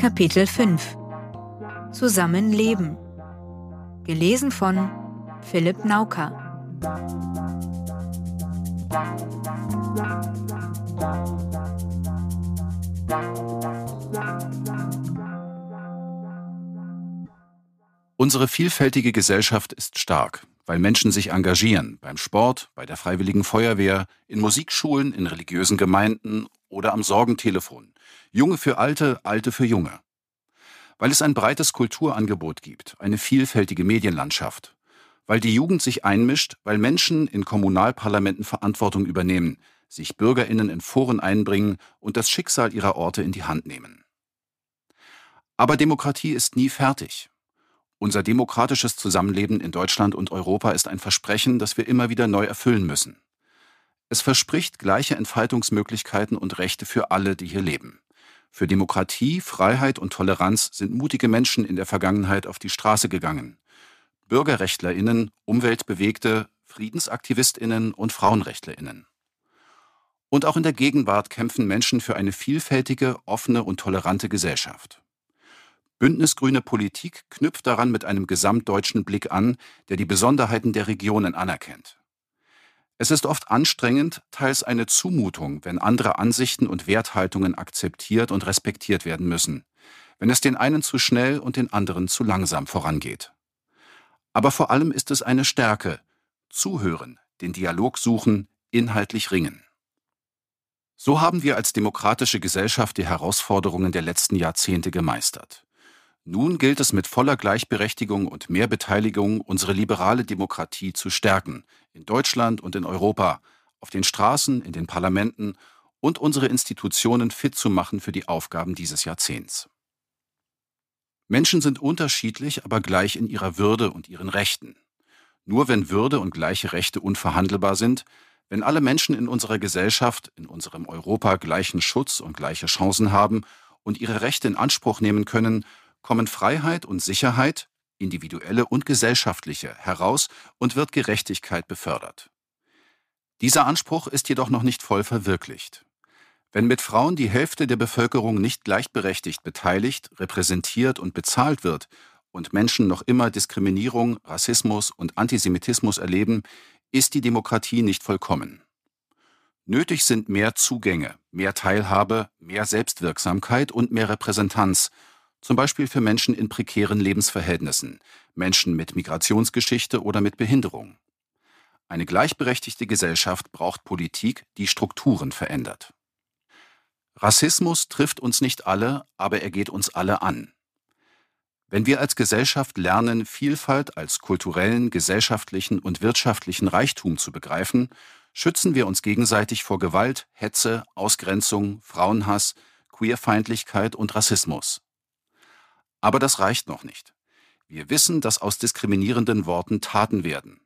Kapitel 5 Zusammenleben. Gelesen von Philipp Nauka. Unsere vielfältige Gesellschaft ist stark, weil Menschen sich engagieren beim Sport, bei der Freiwilligen Feuerwehr, in Musikschulen, in religiösen Gemeinden oder am Sorgentelefon. Junge für Alte, Alte für Junge. Weil es ein breites Kulturangebot gibt, eine vielfältige Medienlandschaft. Weil die Jugend sich einmischt, weil Menschen in Kommunalparlamenten Verantwortung übernehmen, sich Bürgerinnen in Foren einbringen und das Schicksal ihrer Orte in die Hand nehmen. Aber Demokratie ist nie fertig. Unser demokratisches Zusammenleben in Deutschland und Europa ist ein Versprechen, das wir immer wieder neu erfüllen müssen. Es verspricht gleiche Entfaltungsmöglichkeiten und Rechte für alle, die hier leben. Für Demokratie, Freiheit und Toleranz sind mutige Menschen in der Vergangenheit auf die Straße gegangen. Bürgerrechtlerinnen, Umweltbewegte, Friedensaktivistinnen und Frauenrechtlerinnen. Und auch in der Gegenwart kämpfen Menschen für eine vielfältige, offene und tolerante Gesellschaft. Bündnisgrüne Politik knüpft daran mit einem gesamtdeutschen Blick an, der die Besonderheiten der Regionen anerkennt. Es ist oft anstrengend, teils eine Zumutung, wenn andere Ansichten und Werthaltungen akzeptiert und respektiert werden müssen, wenn es den einen zu schnell und den anderen zu langsam vorangeht. Aber vor allem ist es eine Stärke, zuhören, den Dialog suchen, inhaltlich ringen. So haben wir als demokratische Gesellschaft die Herausforderungen der letzten Jahrzehnte gemeistert. Nun gilt es mit voller Gleichberechtigung und mehr Beteiligung unsere liberale Demokratie zu stärken, in Deutschland und in Europa, auf den Straßen, in den Parlamenten und unsere Institutionen fit zu machen für die Aufgaben dieses Jahrzehnts. Menschen sind unterschiedlich, aber gleich in ihrer Würde und ihren Rechten. Nur wenn Würde und gleiche Rechte unverhandelbar sind, wenn alle Menschen in unserer Gesellschaft, in unserem Europa gleichen Schutz und gleiche Chancen haben und ihre Rechte in Anspruch nehmen können, kommen Freiheit und Sicherheit, individuelle und gesellschaftliche, heraus und wird Gerechtigkeit befördert. Dieser Anspruch ist jedoch noch nicht voll verwirklicht. Wenn mit Frauen die Hälfte der Bevölkerung nicht gleichberechtigt beteiligt, repräsentiert und bezahlt wird und Menschen noch immer Diskriminierung, Rassismus und Antisemitismus erleben, ist die Demokratie nicht vollkommen. Nötig sind mehr Zugänge, mehr Teilhabe, mehr Selbstwirksamkeit und mehr Repräsentanz, zum Beispiel für Menschen in prekären Lebensverhältnissen, Menschen mit Migrationsgeschichte oder mit Behinderung. Eine gleichberechtigte Gesellschaft braucht Politik, die Strukturen verändert. Rassismus trifft uns nicht alle, aber er geht uns alle an. Wenn wir als Gesellschaft lernen, Vielfalt als kulturellen, gesellschaftlichen und wirtschaftlichen Reichtum zu begreifen, schützen wir uns gegenseitig vor Gewalt, Hetze, Ausgrenzung, Frauenhass, Queerfeindlichkeit und Rassismus. Aber das reicht noch nicht. Wir wissen, dass aus diskriminierenden Worten Taten werden.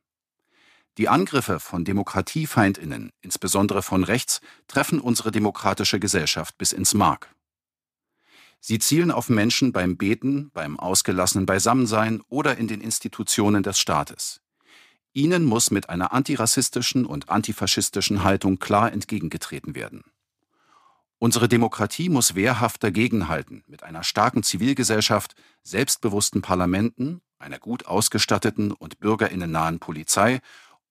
Die Angriffe von Demokratiefeindinnen, insbesondere von rechts, treffen unsere demokratische Gesellschaft bis ins Mark. Sie zielen auf Menschen beim Beten, beim ausgelassenen Beisammensein oder in den Institutionen des Staates. Ihnen muss mit einer antirassistischen und antifaschistischen Haltung klar entgegengetreten werden. Unsere Demokratie muss wehrhaft dagegenhalten mit einer starken Zivilgesellschaft, selbstbewussten Parlamenten, einer gut ausgestatteten und bürgerinnennahen Polizei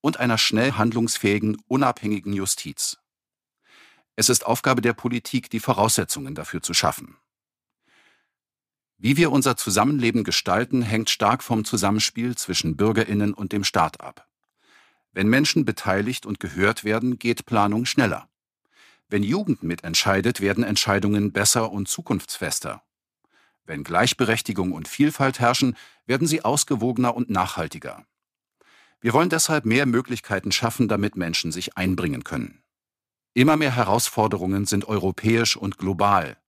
und einer schnell handlungsfähigen, unabhängigen Justiz. Es ist Aufgabe der Politik, die Voraussetzungen dafür zu schaffen. Wie wir unser Zusammenleben gestalten, hängt stark vom Zusammenspiel zwischen Bürgerinnen und dem Staat ab. Wenn Menschen beteiligt und gehört werden, geht Planung schneller. Wenn Jugend mitentscheidet, werden Entscheidungen besser und zukunftsfester. Wenn Gleichberechtigung und Vielfalt herrschen, werden sie ausgewogener und nachhaltiger. Wir wollen deshalb mehr Möglichkeiten schaffen, damit Menschen sich einbringen können. Immer mehr Herausforderungen sind europäisch und global.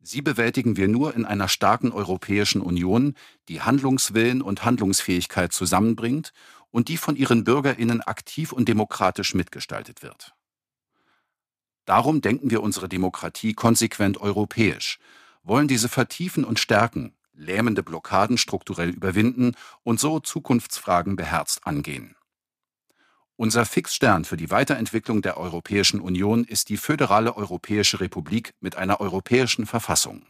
Sie bewältigen wir nur in einer starken Europäischen Union, die Handlungswillen und Handlungsfähigkeit zusammenbringt und die von ihren Bürgerinnen aktiv und demokratisch mitgestaltet wird. Darum denken wir unsere Demokratie konsequent europäisch, wollen diese vertiefen und stärken, lähmende Blockaden strukturell überwinden und so Zukunftsfragen beherzt angehen. Unser Fixstern für die Weiterentwicklung der Europäischen Union ist die föderale Europäische Republik mit einer europäischen Verfassung.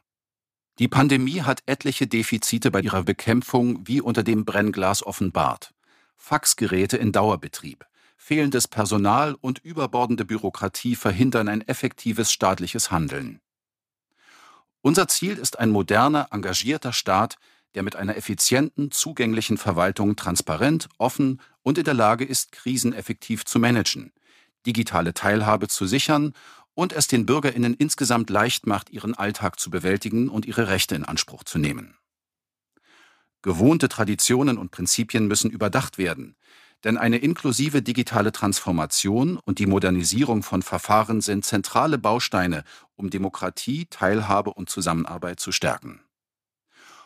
Die Pandemie hat etliche Defizite bei ihrer Bekämpfung wie unter dem Brennglas offenbart. Faxgeräte in Dauerbetrieb, fehlendes Personal und überbordende Bürokratie verhindern ein effektives staatliches Handeln. Unser Ziel ist ein moderner, engagierter Staat, der mit einer effizienten, zugänglichen Verwaltung transparent, offen und in der Lage ist, Krisen effektiv zu managen, digitale Teilhabe zu sichern und es den Bürgerinnen insgesamt leicht macht, ihren Alltag zu bewältigen und ihre Rechte in Anspruch zu nehmen. Gewohnte Traditionen und Prinzipien müssen überdacht werden, denn eine inklusive digitale Transformation und die Modernisierung von Verfahren sind zentrale Bausteine, um Demokratie, Teilhabe und Zusammenarbeit zu stärken.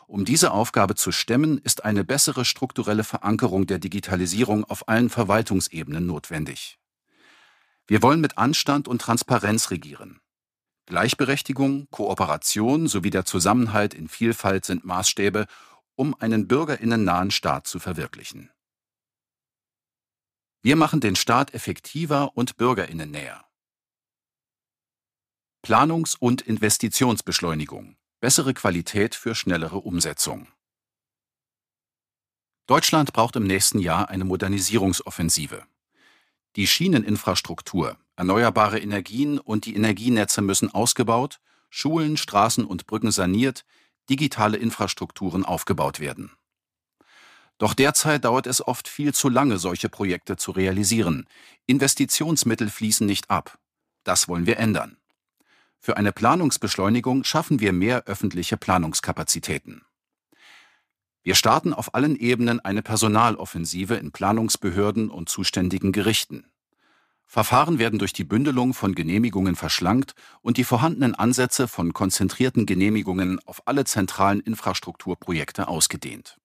Um diese Aufgabe zu stemmen, ist eine bessere strukturelle Verankerung der Digitalisierung auf allen Verwaltungsebenen notwendig. Wir wollen mit Anstand und Transparenz regieren. Gleichberechtigung, Kooperation sowie der Zusammenhalt in Vielfalt sind Maßstäbe, um einen bürgerinnennahen Staat zu verwirklichen. Wir machen den Staat effektiver und bürgerinnennäher. Planungs- und Investitionsbeschleunigung. Bessere Qualität für schnellere Umsetzung. Deutschland braucht im nächsten Jahr eine Modernisierungsoffensive. Die Schieneninfrastruktur, erneuerbare Energien und die Energienetze müssen ausgebaut, Schulen, Straßen und Brücken saniert, digitale Infrastrukturen aufgebaut werden. Doch derzeit dauert es oft viel zu lange, solche Projekte zu realisieren. Investitionsmittel fließen nicht ab. Das wollen wir ändern. Für eine Planungsbeschleunigung schaffen wir mehr öffentliche Planungskapazitäten. Wir starten auf allen Ebenen eine Personaloffensive in Planungsbehörden und zuständigen Gerichten. Verfahren werden durch die Bündelung von Genehmigungen verschlankt und die vorhandenen Ansätze von konzentrierten Genehmigungen auf alle zentralen Infrastrukturprojekte ausgedehnt.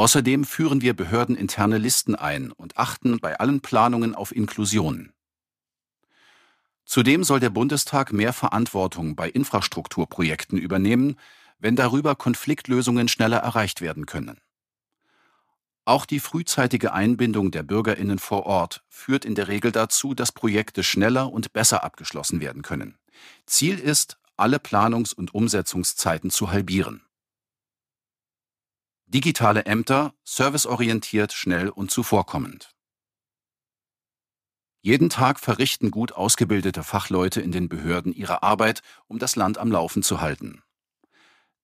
Außerdem führen wir behördeninterne Listen ein und achten bei allen Planungen auf Inklusion. Zudem soll der Bundestag mehr Verantwortung bei Infrastrukturprojekten übernehmen, wenn darüber Konfliktlösungen schneller erreicht werden können. Auch die frühzeitige Einbindung der Bürgerinnen vor Ort führt in der Regel dazu, dass Projekte schneller und besser abgeschlossen werden können. Ziel ist, alle Planungs- und Umsetzungszeiten zu halbieren. Digitale Ämter, serviceorientiert, schnell und zuvorkommend. Jeden Tag verrichten gut ausgebildete Fachleute in den Behörden ihre Arbeit, um das Land am Laufen zu halten.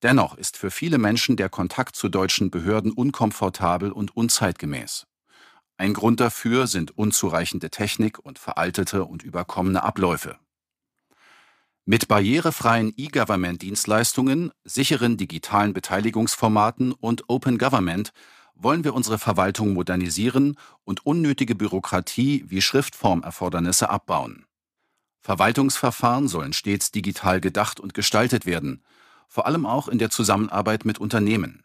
Dennoch ist für viele Menschen der Kontakt zu deutschen Behörden unkomfortabel und unzeitgemäß. Ein Grund dafür sind unzureichende Technik und veraltete und überkommene Abläufe. Mit barrierefreien E-Government-Dienstleistungen, sicheren digitalen Beteiligungsformaten und Open Government wollen wir unsere Verwaltung modernisieren und unnötige Bürokratie wie Schriftformerfordernisse abbauen. Verwaltungsverfahren sollen stets digital gedacht und gestaltet werden, vor allem auch in der Zusammenarbeit mit Unternehmen.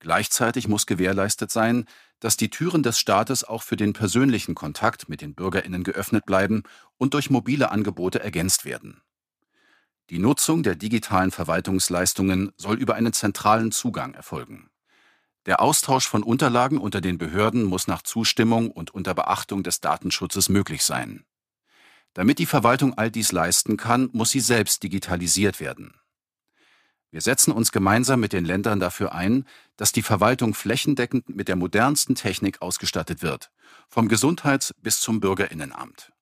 Gleichzeitig muss gewährleistet sein, dass die Türen des Staates auch für den persönlichen Kontakt mit den Bürgerinnen geöffnet bleiben und durch mobile Angebote ergänzt werden. Die Nutzung der digitalen Verwaltungsleistungen soll über einen zentralen Zugang erfolgen. Der Austausch von Unterlagen unter den Behörden muss nach Zustimmung und unter Beachtung des Datenschutzes möglich sein. Damit die Verwaltung all dies leisten kann, muss sie selbst digitalisiert werden. Wir setzen uns gemeinsam mit den Ländern dafür ein, dass die Verwaltung flächendeckend mit der modernsten Technik ausgestattet wird, vom Gesundheits- bis zum Bürgerinnenamt.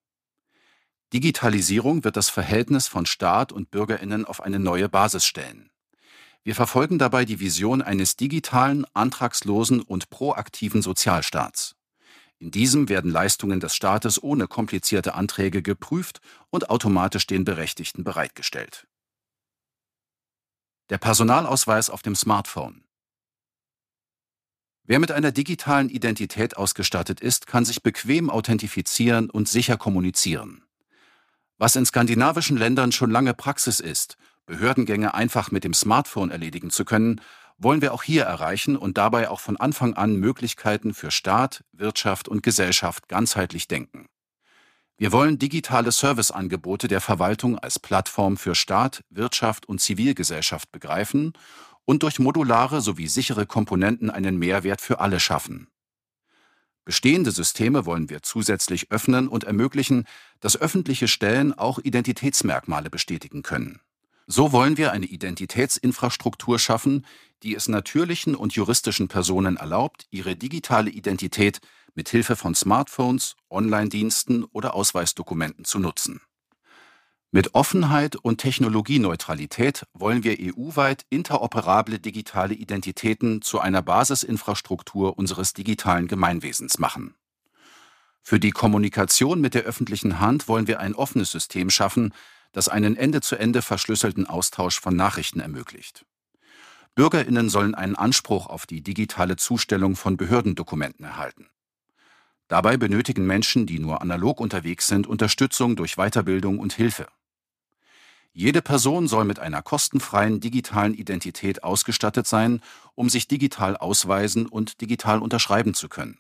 Digitalisierung wird das Verhältnis von Staat und Bürgerinnen auf eine neue Basis stellen. Wir verfolgen dabei die Vision eines digitalen, antragslosen und proaktiven Sozialstaats. In diesem werden Leistungen des Staates ohne komplizierte Anträge geprüft und automatisch den Berechtigten bereitgestellt. Der Personalausweis auf dem Smartphone. Wer mit einer digitalen Identität ausgestattet ist, kann sich bequem authentifizieren und sicher kommunizieren. Was in skandinavischen Ländern schon lange Praxis ist Behördengänge einfach mit dem Smartphone erledigen zu können, wollen wir auch hier erreichen und dabei auch von Anfang an Möglichkeiten für Staat, Wirtschaft und Gesellschaft ganzheitlich denken. Wir wollen digitale Serviceangebote der Verwaltung als Plattform für Staat, Wirtschaft und Zivilgesellschaft begreifen und durch modulare sowie sichere Komponenten einen Mehrwert für alle schaffen. Bestehende Systeme wollen wir zusätzlich öffnen und ermöglichen, dass öffentliche Stellen auch Identitätsmerkmale bestätigen können. So wollen wir eine Identitätsinfrastruktur schaffen, die es natürlichen und juristischen Personen erlaubt, ihre digitale Identität mit Hilfe von Smartphones, Online-Diensten oder Ausweisdokumenten zu nutzen. Mit Offenheit und Technologieneutralität wollen wir EU-weit interoperable digitale Identitäten zu einer Basisinfrastruktur unseres digitalen Gemeinwesens machen. Für die Kommunikation mit der öffentlichen Hand wollen wir ein offenes System schaffen, das einen Ende-zu-Ende verschlüsselten Austausch von Nachrichten ermöglicht. Bürgerinnen sollen einen Anspruch auf die digitale Zustellung von Behördendokumenten erhalten. Dabei benötigen Menschen, die nur analog unterwegs sind, Unterstützung durch Weiterbildung und Hilfe. Jede Person soll mit einer kostenfreien digitalen Identität ausgestattet sein, um sich digital ausweisen und digital unterschreiben zu können.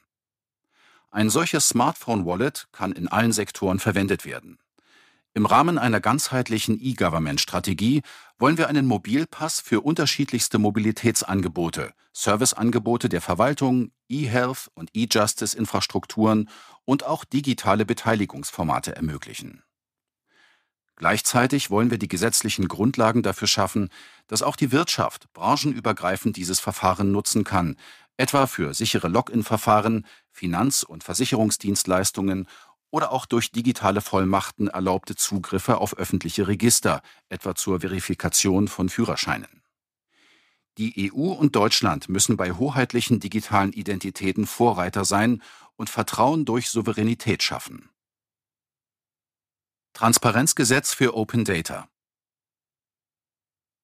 Ein solches Smartphone-Wallet kann in allen Sektoren verwendet werden. Im Rahmen einer ganzheitlichen E-Government-Strategie wollen wir einen Mobilpass für unterschiedlichste Mobilitätsangebote, Serviceangebote der Verwaltung, E-Health und E-Justice-Infrastrukturen und auch digitale Beteiligungsformate ermöglichen. Gleichzeitig wollen wir die gesetzlichen Grundlagen dafür schaffen, dass auch die Wirtschaft branchenübergreifend dieses Verfahren nutzen kann, etwa für sichere Login-Verfahren, Finanz- und Versicherungsdienstleistungen oder auch durch digitale Vollmachten erlaubte Zugriffe auf öffentliche Register, etwa zur Verifikation von Führerscheinen. Die EU und Deutschland müssen bei hoheitlichen digitalen Identitäten Vorreiter sein und Vertrauen durch Souveränität schaffen. Transparenzgesetz für Open Data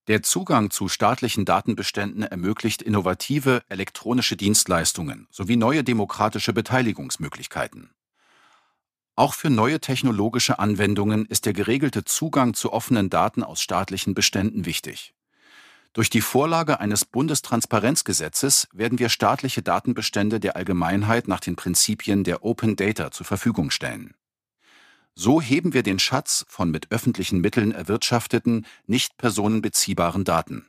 der Zugang zu staatlichen Datenbeständen ermöglicht innovative elektronische Dienstleistungen sowie neue demokratische Beteiligungsmöglichkeiten. Auch für neue technologische Anwendungen ist der geregelte Zugang zu offenen Daten aus staatlichen Beständen wichtig. Durch die Vorlage eines Bundestransparenzgesetzes werden wir staatliche Datenbestände der Allgemeinheit nach den Prinzipien der Open Data zur Verfügung stellen. So heben wir den Schatz von mit öffentlichen Mitteln erwirtschafteten, nicht personenbeziehbaren Daten.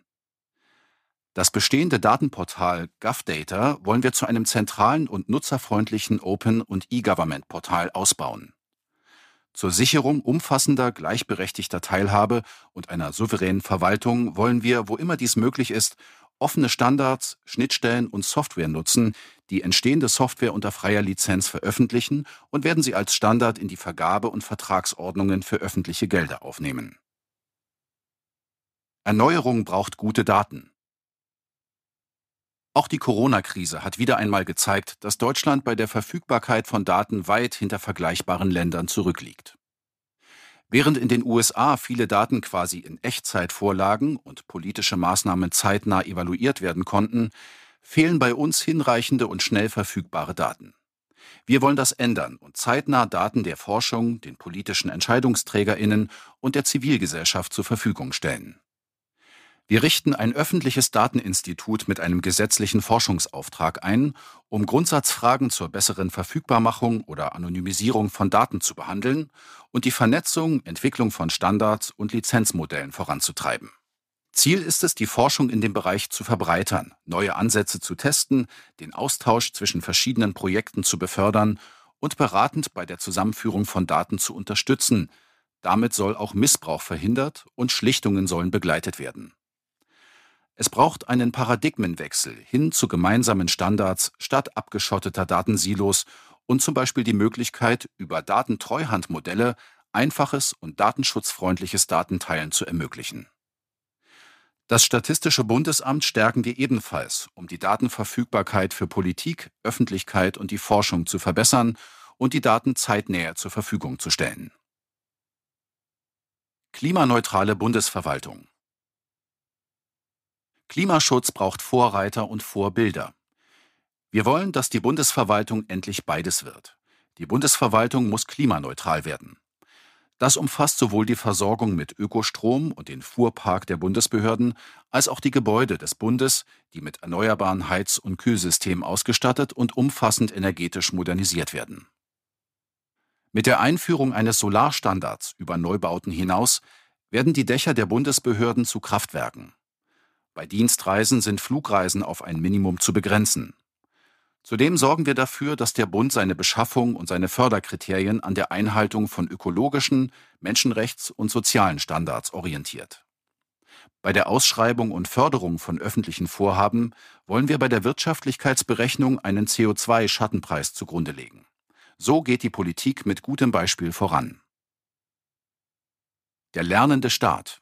Das bestehende Datenportal GovData wollen wir zu einem zentralen und nutzerfreundlichen Open- und E-Government-Portal ausbauen. Zur Sicherung umfassender gleichberechtigter Teilhabe und einer souveränen Verwaltung wollen wir, wo immer dies möglich ist, offene Standards, Schnittstellen und Software nutzen, die entstehende Software unter freier Lizenz veröffentlichen und werden sie als Standard in die Vergabe- und Vertragsordnungen für öffentliche Gelder aufnehmen. Erneuerung braucht gute Daten. Auch die Corona-Krise hat wieder einmal gezeigt, dass Deutschland bei der Verfügbarkeit von Daten weit hinter vergleichbaren Ländern zurückliegt. Während in den USA viele Daten quasi in Echtzeit vorlagen und politische Maßnahmen zeitnah evaluiert werden konnten, fehlen bei uns hinreichende und schnell verfügbare Daten. Wir wollen das ändern und zeitnah Daten der Forschung, den politischen Entscheidungsträgerinnen und der Zivilgesellschaft zur Verfügung stellen. Wir richten ein öffentliches Dateninstitut mit einem gesetzlichen Forschungsauftrag ein, um Grundsatzfragen zur besseren Verfügbarmachung oder Anonymisierung von Daten zu behandeln und die Vernetzung, Entwicklung von Standards und Lizenzmodellen voranzutreiben. Ziel ist es, die Forschung in dem Bereich zu verbreitern, neue Ansätze zu testen, den Austausch zwischen verschiedenen Projekten zu befördern und beratend bei der Zusammenführung von Daten zu unterstützen. Damit soll auch Missbrauch verhindert und Schlichtungen sollen begleitet werden. Es braucht einen Paradigmenwechsel hin zu gemeinsamen Standards statt abgeschotteter Datensilos und zum Beispiel die Möglichkeit, über Datentreuhandmodelle einfaches und datenschutzfreundliches Datenteilen zu ermöglichen. Das Statistische Bundesamt stärken wir ebenfalls, um die Datenverfügbarkeit für Politik, Öffentlichkeit und die Forschung zu verbessern und die Daten zeitnäher zur Verfügung zu stellen. Klimaneutrale Bundesverwaltung Klimaschutz braucht Vorreiter und Vorbilder. Wir wollen, dass die Bundesverwaltung endlich beides wird. Die Bundesverwaltung muss klimaneutral werden. Das umfasst sowohl die Versorgung mit Ökostrom und den Fuhrpark der Bundesbehörden als auch die Gebäude des Bundes, die mit erneuerbaren Heiz- und Kühlsystemen ausgestattet und umfassend energetisch modernisiert werden. Mit der Einführung eines Solarstandards über Neubauten hinaus werden die Dächer der Bundesbehörden zu Kraftwerken. Bei Dienstreisen sind Flugreisen auf ein Minimum zu begrenzen. Zudem sorgen wir dafür, dass der Bund seine Beschaffung und seine Förderkriterien an der Einhaltung von ökologischen, Menschenrechts- und sozialen Standards orientiert. Bei der Ausschreibung und Förderung von öffentlichen Vorhaben wollen wir bei der Wirtschaftlichkeitsberechnung einen CO2-Schattenpreis zugrunde legen. So geht die Politik mit gutem Beispiel voran. Der lernende Staat.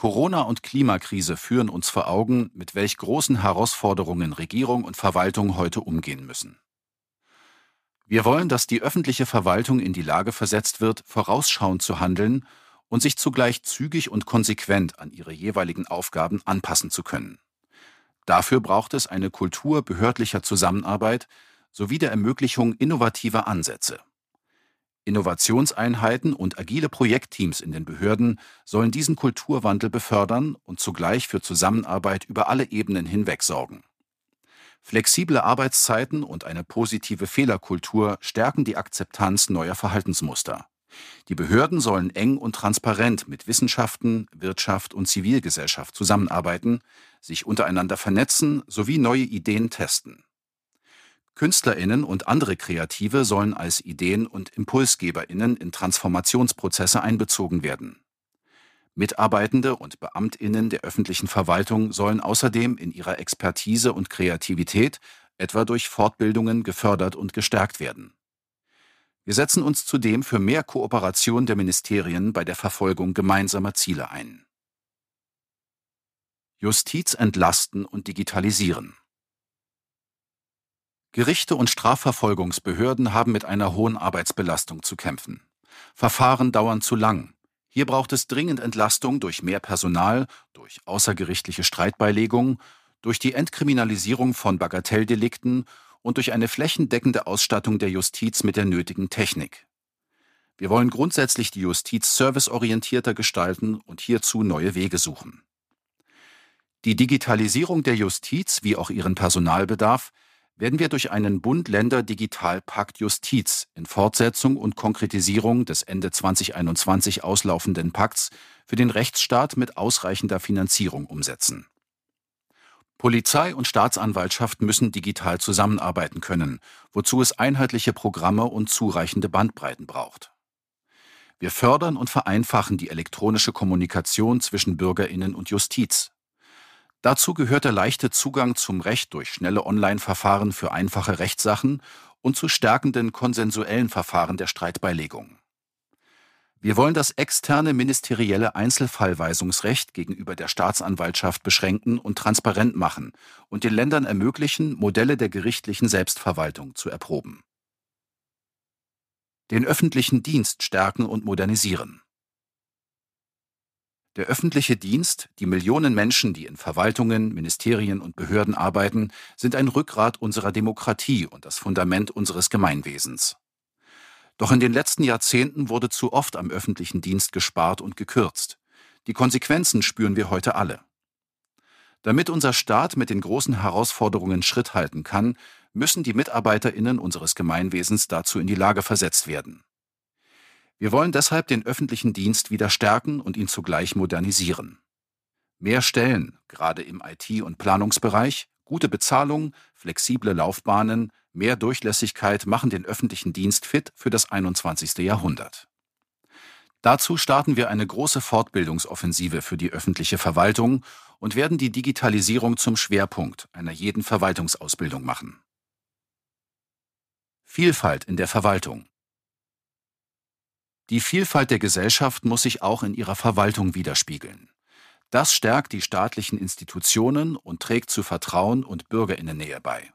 Corona und Klimakrise führen uns vor Augen, mit welch großen Herausforderungen Regierung und Verwaltung heute umgehen müssen. Wir wollen, dass die öffentliche Verwaltung in die Lage versetzt wird, vorausschauend zu handeln und sich zugleich zügig und konsequent an ihre jeweiligen Aufgaben anpassen zu können. Dafür braucht es eine Kultur behördlicher Zusammenarbeit sowie der Ermöglichung innovativer Ansätze. Innovationseinheiten und agile Projektteams in den Behörden sollen diesen Kulturwandel befördern und zugleich für Zusammenarbeit über alle Ebenen hinweg sorgen. Flexible Arbeitszeiten und eine positive Fehlerkultur stärken die Akzeptanz neuer Verhaltensmuster. Die Behörden sollen eng und transparent mit Wissenschaften, Wirtschaft und Zivilgesellschaft zusammenarbeiten, sich untereinander vernetzen sowie neue Ideen testen. Künstlerinnen und andere Kreative sollen als Ideen- und Impulsgeberinnen in Transformationsprozesse einbezogen werden. Mitarbeitende und Beamtinnen der öffentlichen Verwaltung sollen außerdem in ihrer Expertise und Kreativität etwa durch Fortbildungen gefördert und gestärkt werden. Wir setzen uns zudem für mehr Kooperation der Ministerien bei der Verfolgung gemeinsamer Ziele ein. Justiz entlasten und digitalisieren. Gerichte und Strafverfolgungsbehörden haben mit einer hohen Arbeitsbelastung zu kämpfen. Verfahren dauern zu lang. Hier braucht es dringend Entlastung durch mehr Personal, durch außergerichtliche Streitbeilegung, durch die Entkriminalisierung von Bagatelldelikten und durch eine flächendeckende Ausstattung der Justiz mit der nötigen Technik. Wir wollen grundsätzlich die Justiz serviceorientierter gestalten und hierzu neue Wege suchen. Die Digitalisierung der Justiz wie auch ihren Personalbedarf werden wir durch einen Bund-Länder-Digitalpakt Justiz in Fortsetzung und Konkretisierung des Ende 2021 auslaufenden Pakts für den Rechtsstaat mit ausreichender Finanzierung umsetzen. Polizei und Staatsanwaltschaft müssen digital zusammenarbeiten können, wozu es einheitliche Programme und zureichende Bandbreiten braucht. Wir fördern und vereinfachen die elektronische Kommunikation zwischen Bürgerinnen und Justiz. Dazu gehört der leichte Zugang zum Recht durch schnelle Online-Verfahren für einfache Rechtssachen und zu stärkenden konsensuellen Verfahren der Streitbeilegung. Wir wollen das externe ministerielle Einzelfallweisungsrecht gegenüber der Staatsanwaltschaft beschränken und transparent machen und den Ländern ermöglichen, Modelle der gerichtlichen Selbstverwaltung zu erproben. Den öffentlichen Dienst stärken und modernisieren. Der öffentliche Dienst, die Millionen Menschen, die in Verwaltungen, Ministerien und Behörden arbeiten, sind ein Rückgrat unserer Demokratie und das Fundament unseres Gemeinwesens. Doch in den letzten Jahrzehnten wurde zu oft am öffentlichen Dienst gespart und gekürzt. Die Konsequenzen spüren wir heute alle. Damit unser Staat mit den großen Herausforderungen Schritt halten kann, müssen die Mitarbeiterinnen unseres Gemeinwesens dazu in die Lage versetzt werden. Wir wollen deshalb den öffentlichen Dienst wieder stärken und ihn zugleich modernisieren. Mehr Stellen, gerade im IT- und Planungsbereich, gute Bezahlung, flexible Laufbahnen, mehr Durchlässigkeit machen den öffentlichen Dienst fit für das 21. Jahrhundert. Dazu starten wir eine große Fortbildungsoffensive für die öffentliche Verwaltung und werden die Digitalisierung zum Schwerpunkt einer jeden Verwaltungsausbildung machen. Vielfalt in der Verwaltung. Die Vielfalt der Gesellschaft muss sich auch in ihrer Verwaltung widerspiegeln. Das stärkt die staatlichen Institutionen und trägt zu Vertrauen und Bürgerinnennähe bei.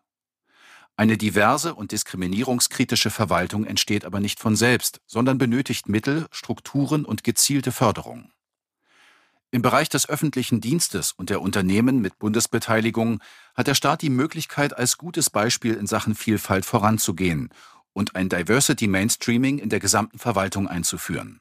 Eine diverse und diskriminierungskritische Verwaltung entsteht aber nicht von selbst, sondern benötigt Mittel, Strukturen und gezielte Förderung. Im Bereich des öffentlichen Dienstes und der Unternehmen mit Bundesbeteiligung hat der Staat die Möglichkeit, als gutes Beispiel in Sachen Vielfalt voranzugehen und ein Diversity Mainstreaming in der gesamten Verwaltung einzuführen.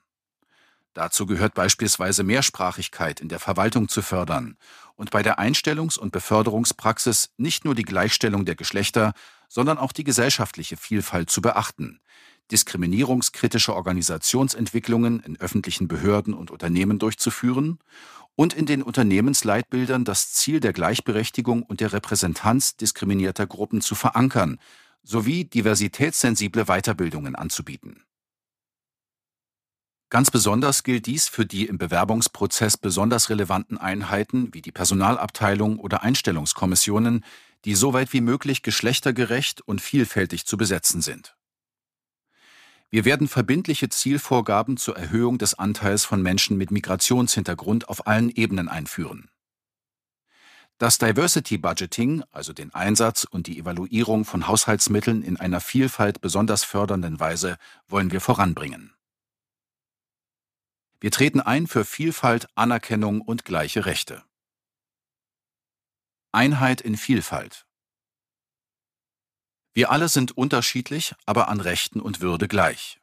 Dazu gehört beispielsweise Mehrsprachigkeit in der Verwaltung zu fördern und bei der Einstellungs- und Beförderungspraxis nicht nur die Gleichstellung der Geschlechter, sondern auch die gesellschaftliche Vielfalt zu beachten, diskriminierungskritische Organisationsentwicklungen in öffentlichen Behörden und Unternehmen durchzuführen und in den Unternehmensleitbildern das Ziel der Gleichberechtigung und der Repräsentanz diskriminierter Gruppen zu verankern sowie diversitätssensible Weiterbildungen anzubieten. Ganz besonders gilt dies für die im Bewerbungsprozess besonders relevanten Einheiten wie die Personalabteilung oder Einstellungskommissionen, die soweit wie möglich geschlechtergerecht und vielfältig zu besetzen sind. Wir werden verbindliche Zielvorgaben zur Erhöhung des Anteils von Menschen mit Migrationshintergrund auf allen Ebenen einführen. Das Diversity Budgeting, also den Einsatz und die Evaluierung von Haushaltsmitteln in einer Vielfalt besonders fördernden Weise, wollen wir voranbringen. Wir treten ein für Vielfalt, Anerkennung und gleiche Rechte. Einheit in Vielfalt. Wir alle sind unterschiedlich, aber an Rechten und Würde gleich.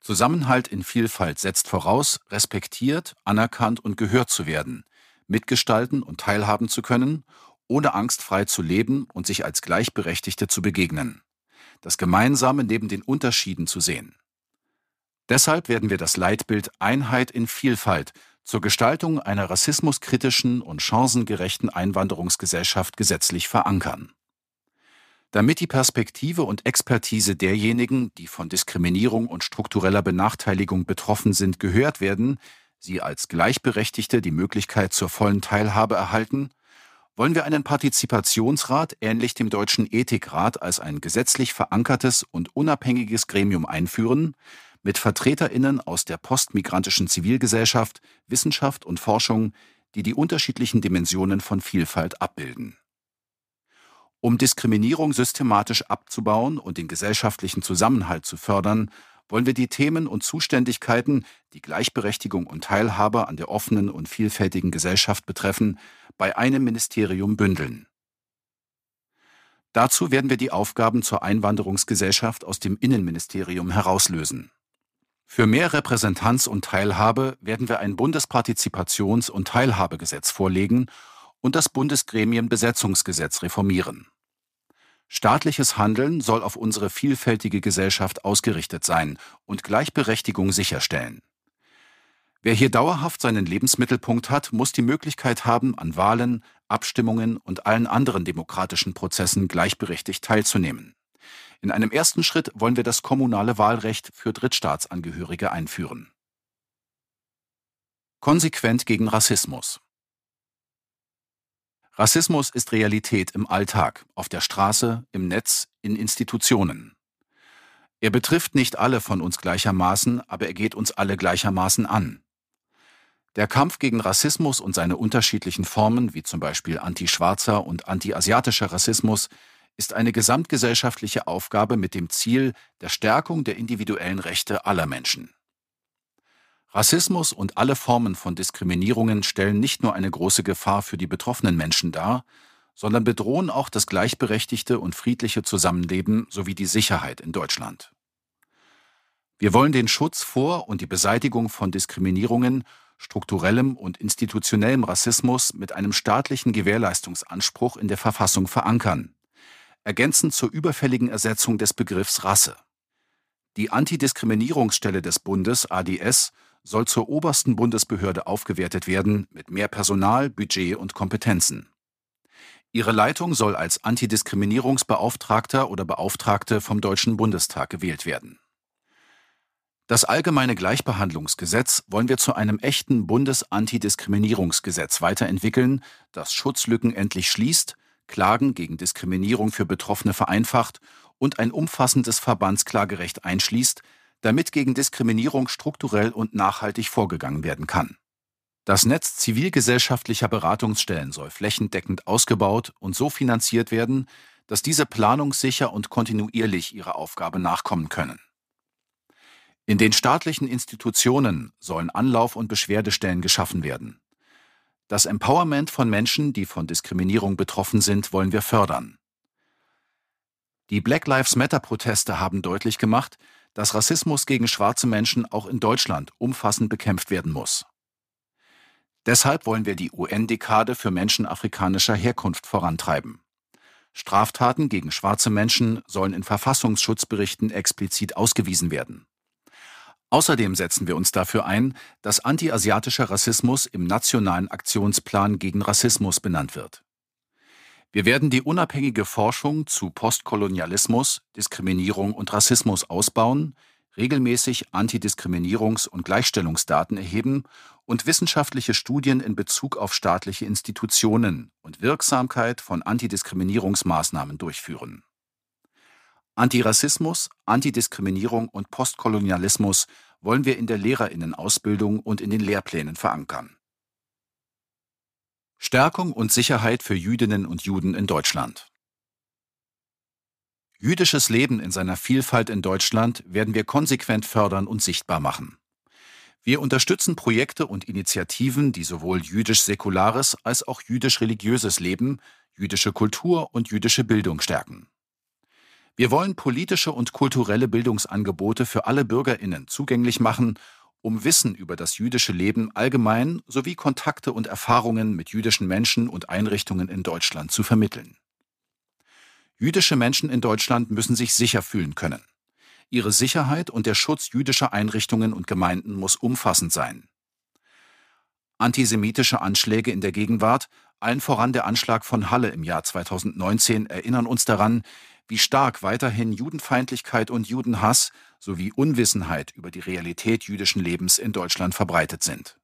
Zusammenhalt in Vielfalt setzt voraus, respektiert, anerkannt und gehört zu werden, mitgestalten und teilhaben zu können, ohne Angst frei zu leben und sich als Gleichberechtigte zu begegnen. Das Gemeinsame neben den Unterschieden zu sehen. Deshalb werden wir das Leitbild Einheit in Vielfalt zur Gestaltung einer rassismuskritischen und chancengerechten Einwanderungsgesellschaft gesetzlich verankern. Damit die Perspektive und Expertise derjenigen, die von Diskriminierung und struktureller Benachteiligung betroffen sind, gehört werden, sie als Gleichberechtigte die Möglichkeit zur vollen Teilhabe erhalten, wollen wir einen Partizipationsrat ähnlich dem Deutschen Ethikrat als ein gesetzlich verankertes und unabhängiges Gremium einführen, mit Vertreterinnen aus der postmigrantischen Zivilgesellschaft, Wissenschaft und Forschung, die die unterschiedlichen Dimensionen von Vielfalt abbilden. Um Diskriminierung systematisch abzubauen und den gesellschaftlichen Zusammenhalt zu fördern, wollen wir die Themen und Zuständigkeiten, die Gleichberechtigung und Teilhabe an der offenen und vielfältigen Gesellschaft betreffen, bei einem Ministerium bündeln. Dazu werden wir die Aufgaben zur Einwanderungsgesellschaft aus dem Innenministerium herauslösen. Für mehr Repräsentanz und Teilhabe werden wir ein Bundespartizipations- und Teilhabegesetz vorlegen und das Bundesgremienbesetzungsgesetz reformieren. Staatliches Handeln soll auf unsere vielfältige Gesellschaft ausgerichtet sein und Gleichberechtigung sicherstellen. Wer hier dauerhaft seinen Lebensmittelpunkt hat, muss die Möglichkeit haben, an Wahlen, Abstimmungen und allen anderen demokratischen Prozessen gleichberechtigt teilzunehmen. In einem ersten Schritt wollen wir das kommunale Wahlrecht für Drittstaatsangehörige einführen. Konsequent gegen Rassismus. Rassismus ist Realität im Alltag, auf der Straße, im Netz, in Institutionen. Er betrifft nicht alle von uns gleichermaßen, aber er geht uns alle gleichermaßen an. Der Kampf gegen Rassismus und seine unterschiedlichen Formen, wie zum Beispiel antischwarzer und antiasiatischer Rassismus, ist eine gesamtgesellschaftliche Aufgabe mit dem Ziel der Stärkung der individuellen Rechte aller Menschen. Rassismus und alle Formen von Diskriminierungen stellen nicht nur eine große Gefahr für die betroffenen Menschen dar, sondern bedrohen auch das gleichberechtigte und friedliche Zusammenleben sowie die Sicherheit in Deutschland. Wir wollen den Schutz vor und die Beseitigung von Diskriminierungen, strukturellem und institutionellem Rassismus mit einem staatlichen Gewährleistungsanspruch in der Verfassung verankern, ergänzend zur überfälligen Ersetzung des Begriffs Rasse. Die Antidiskriminierungsstelle des Bundes ADS soll zur obersten Bundesbehörde aufgewertet werden mit mehr Personal, Budget und Kompetenzen. Ihre Leitung soll als Antidiskriminierungsbeauftragter oder Beauftragte vom Deutschen Bundestag gewählt werden. Das allgemeine Gleichbehandlungsgesetz wollen wir zu einem echten Bundesantidiskriminierungsgesetz weiterentwickeln, das Schutzlücken endlich schließt Klagen gegen Diskriminierung für Betroffene vereinfacht und ein umfassendes Verbandsklagerecht einschließt, damit gegen Diskriminierung strukturell und nachhaltig vorgegangen werden kann. Das Netz zivilgesellschaftlicher Beratungsstellen soll flächendeckend ausgebaut und so finanziert werden, dass diese planungssicher und kontinuierlich ihrer Aufgabe nachkommen können. In den staatlichen Institutionen sollen Anlauf- und Beschwerdestellen geschaffen werden. Das Empowerment von Menschen, die von Diskriminierung betroffen sind, wollen wir fördern. Die Black Lives Matter-Proteste haben deutlich gemacht, dass Rassismus gegen schwarze Menschen auch in Deutschland umfassend bekämpft werden muss. Deshalb wollen wir die UN-Dekade für Menschen afrikanischer Herkunft vorantreiben. Straftaten gegen schwarze Menschen sollen in Verfassungsschutzberichten explizit ausgewiesen werden. Außerdem setzen wir uns dafür ein, dass antiasiatischer Rassismus im Nationalen Aktionsplan gegen Rassismus benannt wird. Wir werden die unabhängige Forschung zu Postkolonialismus, Diskriminierung und Rassismus ausbauen, regelmäßig Antidiskriminierungs- und Gleichstellungsdaten erheben und wissenschaftliche Studien in Bezug auf staatliche Institutionen und Wirksamkeit von Antidiskriminierungsmaßnahmen durchführen. Antirassismus, Antidiskriminierung und Postkolonialismus wollen wir in der Lehrerinnenausbildung und in den Lehrplänen verankern. Stärkung und Sicherheit für Jüdinnen und Juden in Deutschland. Jüdisches Leben in seiner Vielfalt in Deutschland werden wir konsequent fördern und sichtbar machen. Wir unterstützen Projekte und Initiativen, die sowohl jüdisch-säkulares als auch jüdisch-religiöses Leben, jüdische Kultur und jüdische Bildung stärken. Wir wollen politische und kulturelle Bildungsangebote für alle Bürgerinnen zugänglich machen, um Wissen über das jüdische Leben allgemein sowie Kontakte und Erfahrungen mit jüdischen Menschen und Einrichtungen in Deutschland zu vermitteln. Jüdische Menschen in Deutschland müssen sich sicher fühlen können. Ihre Sicherheit und der Schutz jüdischer Einrichtungen und Gemeinden muss umfassend sein. Antisemitische Anschläge in der Gegenwart, allen voran der Anschlag von Halle im Jahr 2019, erinnern uns daran, wie stark weiterhin Judenfeindlichkeit und Judenhass sowie Unwissenheit über die Realität jüdischen Lebens in Deutschland verbreitet sind.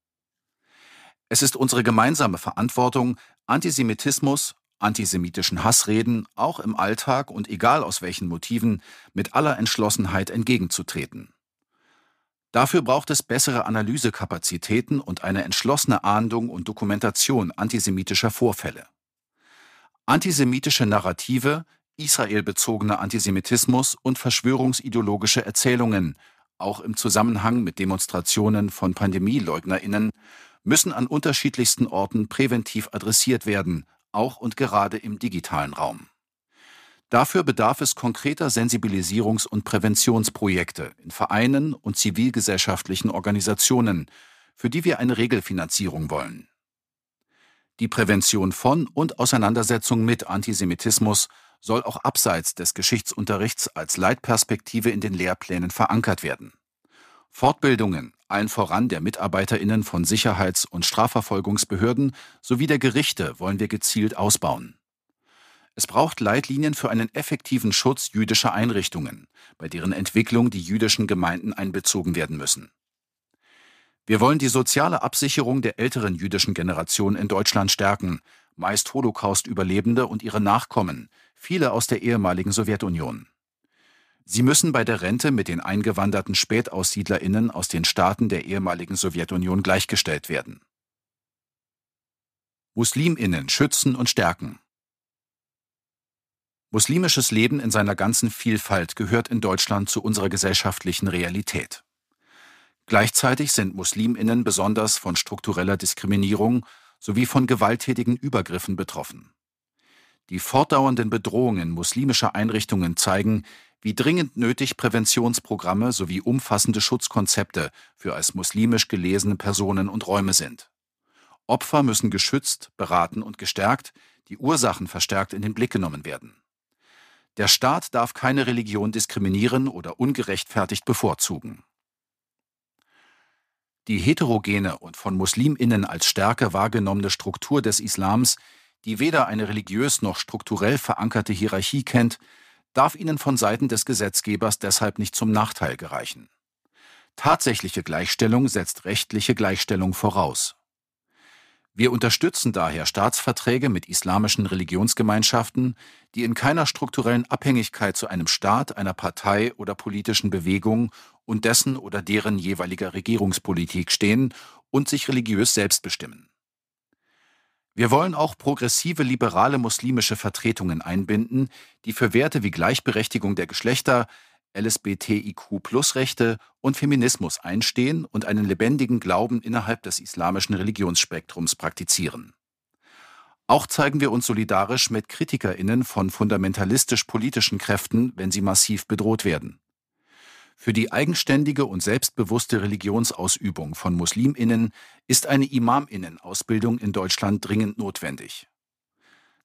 Es ist unsere gemeinsame Verantwortung, Antisemitismus, antisemitischen Hassreden auch im Alltag und egal aus welchen Motiven mit aller Entschlossenheit entgegenzutreten. Dafür braucht es bessere Analysekapazitäten und eine entschlossene Ahndung und Dokumentation antisemitischer Vorfälle. Antisemitische Narrative, israelbezogener Antisemitismus und verschwörungsideologische Erzählungen, auch im Zusammenhang mit Demonstrationen von Pandemieleugnerinnen, müssen an unterschiedlichsten Orten präventiv adressiert werden, auch und gerade im digitalen Raum. Dafür bedarf es konkreter Sensibilisierungs- und Präventionsprojekte in Vereinen und zivilgesellschaftlichen Organisationen, für die wir eine Regelfinanzierung wollen. Die Prävention von und Auseinandersetzung mit Antisemitismus soll auch abseits des Geschichtsunterrichts als Leitperspektive in den Lehrplänen verankert werden. Fortbildungen, allen voran der Mitarbeiterinnen von Sicherheits- und Strafverfolgungsbehörden sowie der Gerichte wollen wir gezielt ausbauen. Es braucht Leitlinien für einen effektiven Schutz jüdischer Einrichtungen, bei deren Entwicklung die jüdischen Gemeinden einbezogen werden müssen. Wir wollen die soziale Absicherung der älteren jüdischen Generation in Deutschland stärken, meist Holocaust-Überlebende und ihre Nachkommen, viele aus der ehemaligen Sowjetunion. Sie müssen bei der Rente mit den eingewanderten Spätaussiedlerinnen aus den Staaten der ehemaligen Sowjetunion gleichgestellt werden. Musliminnen schützen und stärken. Muslimisches Leben in seiner ganzen Vielfalt gehört in Deutschland zu unserer gesellschaftlichen Realität. Gleichzeitig sind Musliminnen besonders von struktureller Diskriminierung sowie von gewalttätigen Übergriffen betroffen. Die fortdauernden Bedrohungen muslimischer Einrichtungen zeigen, wie dringend nötig Präventionsprogramme sowie umfassende Schutzkonzepte für als muslimisch gelesene Personen und Räume sind. Opfer müssen geschützt, beraten und gestärkt, die Ursachen verstärkt in den Blick genommen werden. Der Staat darf keine Religion diskriminieren oder ungerechtfertigt bevorzugen. Die heterogene und von Musliminnen als Stärke wahrgenommene Struktur des Islams, die weder eine religiös noch strukturell verankerte Hierarchie kennt, darf ihnen von Seiten des Gesetzgebers deshalb nicht zum Nachteil gereichen. Tatsächliche Gleichstellung setzt rechtliche Gleichstellung voraus. Wir unterstützen daher Staatsverträge mit islamischen Religionsgemeinschaften, die in keiner strukturellen Abhängigkeit zu einem Staat, einer Partei oder politischen Bewegung und dessen oder deren jeweiliger Regierungspolitik stehen und sich religiös selbst bestimmen. Wir wollen auch progressive liberale muslimische Vertretungen einbinden, die für Werte wie Gleichberechtigung der Geschlechter, LSBTIQ-Plus-Rechte und Feminismus einstehen und einen lebendigen Glauben innerhalb des islamischen Religionsspektrums praktizieren. Auch zeigen wir uns solidarisch mit Kritikerinnen von fundamentalistisch-politischen Kräften, wenn sie massiv bedroht werden. Für die eigenständige und selbstbewusste Religionsausübung von Musliminnen ist eine Imaminnen-Ausbildung in Deutschland dringend notwendig.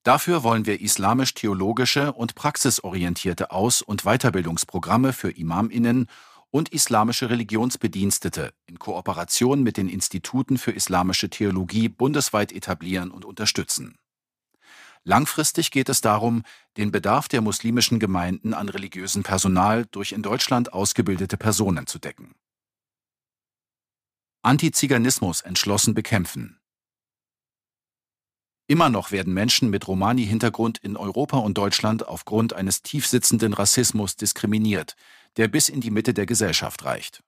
Dafür wollen wir islamisch-theologische und praxisorientierte Aus- und Weiterbildungsprogramme für Imaminnen und islamische Religionsbedienstete in Kooperation mit den Instituten für islamische Theologie bundesweit etablieren und unterstützen. Langfristig geht es darum, den Bedarf der muslimischen Gemeinden an religiösen Personal durch in Deutschland ausgebildete Personen zu decken. Antiziganismus entschlossen bekämpfen. Immer noch werden Menschen mit Romani-Hintergrund in Europa und Deutschland aufgrund eines tiefsitzenden Rassismus diskriminiert, der bis in die Mitte der Gesellschaft reicht.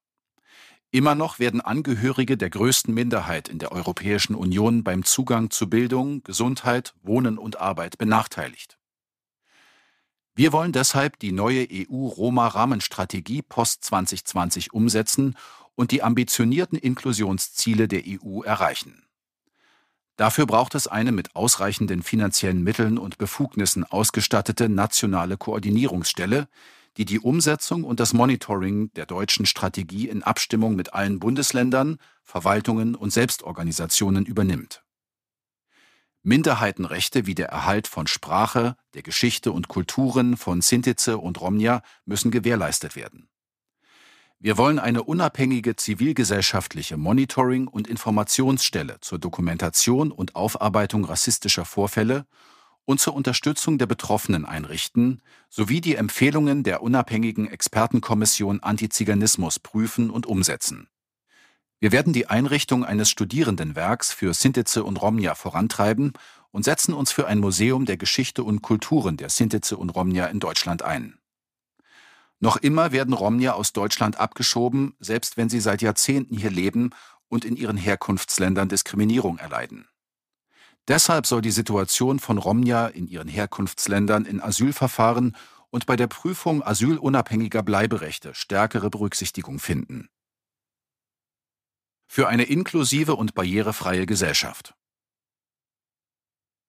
Immer noch werden Angehörige der größten Minderheit in der Europäischen Union beim Zugang zu Bildung, Gesundheit, Wohnen und Arbeit benachteiligt. Wir wollen deshalb die neue EU-Roma-Rahmenstrategie Post 2020 umsetzen und die ambitionierten Inklusionsziele der EU erreichen. Dafür braucht es eine mit ausreichenden finanziellen Mitteln und Befugnissen ausgestattete nationale Koordinierungsstelle, die die Umsetzung und das Monitoring der deutschen Strategie in Abstimmung mit allen Bundesländern, Verwaltungen und Selbstorganisationen übernimmt. Minderheitenrechte wie der Erhalt von Sprache, der Geschichte und Kulturen von Sintize und Romnia müssen gewährleistet werden. Wir wollen eine unabhängige zivilgesellschaftliche Monitoring- und Informationsstelle zur Dokumentation und Aufarbeitung rassistischer Vorfälle und zur Unterstützung der Betroffenen einrichten, sowie die Empfehlungen der unabhängigen Expertenkommission Antiziganismus prüfen und umsetzen. Wir werden die Einrichtung eines Studierendenwerks für Sintize und Romnia vorantreiben und setzen uns für ein Museum der Geschichte und Kulturen der Sintize und Romnia in Deutschland ein. Noch immer werden Romnia aus Deutschland abgeschoben, selbst wenn sie seit Jahrzehnten hier leben und in ihren Herkunftsländern Diskriminierung erleiden. Deshalb soll die Situation von Romnia in ihren Herkunftsländern in Asylverfahren und bei der Prüfung asylunabhängiger Bleiberechte stärkere Berücksichtigung finden. Für eine inklusive und barrierefreie Gesellschaft.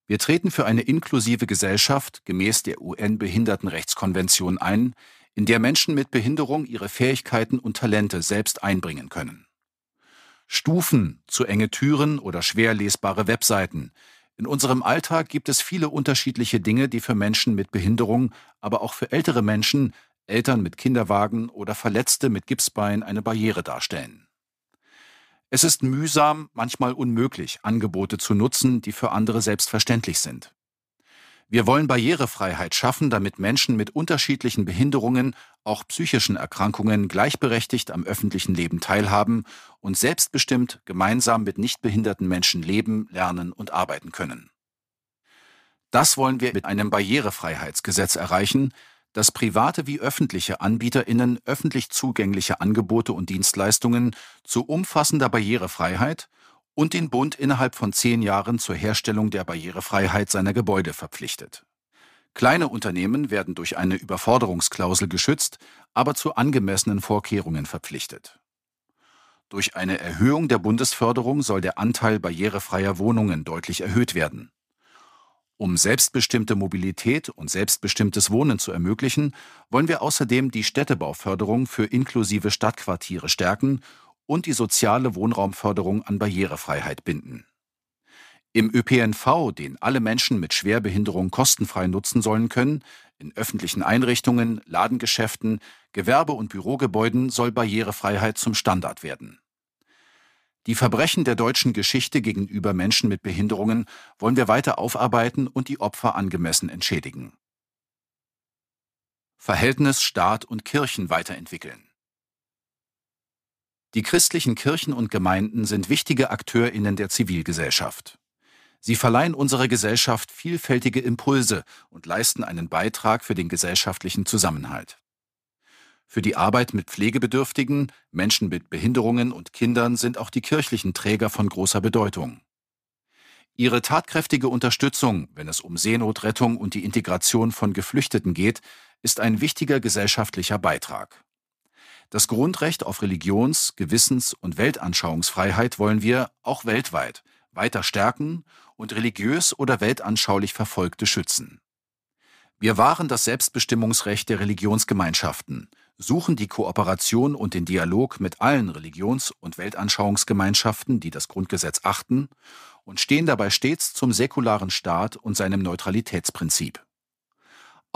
Wir treten für eine inklusive Gesellschaft gemäß der UN-Behindertenrechtskonvention ein, in der Menschen mit Behinderung ihre Fähigkeiten und Talente selbst einbringen können. Stufen, zu enge Türen oder schwer lesbare Webseiten. In unserem Alltag gibt es viele unterschiedliche Dinge, die für Menschen mit Behinderung, aber auch für ältere Menschen, Eltern mit Kinderwagen oder Verletzte mit Gipsbein eine Barriere darstellen. Es ist mühsam, manchmal unmöglich, Angebote zu nutzen, die für andere selbstverständlich sind. Wir wollen Barrierefreiheit schaffen, damit Menschen mit unterschiedlichen Behinderungen, auch psychischen Erkrankungen gleichberechtigt am öffentlichen Leben teilhaben und selbstbestimmt gemeinsam mit nichtbehinderten Menschen leben, lernen und arbeiten können. Das wollen wir mit einem Barrierefreiheitsgesetz erreichen, das private wie öffentliche Anbieterinnen öffentlich zugängliche Angebote und Dienstleistungen zu umfassender Barrierefreiheit und den Bund innerhalb von zehn Jahren zur Herstellung der Barrierefreiheit seiner Gebäude verpflichtet. Kleine Unternehmen werden durch eine Überforderungsklausel geschützt, aber zu angemessenen Vorkehrungen verpflichtet. Durch eine Erhöhung der Bundesförderung soll der Anteil barrierefreier Wohnungen deutlich erhöht werden. Um selbstbestimmte Mobilität und selbstbestimmtes Wohnen zu ermöglichen, wollen wir außerdem die Städtebauförderung für inklusive Stadtquartiere stärken und die soziale Wohnraumförderung an Barrierefreiheit binden. Im ÖPNV, den alle Menschen mit Schwerbehinderung kostenfrei nutzen sollen können, in öffentlichen Einrichtungen, Ladengeschäften, Gewerbe- und Bürogebäuden soll Barrierefreiheit zum Standard werden. Die Verbrechen der deutschen Geschichte gegenüber Menschen mit Behinderungen wollen wir weiter aufarbeiten und die Opfer angemessen entschädigen. Verhältnis Staat und Kirchen weiterentwickeln. Die christlichen Kirchen und Gemeinden sind wichtige Akteurinnen der Zivilgesellschaft. Sie verleihen unserer Gesellschaft vielfältige Impulse und leisten einen Beitrag für den gesellschaftlichen Zusammenhalt. Für die Arbeit mit Pflegebedürftigen, Menschen mit Behinderungen und Kindern sind auch die kirchlichen Träger von großer Bedeutung. Ihre tatkräftige Unterstützung, wenn es um Seenotrettung und die Integration von Geflüchteten geht, ist ein wichtiger gesellschaftlicher Beitrag. Das Grundrecht auf Religions-, Gewissens- und Weltanschauungsfreiheit wollen wir, auch weltweit, weiter stärken und religiös oder weltanschaulich Verfolgte schützen. Wir wahren das Selbstbestimmungsrecht der Religionsgemeinschaften, suchen die Kooperation und den Dialog mit allen Religions- und Weltanschauungsgemeinschaften, die das Grundgesetz achten, und stehen dabei stets zum säkularen Staat und seinem Neutralitätsprinzip.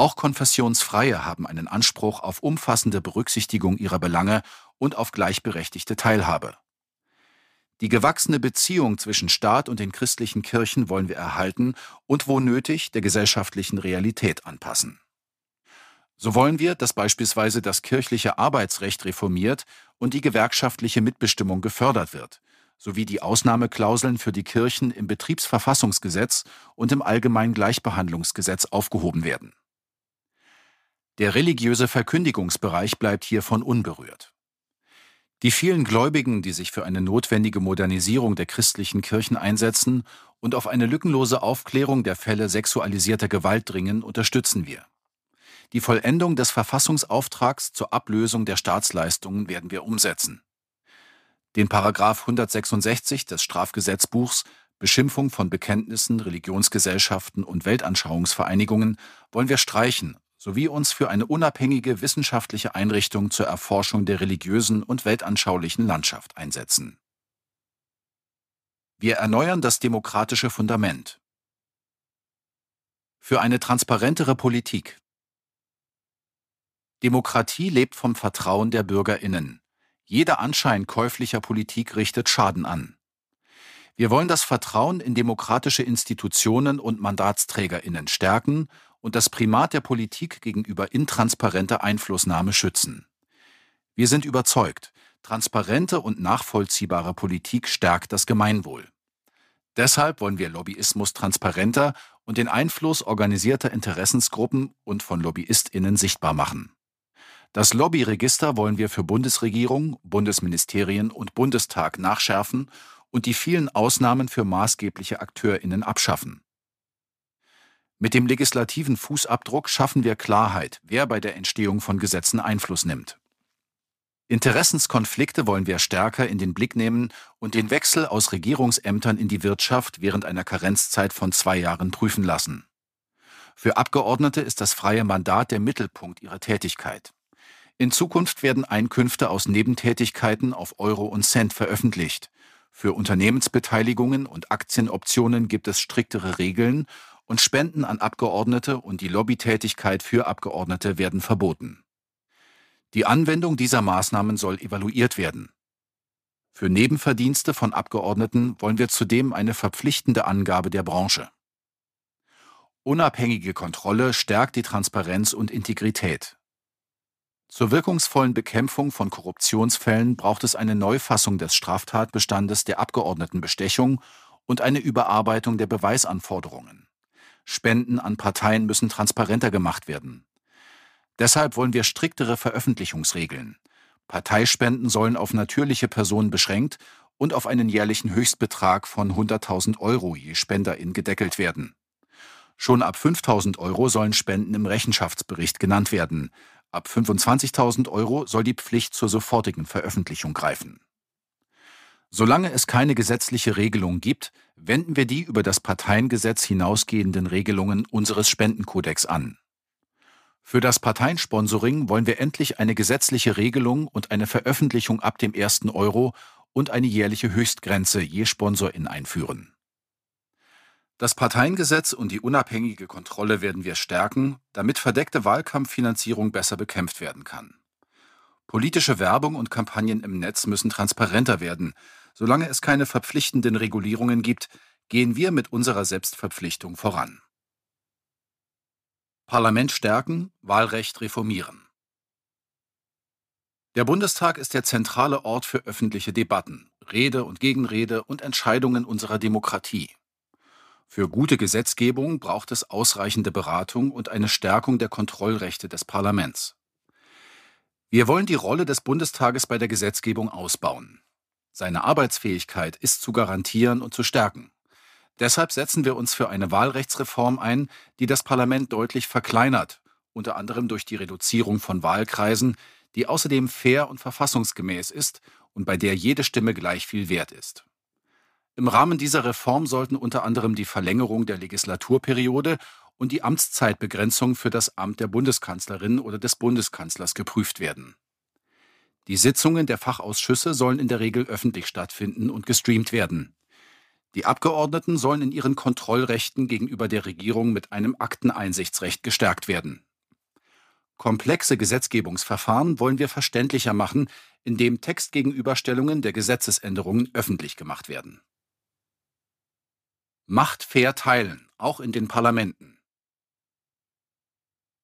Auch Konfessionsfreie haben einen Anspruch auf umfassende Berücksichtigung ihrer Belange und auf gleichberechtigte Teilhabe. Die gewachsene Beziehung zwischen Staat und den christlichen Kirchen wollen wir erhalten und wo nötig der gesellschaftlichen Realität anpassen. So wollen wir, dass beispielsweise das kirchliche Arbeitsrecht reformiert und die gewerkschaftliche Mitbestimmung gefördert wird, sowie die Ausnahmeklauseln für die Kirchen im Betriebsverfassungsgesetz und im Allgemeinen Gleichbehandlungsgesetz aufgehoben werden. Der religiöse Verkündigungsbereich bleibt hiervon unberührt. Die vielen Gläubigen, die sich für eine notwendige Modernisierung der christlichen Kirchen einsetzen und auf eine lückenlose Aufklärung der Fälle sexualisierter Gewalt dringen, unterstützen wir. Die Vollendung des Verfassungsauftrags zur Ablösung der Staatsleistungen werden wir umsetzen. Den Paragraph 166 des Strafgesetzbuchs Beschimpfung von Bekenntnissen, Religionsgesellschaften und Weltanschauungsvereinigungen wollen wir streichen sowie uns für eine unabhängige wissenschaftliche Einrichtung zur Erforschung der religiösen und weltanschaulichen Landschaft einsetzen. Wir erneuern das demokratische Fundament. Für eine transparentere Politik. Demokratie lebt vom Vertrauen der Bürgerinnen. Jeder Anschein käuflicher Politik richtet Schaden an. Wir wollen das Vertrauen in demokratische Institutionen und Mandatsträgerinnen stärken und das Primat der Politik gegenüber intransparenter Einflussnahme schützen. Wir sind überzeugt, transparente und nachvollziehbare Politik stärkt das Gemeinwohl. Deshalb wollen wir Lobbyismus transparenter und den Einfluss organisierter Interessensgruppen und von Lobbyistinnen sichtbar machen. Das Lobbyregister wollen wir für Bundesregierung, Bundesministerien und Bundestag nachschärfen und die vielen Ausnahmen für maßgebliche Akteurinnen abschaffen. Mit dem legislativen Fußabdruck schaffen wir Klarheit, wer bei der Entstehung von Gesetzen Einfluss nimmt. Interessenskonflikte wollen wir stärker in den Blick nehmen und den Wechsel aus Regierungsämtern in die Wirtschaft während einer Karenzzeit von zwei Jahren prüfen lassen. Für Abgeordnete ist das freie Mandat der Mittelpunkt ihrer Tätigkeit. In Zukunft werden Einkünfte aus Nebentätigkeiten auf Euro und Cent veröffentlicht. Für Unternehmensbeteiligungen und Aktienoptionen gibt es striktere Regeln und Spenden an Abgeordnete und die Lobbytätigkeit für Abgeordnete werden verboten. Die Anwendung dieser Maßnahmen soll evaluiert werden. Für Nebenverdienste von Abgeordneten wollen wir zudem eine verpflichtende Angabe der Branche. Unabhängige Kontrolle stärkt die Transparenz und Integrität. Zur wirkungsvollen Bekämpfung von Korruptionsfällen braucht es eine Neufassung des Straftatbestandes der Abgeordnetenbestechung und eine Überarbeitung der Beweisanforderungen. Spenden an Parteien müssen transparenter gemacht werden. Deshalb wollen wir striktere Veröffentlichungsregeln. Parteispenden sollen auf natürliche Personen beschränkt und auf einen jährlichen Höchstbetrag von 100.000 Euro je Spenderin gedeckelt werden. Schon ab 5.000 Euro sollen Spenden im Rechenschaftsbericht genannt werden. Ab 25.000 Euro soll die Pflicht zur sofortigen Veröffentlichung greifen. Solange es keine gesetzliche Regelung gibt, wenden wir die über das Parteiengesetz hinausgehenden Regelungen unseres Spendenkodex an. Für das Parteiensponsoring wollen wir endlich eine gesetzliche Regelung und eine Veröffentlichung ab dem ersten Euro und eine jährliche Höchstgrenze je Sponsorin einführen. Das Parteiengesetz und die unabhängige Kontrolle werden wir stärken, damit verdeckte Wahlkampffinanzierung besser bekämpft werden kann. Politische Werbung und Kampagnen im Netz müssen transparenter werden, Solange es keine verpflichtenden Regulierungen gibt, gehen wir mit unserer Selbstverpflichtung voran. Parlament stärken, Wahlrecht reformieren. Der Bundestag ist der zentrale Ort für öffentliche Debatten, Rede und Gegenrede und Entscheidungen unserer Demokratie. Für gute Gesetzgebung braucht es ausreichende Beratung und eine Stärkung der Kontrollrechte des Parlaments. Wir wollen die Rolle des Bundestages bei der Gesetzgebung ausbauen. Seine Arbeitsfähigkeit ist zu garantieren und zu stärken. Deshalb setzen wir uns für eine Wahlrechtsreform ein, die das Parlament deutlich verkleinert, unter anderem durch die Reduzierung von Wahlkreisen, die außerdem fair und verfassungsgemäß ist und bei der jede Stimme gleich viel wert ist. Im Rahmen dieser Reform sollten unter anderem die Verlängerung der Legislaturperiode und die Amtszeitbegrenzung für das Amt der Bundeskanzlerin oder des Bundeskanzlers geprüft werden. Die Sitzungen der Fachausschüsse sollen in der Regel öffentlich stattfinden und gestreamt werden. Die Abgeordneten sollen in ihren Kontrollrechten gegenüber der Regierung mit einem Akteneinsichtsrecht gestärkt werden. Komplexe Gesetzgebungsverfahren wollen wir verständlicher machen, indem Textgegenüberstellungen der Gesetzesänderungen öffentlich gemacht werden. Macht fair teilen, auch in den Parlamenten.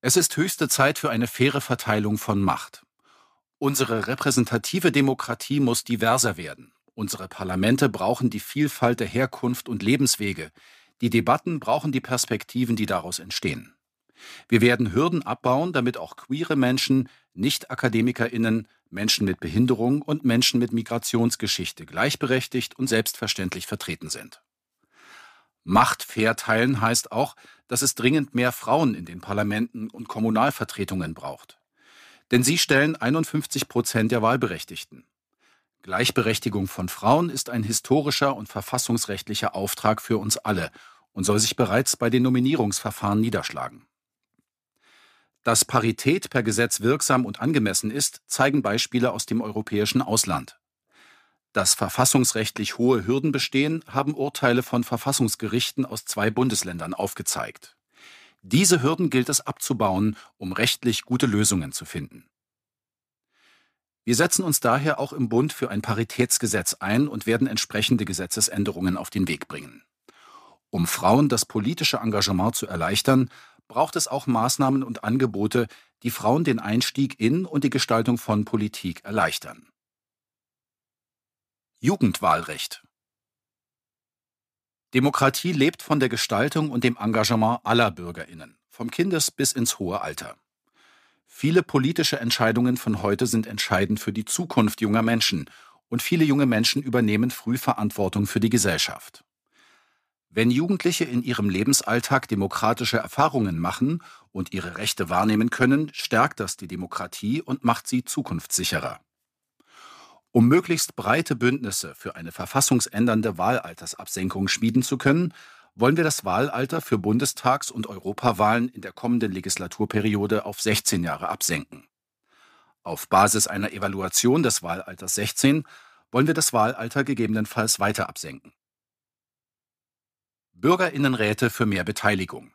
Es ist höchste Zeit für eine faire Verteilung von Macht. Unsere repräsentative Demokratie muss diverser werden. Unsere Parlamente brauchen die Vielfalt der Herkunft und Lebenswege. Die Debatten brauchen die Perspektiven, die daraus entstehen. Wir werden Hürden abbauen, damit auch queere Menschen, Nicht-AkademikerInnen, Menschen mit Behinderung und Menschen mit Migrationsgeschichte gleichberechtigt und selbstverständlich vertreten sind. Macht fair teilen heißt auch, dass es dringend mehr Frauen in den Parlamenten und Kommunalvertretungen braucht. Denn sie stellen 51 Prozent der Wahlberechtigten. Gleichberechtigung von Frauen ist ein historischer und verfassungsrechtlicher Auftrag für uns alle und soll sich bereits bei den Nominierungsverfahren niederschlagen. Dass Parität per Gesetz wirksam und angemessen ist, zeigen Beispiele aus dem europäischen Ausland. Dass verfassungsrechtlich hohe Hürden bestehen, haben Urteile von Verfassungsgerichten aus zwei Bundesländern aufgezeigt. Diese Hürden gilt es abzubauen, um rechtlich gute Lösungen zu finden. Wir setzen uns daher auch im Bund für ein Paritätsgesetz ein und werden entsprechende Gesetzesänderungen auf den Weg bringen. Um Frauen das politische Engagement zu erleichtern, braucht es auch Maßnahmen und Angebote, die Frauen den Einstieg in und die Gestaltung von Politik erleichtern. Jugendwahlrecht Demokratie lebt von der Gestaltung und dem Engagement aller Bürgerinnen, vom Kindes bis ins hohe Alter. Viele politische Entscheidungen von heute sind entscheidend für die Zukunft junger Menschen und viele junge Menschen übernehmen früh Verantwortung für die Gesellschaft. Wenn Jugendliche in ihrem Lebensalltag demokratische Erfahrungen machen und ihre Rechte wahrnehmen können, stärkt das die Demokratie und macht sie zukunftssicherer. Um möglichst breite Bündnisse für eine verfassungsändernde Wahlaltersabsenkung schmieden zu können, wollen wir das Wahlalter für Bundestags- und Europawahlen in der kommenden Legislaturperiode auf 16 Jahre absenken. Auf Basis einer Evaluation des Wahlalters 16 wollen wir das Wahlalter gegebenenfalls weiter absenken. Bürgerinnenräte für mehr Beteiligung.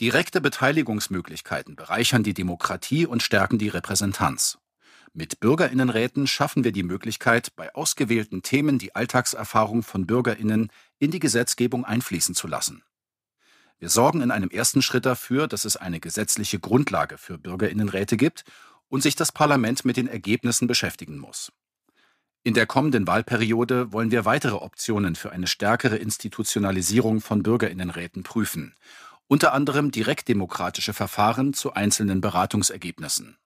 Direkte Beteiligungsmöglichkeiten bereichern die Demokratie und stärken die Repräsentanz. Mit Bürgerinnenräten schaffen wir die Möglichkeit, bei ausgewählten Themen die Alltagserfahrung von Bürgerinnen in die Gesetzgebung einfließen zu lassen. Wir sorgen in einem ersten Schritt dafür, dass es eine gesetzliche Grundlage für Bürgerinnenräte gibt und sich das Parlament mit den Ergebnissen beschäftigen muss. In der kommenden Wahlperiode wollen wir weitere Optionen für eine stärkere Institutionalisierung von Bürgerinnenräten prüfen, unter anderem direktdemokratische Verfahren zu einzelnen Beratungsergebnissen.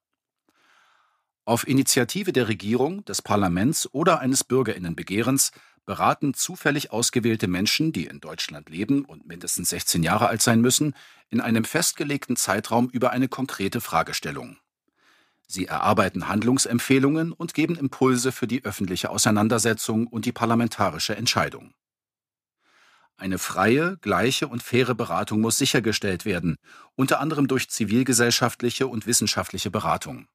Auf Initiative der Regierung, des Parlaments oder eines Bürgerinnenbegehrens beraten zufällig ausgewählte Menschen, die in Deutschland leben und mindestens 16 Jahre alt sein müssen, in einem festgelegten Zeitraum über eine konkrete Fragestellung. Sie erarbeiten Handlungsempfehlungen und geben Impulse für die öffentliche Auseinandersetzung und die parlamentarische Entscheidung. Eine freie, gleiche und faire Beratung muss sichergestellt werden, unter anderem durch zivilgesellschaftliche und wissenschaftliche Beratung.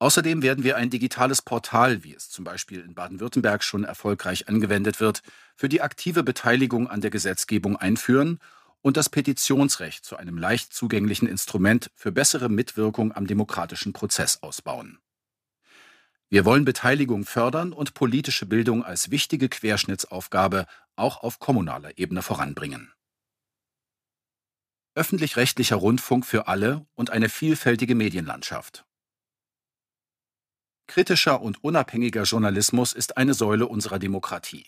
Außerdem werden wir ein digitales Portal, wie es zum Beispiel in Baden-Württemberg schon erfolgreich angewendet wird, für die aktive Beteiligung an der Gesetzgebung einführen und das Petitionsrecht zu einem leicht zugänglichen Instrument für bessere Mitwirkung am demokratischen Prozess ausbauen. Wir wollen Beteiligung fördern und politische Bildung als wichtige Querschnittsaufgabe auch auf kommunaler Ebene voranbringen. Öffentlich-rechtlicher Rundfunk für alle und eine vielfältige Medienlandschaft. Kritischer und unabhängiger Journalismus ist eine Säule unserer Demokratie.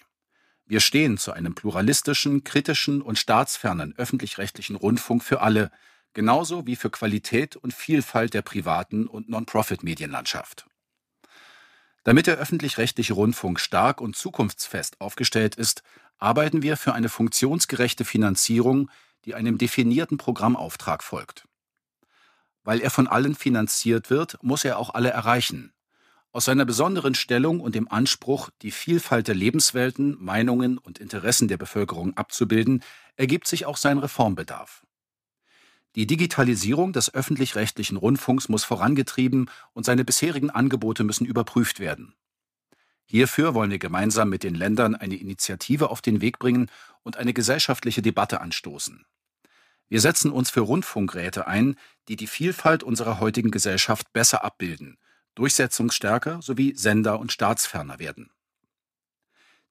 Wir stehen zu einem pluralistischen, kritischen und staatsfernen öffentlich-rechtlichen Rundfunk für alle, genauso wie für Qualität und Vielfalt der privaten und Non-Profit-Medienlandschaft. Damit der öffentlich-rechtliche Rundfunk stark und zukunftsfest aufgestellt ist, arbeiten wir für eine funktionsgerechte Finanzierung, die einem definierten Programmauftrag folgt. Weil er von allen finanziert wird, muss er auch alle erreichen, aus seiner besonderen Stellung und dem Anspruch, die Vielfalt der Lebenswelten, Meinungen und Interessen der Bevölkerung abzubilden, ergibt sich auch sein Reformbedarf. Die Digitalisierung des öffentlich-rechtlichen Rundfunks muss vorangetrieben und seine bisherigen Angebote müssen überprüft werden. Hierfür wollen wir gemeinsam mit den Ländern eine Initiative auf den Weg bringen und eine gesellschaftliche Debatte anstoßen. Wir setzen uns für Rundfunkräte ein, die die Vielfalt unserer heutigen Gesellschaft besser abbilden, durchsetzungsstärker sowie Sender und staatsferner werden.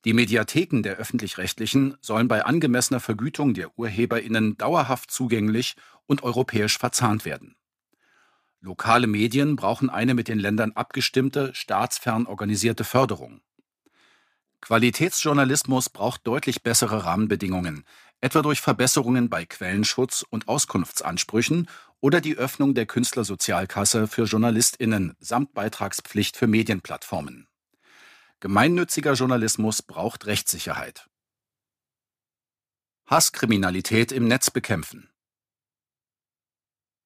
Die Mediatheken der öffentlich-rechtlichen sollen bei angemessener Vergütung der Urheberinnen dauerhaft zugänglich und europäisch verzahnt werden. Lokale Medien brauchen eine mit den Ländern abgestimmte, staatsfern organisierte Förderung. Qualitätsjournalismus braucht deutlich bessere Rahmenbedingungen, etwa durch Verbesserungen bei Quellenschutz und Auskunftsansprüchen oder die Öffnung der Künstlersozialkasse für JournalistInnen samt Beitragspflicht für Medienplattformen. Gemeinnütziger Journalismus braucht Rechtssicherheit. Hasskriminalität im Netz bekämpfen.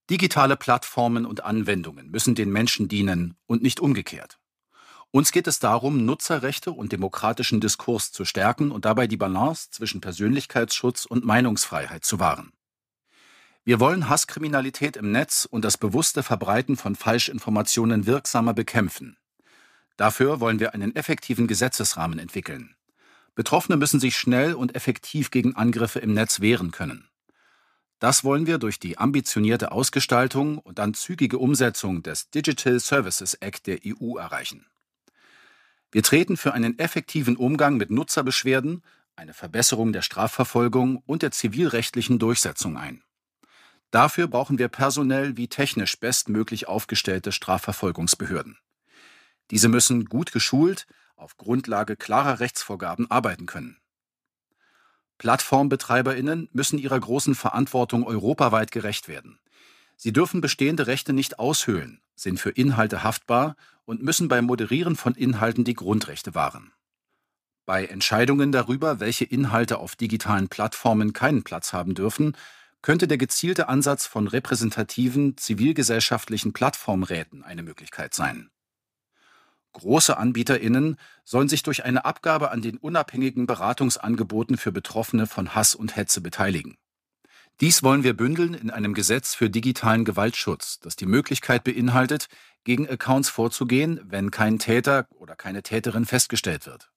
Digitale Plattformen und Anwendungen müssen den Menschen dienen und nicht umgekehrt. Uns geht es darum, Nutzerrechte und demokratischen Diskurs zu stärken und dabei die Balance zwischen Persönlichkeitsschutz und Meinungsfreiheit zu wahren. Wir wollen Hasskriminalität im Netz und das bewusste Verbreiten von Falschinformationen wirksamer bekämpfen. Dafür wollen wir einen effektiven Gesetzesrahmen entwickeln. Betroffene müssen sich schnell und effektiv gegen Angriffe im Netz wehren können. Das wollen wir durch die ambitionierte Ausgestaltung und dann zügige Umsetzung des Digital Services Act der EU erreichen. Wir treten für einen effektiven Umgang mit Nutzerbeschwerden, eine Verbesserung der Strafverfolgung und der zivilrechtlichen Durchsetzung ein. Dafür brauchen wir personell wie technisch bestmöglich aufgestellte Strafverfolgungsbehörden. Diese müssen gut geschult, auf Grundlage klarer Rechtsvorgaben arbeiten können. Plattformbetreiberinnen müssen ihrer großen Verantwortung europaweit gerecht werden. Sie dürfen bestehende Rechte nicht aushöhlen, sind für Inhalte haftbar und müssen beim Moderieren von Inhalten die Grundrechte wahren. Bei Entscheidungen darüber, welche Inhalte auf digitalen Plattformen keinen Platz haben dürfen, könnte der gezielte Ansatz von repräsentativen zivilgesellschaftlichen Plattformräten eine Möglichkeit sein. Große AnbieterInnen sollen sich durch eine Abgabe an den unabhängigen Beratungsangeboten für Betroffene von Hass und Hetze beteiligen. Dies wollen wir bündeln in einem Gesetz für digitalen Gewaltschutz, das die Möglichkeit beinhaltet, gegen Accounts vorzugehen, wenn kein Täter oder keine Täterin festgestellt wird.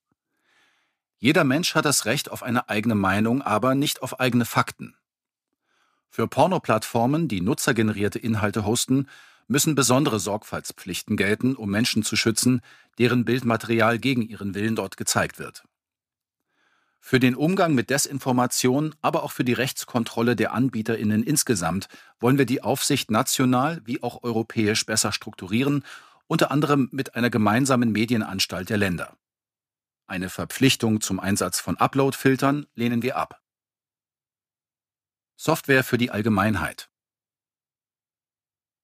Jeder Mensch hat das Recht auf eine eigene Meinung, aber nicht auf eigene Fakten. Für Pornoplattformen, die nutzergenerierte Inhalte hosten, müssen besondere Sorgfaltspflichten gelten, um Menschen zu schützen, deren Bildmaterial gegen ihren Willen dort gezeigt wird. Für den Umgang mit Desinformation, aber auch für die Rechtskontrolle der Anbieterinnen insgesamt wollen wir die Aufsicht national wie auch europäisch besser strukturieren, unter anderem mit einer gemeinsamen Medienanstalt der Länder. Eine Verpflichtung zum Einsatz von Upload-Filtern lehnen wir ab. Software für die Allgemeinheit.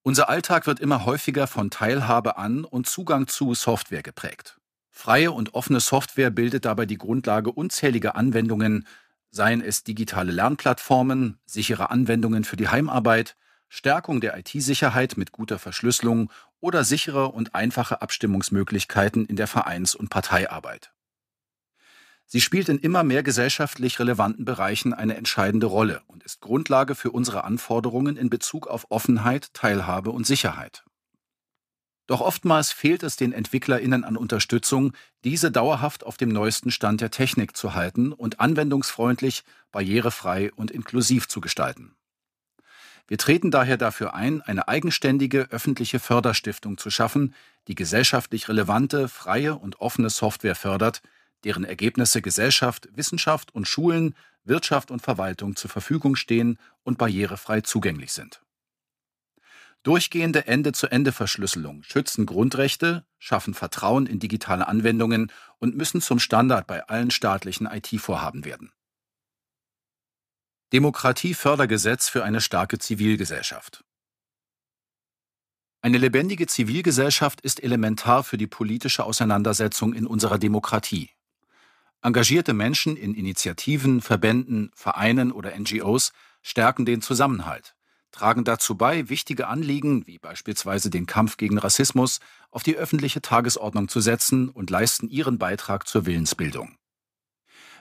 Unser Alltag wird immer häufiger von Teilhabe an und Zugang zu Software geprägt. Freie und offene Software bildet dabei die Grundlage unzähliger Anwendungen, seien es digitale Lernplattformen, sichere Anwendungen für die Heimarbeit, Stärkung der IT-Sicherheit mit guter Verschlüsselung oder sichere und einfache Abstimmungsmöglichkeiten in der Vereins- und Parteiarbeit. Sie spielt in immer mehr gesellschaftlich relevanten Bereichen eine entscheidende Rolle und ist Grundlage für unsere Anforderungen in Bezug auf Offenheit, Teilhabe und Sicherheit. Doch oftmals fehlt es den Entwicklerinnen an Unterstützung, diese dauerhaft auf dem neuesten Stand der Technik zu halten und anwendungsfreundlich, barrierefrei und inklusiv zu gestalten. Wir treten daher dafür ein, eine eigenständige öffentliche Förderstiftung zu schaffen, die gesellschaftlich relevante, freie und offene Software fördert, deren Ergebnisse Gesellschaft, Wissenschaft und Schulen, Wirtschaft und Verwaltung zur Verfügung stehen und barrierefrei zugänglich sind. Durchgehende Ende-zu-Ende-Verschlüsselung schützen Grundrechte, schaffen Vertrauen in digitale Anwendungen und müssen zum Standard bei allen staatlichen IT-Vorhaben werden. Demokratiefördergesetz für eine starke Zivilgesellschaft. Eine lebendige Zivilgesellschaft ist elementar für die politische Auseinandersetzung in unserer Demokratie. Engagierte Menschen in Initiativen, Verbänden, Vereinen oder NGOs stärken den Zusammenhalt, tragen dazu bei, wichtige Anliegen wie beispielsweise den Kampf gegen Rassismus auf die öffentliche Tagesordnung zu setzen und leisten ihren Beitrag zur Willensbildung.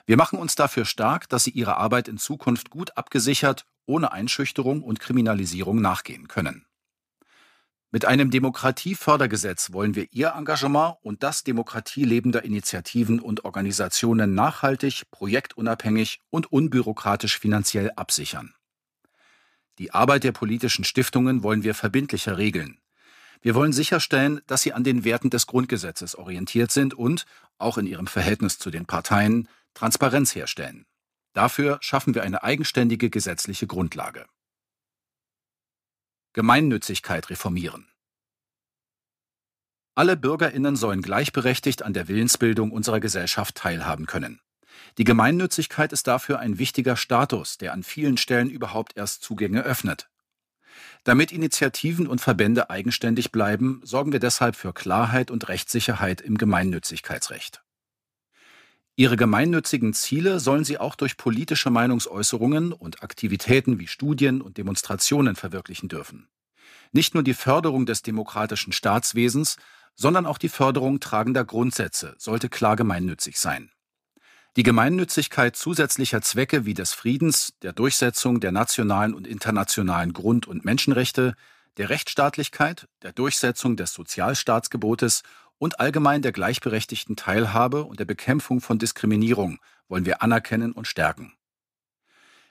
Wir machen uns dafür stark, dass sie ihrer Arbeit in Zukunft gut abgesichert, ohne Einschüchterung und Kriminalisierung nachgehen können. Mit einem Demokratiefördergesetz wollen wir Ihr Engagement und das demokratielebender Initiativen und Organisationen nachhaltig, projektunabhängig und unbürokratisch finanziell absichern. Die Arbeit der politischen Stiftungen wollen wir verbindlicher regeln. Wir wollen sicherstellen, dass sie an den Werten des Grundgesetzes orientiert sind und, auch in ihrem Verhältnis zu den Parteien, Transparenz herstellen. Dafür schaffen wir eine eigenständige gesetzliche Grundlage. Gemeinnützigkeit reformieren. Alle Bürgerinnen sollen gleichberechtigt an der Willensbildung unserer Gesellschaft teilhaben können. Die Gemeinnützigkeit ist dafür ein wichtiger Status, der an vielen Stellen überhaupt erst Zugänge öffnet. Damit Initiativen und Verbände eigenständig bleiben, sorgen wir deshalb für Klarheit und Rechtssicherheit im Gemeinnützigkeitsrecht. Ihre gemeinnützigen Ziele sollen sie auch durch politische Meinungsäußerungen und Aktivitäten wie Studien und Demonstrationen verwirklichen dürfen. Nicht nur die Förderung des demokratischen Staatswesens, sondern auch die Förderung tragender Grundsätze sollte klar gemeinnützig sein. Die Gemeinnützigkeit zusätzlicher Zwecke wie des Friedens, der Durchsetzung der nationalen und internationalen Grund- und Menschenrechte, der Rechtsstaatlichkeit, der Durchsetzung des Sozialstaatsgebotes und allgemein der gleichberechtigten Teilhabe und der Bekämpfung von Diskriminierung wollen wir anerkennen und stärken.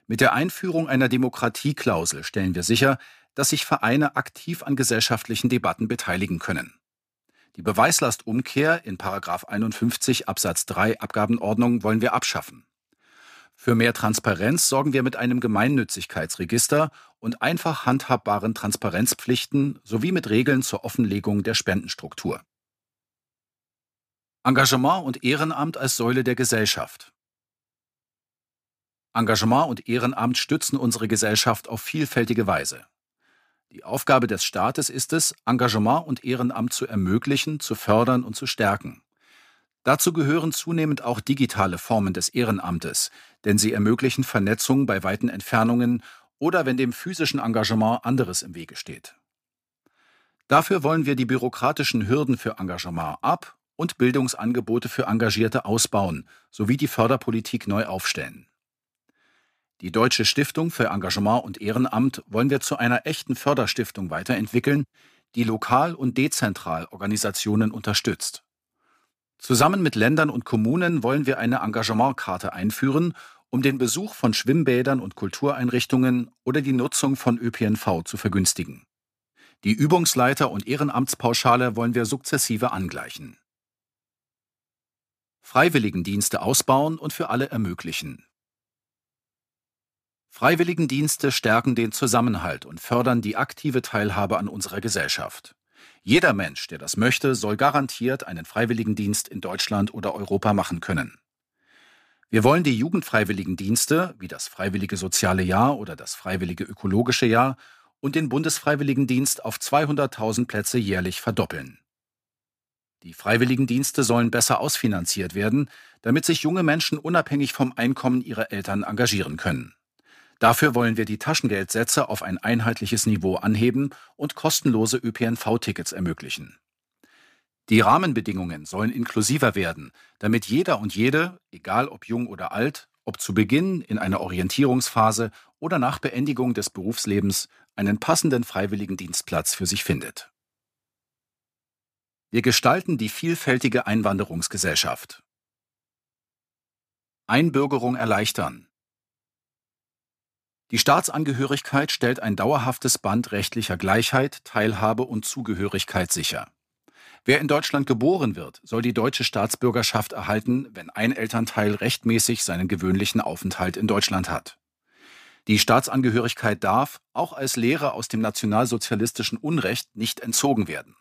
Mit der Einführung einer Demokratieklausel stellen wir sicher, dass sich Vereine aktiv an gesellschaftlichen Debatten beteiligen können. Die Beweislastumkehr in 51 Absatz 3 Abgabenordnung wollen wir abschaffen. Für mehr Transparenz sorgen wir mit einem Gemeinnützigkeitsregister und einfach handhabbaren Transparenzpflichten sowie mit Regeln zur Offenlegung der Spendenstruktur. Engagement und Ehrenamt als Säule der Gesellschaft. Engagement und Ehrenamt stützen unsere Gesellschaft auf vielfältige Weise. Die Aufgabe des Staates ist es, Engagement und Ehrenamt zu ermöglichen, zu fördern und zu stärken. Dazu gehören zunehmend auch digitale Formen des Ehrenamtes, denn sie ermöglichen Vernetzung bei weiten Entfernungen oder wenn dem physischen Engagement anderes im Wege steht. Dafür wollen wir die bürokratischen Hürden für Engagement ab und Bildungsangebote für Engagierte ausbauen sowie die Förderpolitik neu aufstellen. Die Deutsche Stiftung für Engagement und Ehrenamt wollen wir zu einer echten Förderstiftung weiterentwickeln, die lokal und dezentral Organisationen unterstützt. Zusammen mit Ländern und Kommunen wollen wir eine Engagementkarte einführen, um den Besuch von Schwimmbädern und Kultureinrichtungen oder die Nutzung von ÖPNV zu vergünstigen. Die Übungsleiter und Ehrenamtspauschale wollen wir sukzessive angleichen. Freiwilligendienste ausbauen und für alle ermöglichen. Freiwilligendienste stärken den Zusammenhalt und fördern die aktive Teilhabe an unserer Gesellschaft. Jeder Mensch, der das möchte, soll garantiert einen Freiwilligendienst in Deutschland oder Europa machen können. Wir wollen die Jugendfreiwilligendienste, wie das Freiwillige Soziale Jahr oder das Freiwillige Ökologische Jahr, und den Bundesfreiwilligendienst auf 200.000 Plätze jährlich verdoppeln. Die Freiwilligendienste sollen besser ausfinanziert werden, damit sich junge Menschen unabhängig vom Einkommen ihrer Eltern engagieren können. Dafür wollen wir die Taschengeldsätze auf ein einheitliches Niveau anheben und kostenlose ÖPNV-Tickets ermöglichen. Die Rahmenbedingungen sollen inklusiver werden, damit jeder und jede, egal ob jung oder alt, ob zu Beginn in einer Orientierungsphase oder nach Beendigung des Berufslebens, einen passenden Freiwilligendienstplatz für sich findet. Wir gestalten die vielfältige Einwanderungsgesellschaft. Einbürgerung erleichtern. Die Staatsangehörigkeit stellt ein dauerhaftes Band rechtlicher Gleichheit, Teilhabe und Zugehörigkeit sicher. Wer in Deutschland geboren wird, soll die deutsche Staatsbürgerschaft erhalten, wenn ein Elternteil rechtmäßig seinen gewöhnlichen Aufenthalt in Deutschland hat. Die Staatsangehörigkeit darf, auch als Lehre aus dem nationalsozialistischen Unrecht, nicht entzogen werden.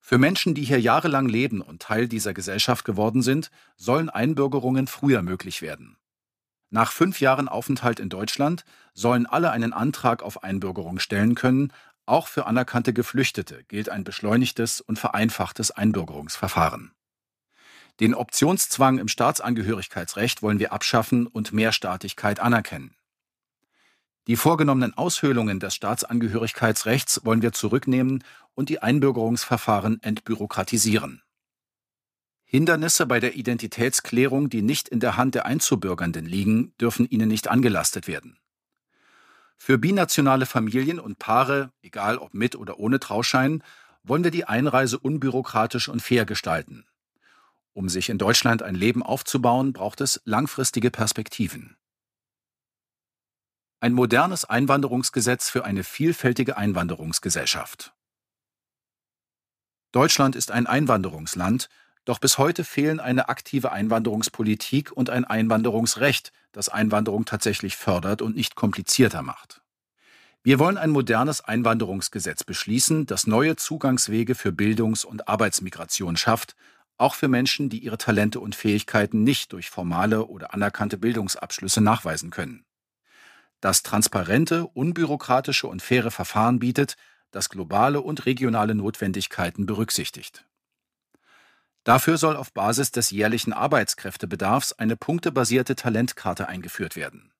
Für Menschen, die hier jahrelang leben und Teil dieser Gesellschaft geworden sind, sollen Einbürgerungen früher möglich werden. Nach fünf Jahren Aufenthalt in Deutschland sollen alle einen Antrag auf Einbürgerung stellen können, auch für anerkannte Geflüchtete gilt ein beschleunigtes und vereinfachtes Einbürgerungsverfahren. Den Optionszwang im Staatsangehörigkeitsrecht wollen wir abschaffen und Mehrstaatigkeit anerkennen. Die vorgenommenen Aushöhlungen des Staatsangehörigkeitsrechts wollen wir zurücknehmen und die Einbürgerungsverfahren entbürokratisieren. Hindernisse bei der Identitätsklärung, die nicht in der Hand der Einzubürgernden liegen, dürfen ihnen nicht angelastet werden. Für binationale Familien und Paare, egal ob mit oder ohne Trauschein, wollen wir die Einreise unbürokratisch und fair gestalten. Um sich in Deutschland ein Leben aufzubauen, braucht es langfristige Perspektiven. Ein modernes Einwanderungsgesetz für eine vielfältige Einwanderungsgesellschaft. Deutschland ist ein Einwanderungsland, doch bis heute fehlen eine aktive Einwanderungspolitik und ein Einwanderungsrecht, das Einwanderung tatsächlich fördert und nicht komplizierter macht. Wir wollen ein modernes Einwanderungsgesetz beschließen, das neue Zugangswege für Bildungs- und Arbeitsmigration schafft, auch für Menschen, die ihre Talente und Fähigkeiten nicht durch formale oder anerkannte Bildungsabschlüsse nachweisen können das transparente, unbürokratische und faire Verfahren bietet, das globale und regionale Notwendigkeiten berücksichtigt. Dafür soll auf Basis des jährlichen Arbeitskräftebedarfs eine punktebasierte Talentkarte eingeführt werden.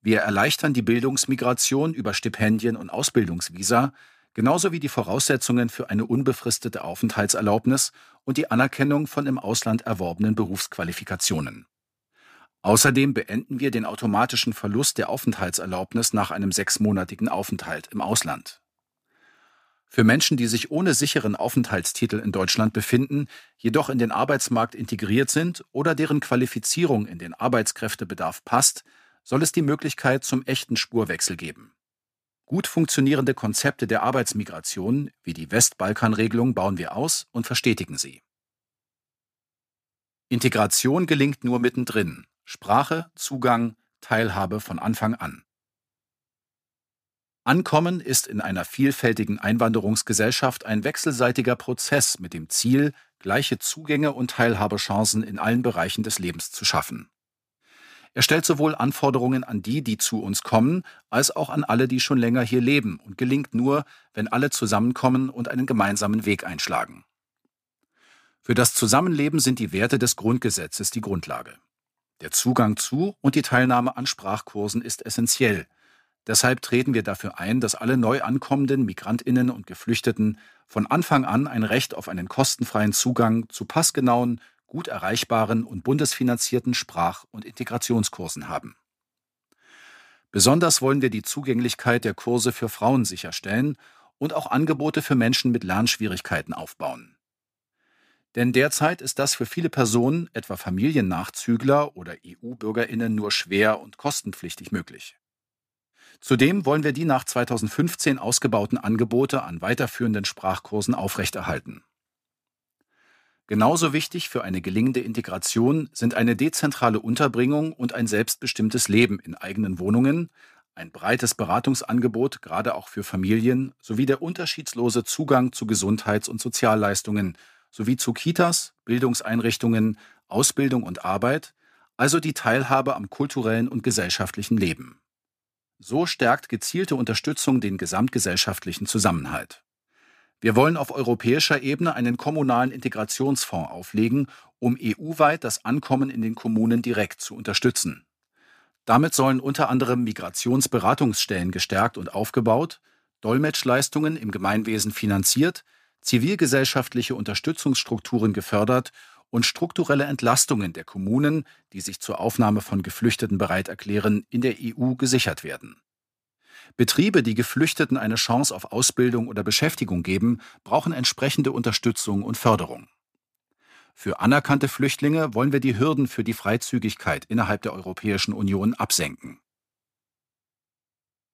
Wir erleichtern die Bildungsmigration über Stipendien und Ausbildungsvisa, genauso wie die Voraussetzungen für eine unbefristete Aufenthaltserlaubnis und die Anerkennung von im Ausland erworbenen Berufsqualifikationen. Außerdem beenden wir den automatischen Verlust der Aufenthaltserlaubnis nach einem sechsmonatigen Aufenthalt im Ausland. Für Menschen, die sich ohne sicheren Aufenthaltstitel in Deutschland befinden, jedoch in den Arbeitsmarkt integriert sind oder deren Qualifizierung in den Arbeitskräftebedarf passt, soll es die Möglichkeit zum echten Spurwechsel geben. Gut funktionierende Konzepte der Arbeitsmigration wie die Westbalkanregelung bauen wir aus und verstetigen sie. Integration gelingt nur mittendrin, Sprache, Zugang, Teilhabe von Anfang an. Ankommen ist in einer vielfältigen Einwanderungsgesellschaft ein wechselseitiger Prozess mit dem Ziel, gleiche Zugänge und Teilhabechancen in allen Bereichen des Lebens zu schaffen. Er stellt sowohl Anforderungen an die, die zu uns kommen, als auch an alle, die schon länger hier leben und gelingt nur, wenn alle zusammenkommen und einen gemeinsamen Weg einschlagen. Für das Zusammenleben sind die Werte des Grundgesetzes die Grundlage. Der Zugang zu und die Teilnahme an Sprachkursen ist essentiell. Deshalb treten wir dafür ein, dass alle neu ankommenden Migrantinnen und Geflüchteten von Anfang an ein Recht auf einen kostenfreien Zugang zu passgenauen, gut erreichbaren und bundesfinanzierten Sprach- und Integrationskursen haben. Besonders wollen wir die Zugänglichkeit der Kurse für Frauen sicherstellen und auch Angebote für Menschen mit Lernschwierigkeiten aufbauen. Denn derzeit ist das für viele Personen, etwa Familiennachzügler oder EU-Bürgerinnen, nur schwer und kostenpflichtig möglich. Zudem wollen wir die nach 2015 ausgebauten Angebote an weiterführenden Sprachkursen aufrechterhalten. Genauso wichtig für eine gelingende Integration sind eine dezentrale Unterbringung und ein selbstbestimmtes Leben in eigenen Wohnungen, ein breites Beratungsangebot, gerade auch für Familien, sowie der unterschiedslose Zugang zu Gesundheits- und Sozialleistungen sowie zu Kitas, Bildungseinrichtungen, Ausbildung und Arbeit, also die Teilhabe am kulturellen und gesellschaftlichen Leben. So stärkt gezielte Unterstützung den gesamtgesellschaftlichen Zusammenhalt. Wir wollen auf europäischer Ebene einen kommunalen Integrationsfonds auflegen, um EU-weit das Ankommen in den Kommunen direkt zu unterstützen. Damit sollen unter anderem Migrationsberatungsstellen gestärkt und aufgebaut, Dolmetschleistungen im Gemeinwesen finanziert, zivilgesellschaftliche Unterstützungsstrukturen gefördert und strukturelle Entlastungen der Kommunen, die sich zur Aufnahme von Geflüchteten bereit erklären, in der EU gesichert werden. Betriebe, die Geflüchteten eine Chance auf Ausbildung oder Beschäftigung geben, brauchen entsprechende Unterstützung und Förderung. Für anerkannte Flüchtlinge wollen wir die Hürden für die Freizügigkeit innerhalb der Europäischen Union absenken.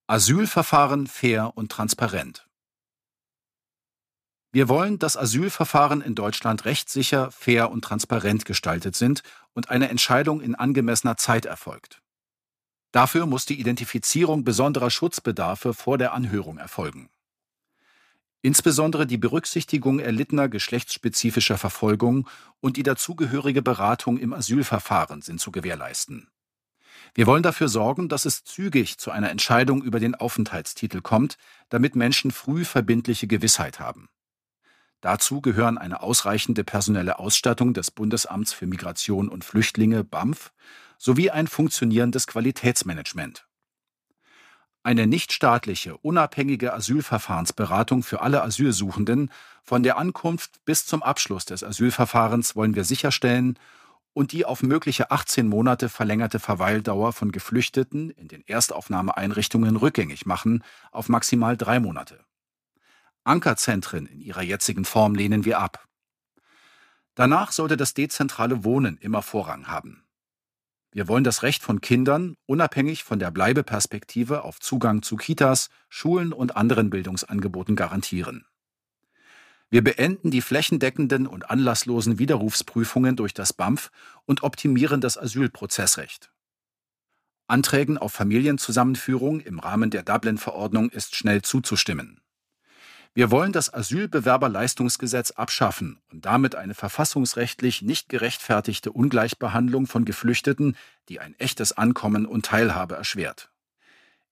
Asylverfahren fair und transparent. Wir wollen, dass Asylverfahren in Deutschland rechtssicher, fair und transparent gestaltet sind und eine Entscheidung in angemessener Zeit erfolgt. Dafür muss die Identifizierung besonderer Schutzbedarfe vor der Anhörung erfolgen. Insbesondere die Berücksichtigung erlittener geschlechtsspezifischer Verfolgung und die dazugehörige Beratung im Asylverfahren sind zu gewährleisten. Wir wollen dafür sorgen, dass es zügig zu einer Entscheidung über den Aufenthaltstitel kommt, damit Menschen früh verbindliche Gewissheit haben. Dazu gehören eine ausreichende personelle Ausstattung des Bundesamts für Migration und Flüchtlinge BAMF sowie ein funktionierendes Qualitätsmanagement. Eine nichtstaatliche, unabhängige Asylverfahrensberatung für alle Asylsuchenden von der Ankunft bis zum Abschluss des Asylverfahrens wollen wir sicherstellen und die auf mögliche 18 Monate verlängerte Verweildauer von Geflüchteten in den Erstaufnahmeeinrichtungen rückgängig machen auf maximal drei Monate. Ankerzentren in ihrer jetzigen Form lehnen wir ab. Danach sollte das dezentrale Wohnen immer Vorrang haben. Wir wollen das Recht von Kindern, unabhängig von der Bleibeperspektive auf Zugang zu Kitas, Schulen und anderen Bildungsangeboten garantieren. Wir beenden die flächendeckenden und anlasslosen Widerrufsprüfungen durch das BAMF und optimieren das Asylprozessrecht. Anträgen auf Familienzusammenführung im Rahmen der Dublin-Verordnung ist schnell zuzustimmen. Wir wollen das Asylbewerberleistungsgesetz abschaffen und damit eine verfassungsrechtlich nicht gerechtfertigte Ungleichbehandlung von Geflüchteten, die ein echtes Ankommen und Teilhabe erschwert.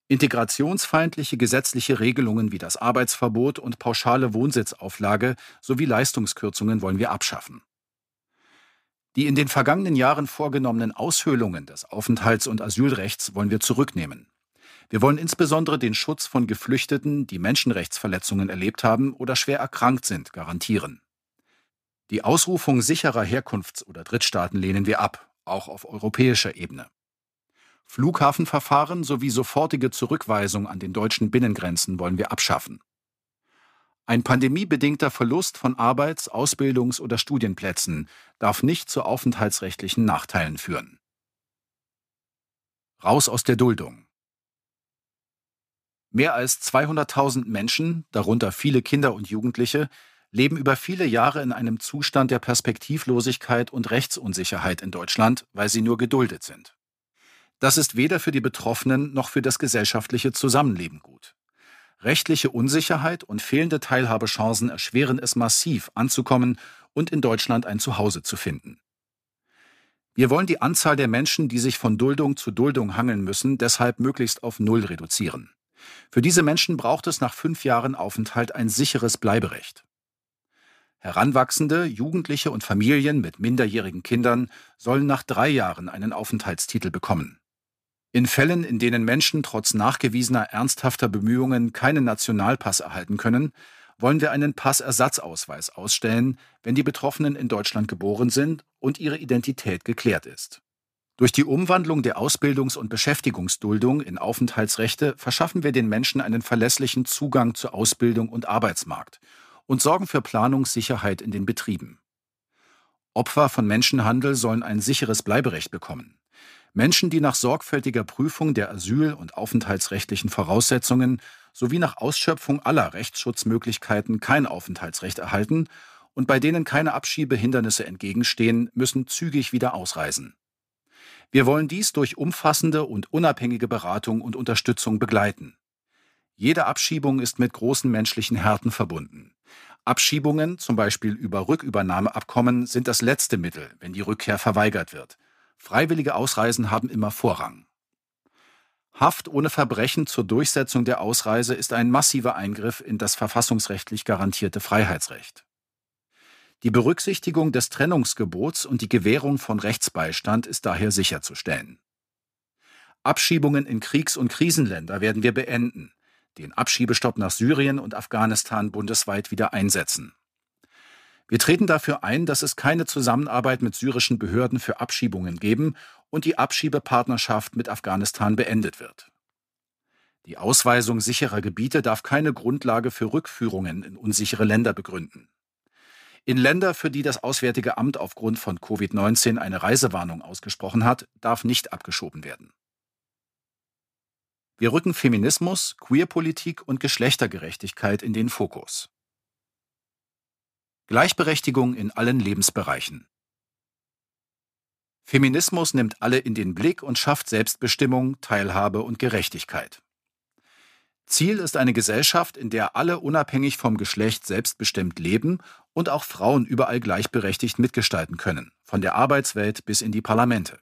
Integrationsfeindliche gesetzliche Regelungen wie das Arbeitsverbot und pauschale Wohnsitzauflage sowie Leistungskürzungen wollen wir abschaffen. Die in den vergangenen Jahren vorgenommenen Aushöhlungen des Aufenthalts- und Asylrechts wollen wir zurücknehmen. Wir wollen insbesondere den Schutz von Geflüchteten, die Menschenrechtsverletzungen erlebt haben oder schwer erkrankt sind, garantieren. Die Ausrufung sicherer Herkunfts- oder Drittstaaten lehnen wir ab, auch auf europäischer Ebene. Flughafenverfahren sowie sofortige Zurückweisung an den deutschen Binnengrenzen wollen wir abschaffen. Ein pandemiebedingter Verlust von Arbeits-, Ausbildungs- oder Studienplätzen darf nicht zu aufenthaltsrechtlichen Nachteilen führen. Raus aus der Duldung. Mehr als 200.000 Menschen, darunter viele Kinder und Jugendliche, leben über viele Jahre in einem Zustand der Perspektivlosigkeit und Rechtsunsicherheit in Deutschland, weil sie nur geduldet sind. Das ist weder für die Betroffenen noch für das gesellschaftliche Zusammenleben gut. Rechtliche Unsicherheit und fehlende Teilhabechancen erschweren es massiv, anzukommen und in Deutschland ein Zuhause zu finden. Wir wollen die Anzahl der Menschen, die sich von Duldung zu Duldung hangeln müssen, deshalb möglichst auf Null reduzieren. Für diese Menschen braucht es nach fünf Jahren Aufenthalt ein sicheres Bleiberecht. Heranwachsende, Jugendliche und Familien mit minderjährigen Kindern sollen nach drei Jahren einen Aufenthaltstitel bekommen. In Fällen, in denen Menschen trotz nachgewiesener ernsthafter Bemühungen keinen Nationalpass erhalten können, wollen wir einen Passersatzausweis ausstellen, wenn die Betroffenen in Deutschland geboren sind und ihre Identität geklärt ist. Durch die Umwandlung der Ausbildungs- und Beschäftigungsduldung in Aufenthaltsrechte verschaffen wir den Menschen einen verlässlichen Zugang zu Ausbildung und Arbeitsmarkt und sorgen für Planungssicherheit in den Betrieben. Opfer von Menschenhandel sollen ein sicheres Bleiberecht bekommen. Menschen, die nach sorgfältiger Prüfung der asyl- und aufenthaltsrechtlichen Voraussetzungen sowie nach Ausschöpfung aller Rechtsschutzmöglichkeiten kein Aufenthaltsrecht erhalten und bei denen keine Abschiebehindernisse entgegenstehen, müssen zügig wieder ausreisen. Wir wollen dies durch umfassende und unabhängige Beratung und Unterstützung begleiten. Jede Abschiebung ist mit großen menschlichen Härten verbunden. Abschiebungen, zum Beispiel über Rückübernahmeabkommen, sind das letzte Mittel, wenn die Rückkehr verweigert wird. Freiwillige Ausreisen haben immer Vorrang. Haft ohne Verbrechen zur Durchsetzung der Ausreise ist ein massiver Eingriff in das verfassungsrechtlich garantierte Freiheitsrecht. Die Berücksichtigung des Trennungsgebots und die Gewährung von Rechtsbeistand ist daher sicherzustellen. Abschiebungen in Kriegs- und Krisenländer werden wir beenden, den Abschiebestopp nach Syrien und Afghanistan bundesweit wieder einsetzen. Wir treten dafür ein, dass es keine Zusammenarbeit mit syrischen Behörden für Abschiebungen geben und die Abschiebepartnerschaft mit Afghanistan beendet wird. Die Ausweisung sicherer Gebiete darf keine Grundlage für Rückführungen in unsichere Länder begründen. In Länder, für die das Auswärtige Amt aufgrund von Covid-19 eine Reisewarnung ausgesprochen hat, darf nicht abgeschoben werden. Wir rücken Feminismus, Queerpolitik und Geschlechtergerechtigkeit in den Fokus. Gleichberechtigung in allen Lebensbereichen. Feminismus nimmt alle in den Blick und schafft Selbstbestimmung, Teilhabe und Gerechtigkeit. Ziel ist eine Gesellschaft, in der alle unabhängig vom Geschlecht selbstbestimmt leben und auch Frauen überall gleichberechtigt mitgestalten können, von der Arbeitswelt bis in die Parlamente.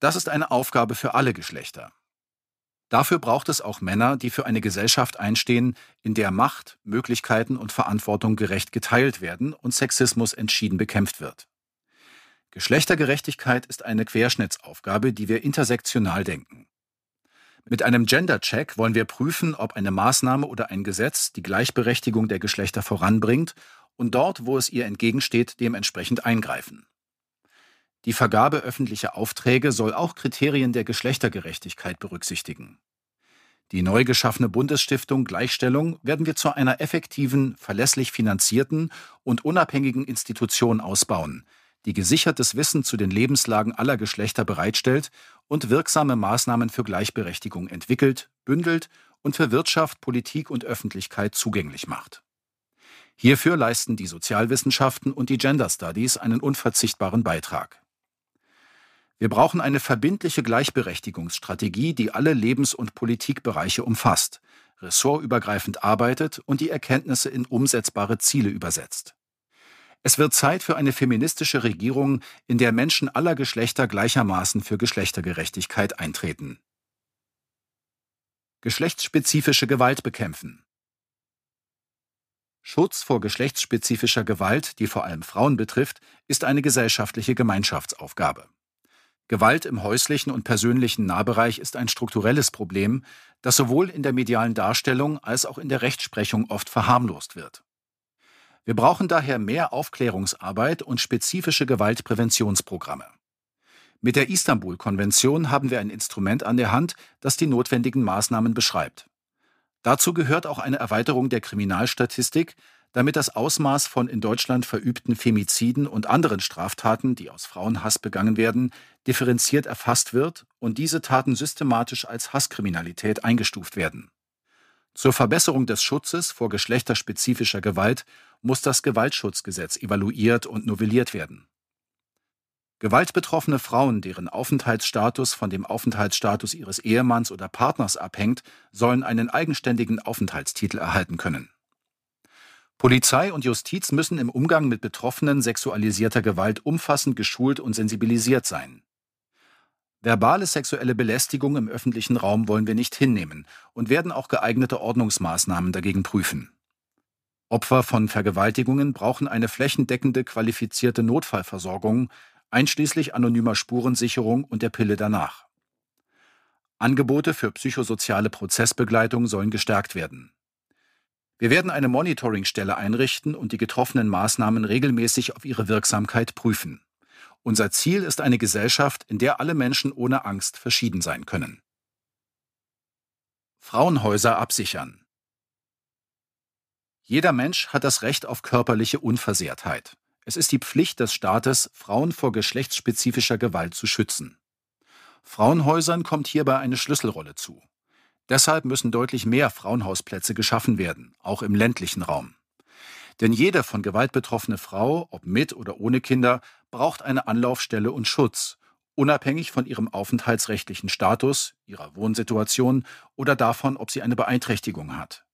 Das ist eine Aufgabe für alle Geschlechter. Dafür braucht es auch Männer, die für eine Gesellschaft einstehen, in der Macht, Möglichkeiten und Verantwortung gerecht geteilt werden und Sexismus entschieden bekämpft wird. Geschlechtergerechtigkeit ist eine Querschnittsaufgabe, die wir intersektional denken. Mit einem Gender-Check wollen wir prüfen, ob eine Maßnahme oder ein Gesetz die Gleichberechtigung der Geschlechter voranbringt und dort, wo es ihr entgegensteht, dementsprechend eingreifen. Die Vergabe öffentlicher Aufträge soll auch Kriterien der Geschlechtergerechtigkeit berücksichtigen. Die neu geschaffene Bundesstiftung Gleichstellung werden wir zu einer effektiven, verlässlich finanzierten und unabhängigen Institution ausbauen, die gesichertes Wissen zu den Lebenslagen aller Geschlechter bereitstellt und wirksame Maßnahmen für Gleichberechtigung entwickelt, bündelt und für Wirtschaft, Politik und Öffentlichkeit zugänglich macht. Hierfür leisten die Sozialwissenschaften und die Gender Studies einen unverzichtbaren Beitrag. Wir brauchen eine verbindliche Gleichberechtigungsstrategie, die alle Lebens- und Politikbereiche umfasst, ressortübergreifend arbeitet und die Erkenntnisse in umsetzbare Ziele übersetzt. Es wird Zeit für eine feministische Regierung, in der Menschen aller Geschlechter gleichermaßen für Geschlechtergerechtigkeit eintreten. Geschlechtsspezifische Gewalt bekämpfen. Schutz vor geschlechtsspezifischer Gewalt, die vor allem Frauen betrifft, ist eine gesellschaftliche Gemeinschaftsaufgabe. Gewalt im häuslichen und persönlichen Nahbereich ist ein strukturelles Problem, das sowohl in der medialen Darstellung als auch in der Rechtsprechung oft verharmlost wird. Wir brauchen daher mehr Aufklärungsarbeit und spezifische Gewaltpräventionsprogramme. Mit der Istanbul-Konvention haben wir ein Instrument an der Hand, das die notwendigen Maßnahmen beschreibt. Dazu gehört auch eine Erweiterung der Kriminalstatistik, damit das Ausmaß von in Deutschland verübten Femiziden und anderen Straftaten, die aus Frauenhass begangen werden, differenziert erfasst wird und diese Taten systematisch als Hasskriminalität eingestuft werden. Zur Verbesserung des Schutzes vor geschlechterspezifischer Gewalt muss das Gewaltschutzgesetz evaluiert und novelliert werden. Gewaltbetroffene Frauen, deren Aufenthaltsstatus von dem Aufenthaltsstatus ihres Ehemanns oder Partners abhängt, sollen einen eigenständigen Aufenthaltstitel erhalten können. Polizei und Justiz müssen im Umgang mit Betroffenen sexualisierter Gewalt umfassend geschult und sensibilisiert sein. Verbale sexuelle Belästigung im öffentlichen Raum wollen wir nicht hinnehmen und werden auch geeignete Ordnungsmaßnahmen dagegen prüfen. Opfer von Vergewaltigungen brauchen eine flächendeckende qualifizierte Notfallversorgung, einschließlich anonymer Spurensicherung und der Pille danach. Angebote für psychosoziale Prozessbegleitung sollen gestärkt werden. Wir werden eine Monitoringstelle einrichten und die getroffenen Maßnahmen regelmäßig auf ihre Wirksamkeit prüfen. Unser Ziel ist eine Gesellschaft, in der alle Menschen ohne Angst verschieden sein können. Frauenhäuser absichern. Jeder Mensch hat das Recht auf körperliche Unversehrtheit. Es ist die Pflicht des Staates, Frauen vor geschlechtsspezifischer Gewalt zu schützen. Frauenhäusern kommt hierbei eine Schlüsselrolle zu. Deshalb müssen deutlich mehr Frauenhausplätze geschaffen werden, auch im ländlichen Raum. Denn jede von Gewalt betroffene Frau, ob mit oder ohne Kinder, braucht eine Anlaufstelle und Schutz, unabhängig von ihrem aufenthaltsrechtlichen Status, ihrer Wohnsituation oder davon, ob sie eine Beeinträchtigung hat.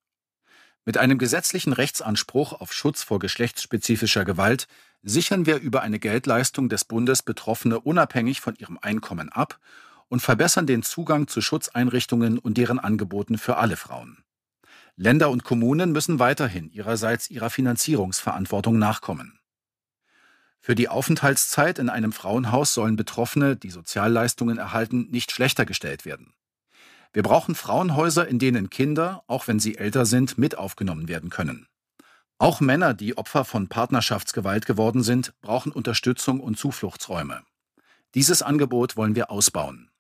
Mit einem gesetzlichen Rechtsanspruch auf Schutz vor geschlechtsspezifischer Gewalt sichern wir über eine Geldleistung des Bundes Betroffene unabhängig von ihrem Einkommen ab und verbessern den Zugang zu Schutzeinrichtungen und deren Angeboten für alle Frauen. Länder und Kommunen müssen weiterhin ihrerseits ihrer Finanzierungsverantwortung nachkommen. Für die Aufenthaltszeit in einem Frauenhaus sollen Betroffene, die Sozialleistungen erhalten, nicht schlechter gestellt werden. Wir brauchen Frauenhäuser, in denen Kinder, auch wenn sie älter sind, mit aufgenommen werden können. Auch Männer, die Opfer von Partnerschaftsgewalt geworden sind, brauchen Unterstützung und Zufluchtsräume. Dieses Angebot wollen wir ausbauen.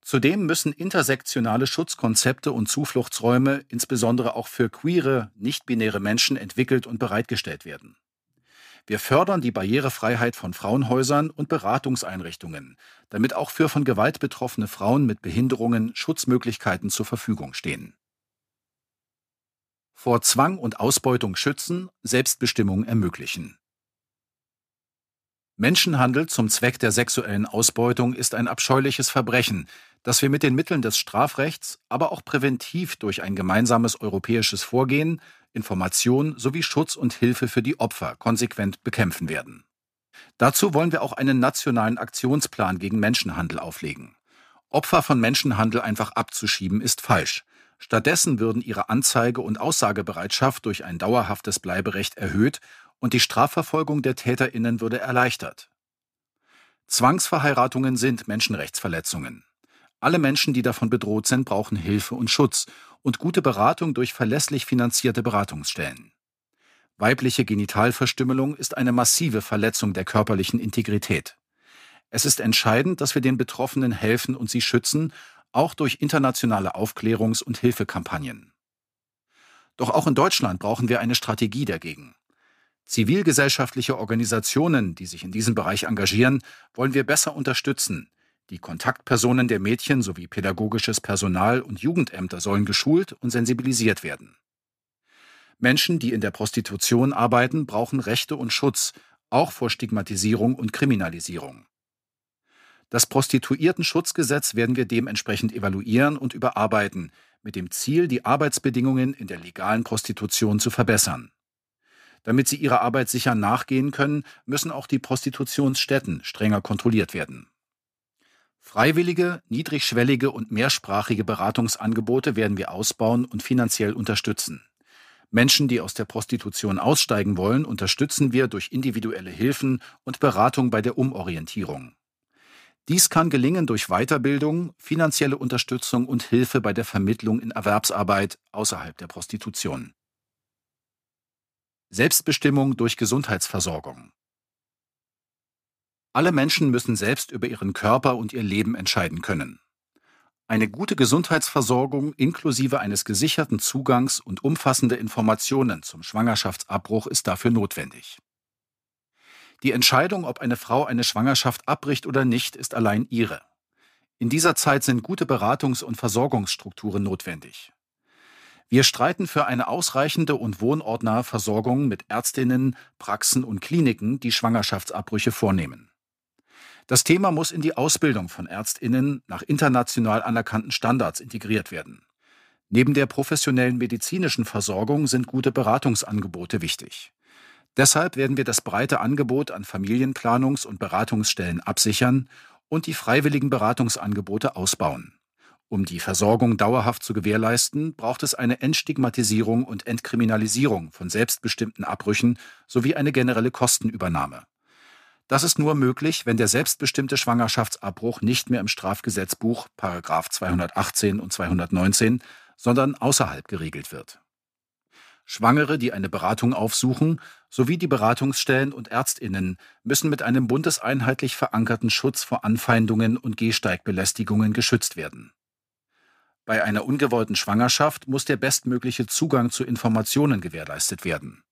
Zudem müssen intersektionale Schutzkonzepte und Zufluchtsräume insbesondere auch für queere, nicht-binäre Menschen entwickelt und bereitgestellt werden. Wir fördern die Barrierefreiheit von Frauenhäusern und Beratungseinrichtungen, damit auch für von Gewalt betroffene Frauen mit Behinderungen Schutzmöglichkeiten zur Verfügung stehen. Vor Zwang und Ausbeutung schützen, Selbstbestimmung ermöglichen. Menschenhandel zum Zweck der sexuellen Ausbeutung ist ein abscheuliches Verbrechen, das wir mit den Mitteln des Strafrechts, aber auch präventiv durch ein gemeinsames europäisches Vorgehen, Information sowie Schutz und Hilfe für die Opfer konsequent bekämpfen werden. Dazu wollen wir auch einen nationalen Aktionsplan gegen Menschenhandel auflegen. Opfer von Menschenhandel einfach abzuschieben ist falsch. Stattdessen würden ihre Anzeige und Aussagebereitschaft durch ein dauerhaftes Bleiberecht erhöht und die Strafverfolgung der Täterinnen würde erleichtert. Zwangsverheiratungen sind Menschenrechtsverletzungen. Alle Menschen, die davon bedroht sind, brauchen Hilfe und Schutz und gute Beratung durch verlässlich finanzierte Beratungsstellen. Weibliche Genitalverstümmelung ist eine massive Verletzung der körperlichen Integrität. Es ist entscheidend, dass wir den Betroffenen helfen und sie schützen, auch durch internationale Aufklärungs- und Hilfekampagnen. Doch auch in Deutschland brauchen wir eine Strategie dagegen. Zivilgesellschaftliche Organisationen, die sich in diesem Bereich engagieren, wollen wir besser unterstützen. Die Kontaktpersonen der Mädchen sowie pädagogisches Personal und Jugendämter sollen geschult und sensibilisiert werden. Menschen, die in der Prostitution arbeiten, brauchen Rechte und Schutz, auch vor Stigmatisierung und Kriminalisierung. Das Prostituiertenschutzgesetz werden wir dementsprechend evaluieren und überarbeiten, mit dem Ziel, die Arbeitsbedingungen in der legalen Prostitution zu verbessern. Damit sie ihrer Arbeit sicher nachgehen können, müssen auch die Prostitutionsstätten strenger kontrolliert werden. Freiwillige, niedrigschwellige und mehrsprachige Beratungsangebote werden wir ausbauen und finanziell unterstützen. Menschen, die aus der Prostitution aussteigen wollen, unterstützen wir durch individuelle Hilfen und Beratung bei der Umorientierung. Dies kann gelingen durch Weiterbildung, finanzielle Unterstützung und Hilfe bei der Vermittlung in Erwerbsarbeit außerhalb der Prostitution. Selbstbestimmung durch Gesundheitsversorgung. Alle Menschen müssen selbst über ihren Körper und ihr Leben entscheiden können. Eine gute Gesundheitsversorgung inklusive eines gesicherten Zugangs und umfassende Informationen zum Schwangerschaftsabbruch ist dafür notwendig. Die Entscheidung, ob eine Frau eine Schwangerschaft abbricht oder nicht, ist allein ihre. In dieser Zeit sind gute Beratungs- und Versorgungsstrukturen notwendig. Wir streiten für eine ausreichende und wohnortnahe Versorgung mit Ärztinnen, Praxen und Kliniken, die Schwangerschaftsabbrüche vornehmen. Das Thema muss in die Ausbildung von Ärztinnen nach international anerkannten Standards integriert werden. Neben der professionellen medizinischen Versorgung sind gute Beratungsangebote wichtig. Deshalb werden wir das breite Angebot an Familienplanungs- und Beratungsstellen absichern und die freiwilligen Beratungsangebote ausbauen. Um die Versorgung dauerhaft zu gewährleisten, braucht es eine Entstigmatisierung und Entkriminalisierung von selbstbestimmten Abbrüchen sowie eine generelle Kostenübernahme. Das ist nur möglich, wenn der selbstbestimmte Schwangerschaftsabbruch nicht mehr im Strafgesetzbuch (§ 218 und 219), sondern außerhalb geregelt wird. Schwangere, die eine Beratung aufsuchen, sowie die Beratungsstellen und Ärztinnen müssen mit einem bundeseinheitlich verankerten Schutz vor Anfeindungen und Gehsteigbelästigungen geschützt werden. Bei einer ungewollten Schwangerschaft muss der bestmögliche Zugang zu Informationen gewährleistet werden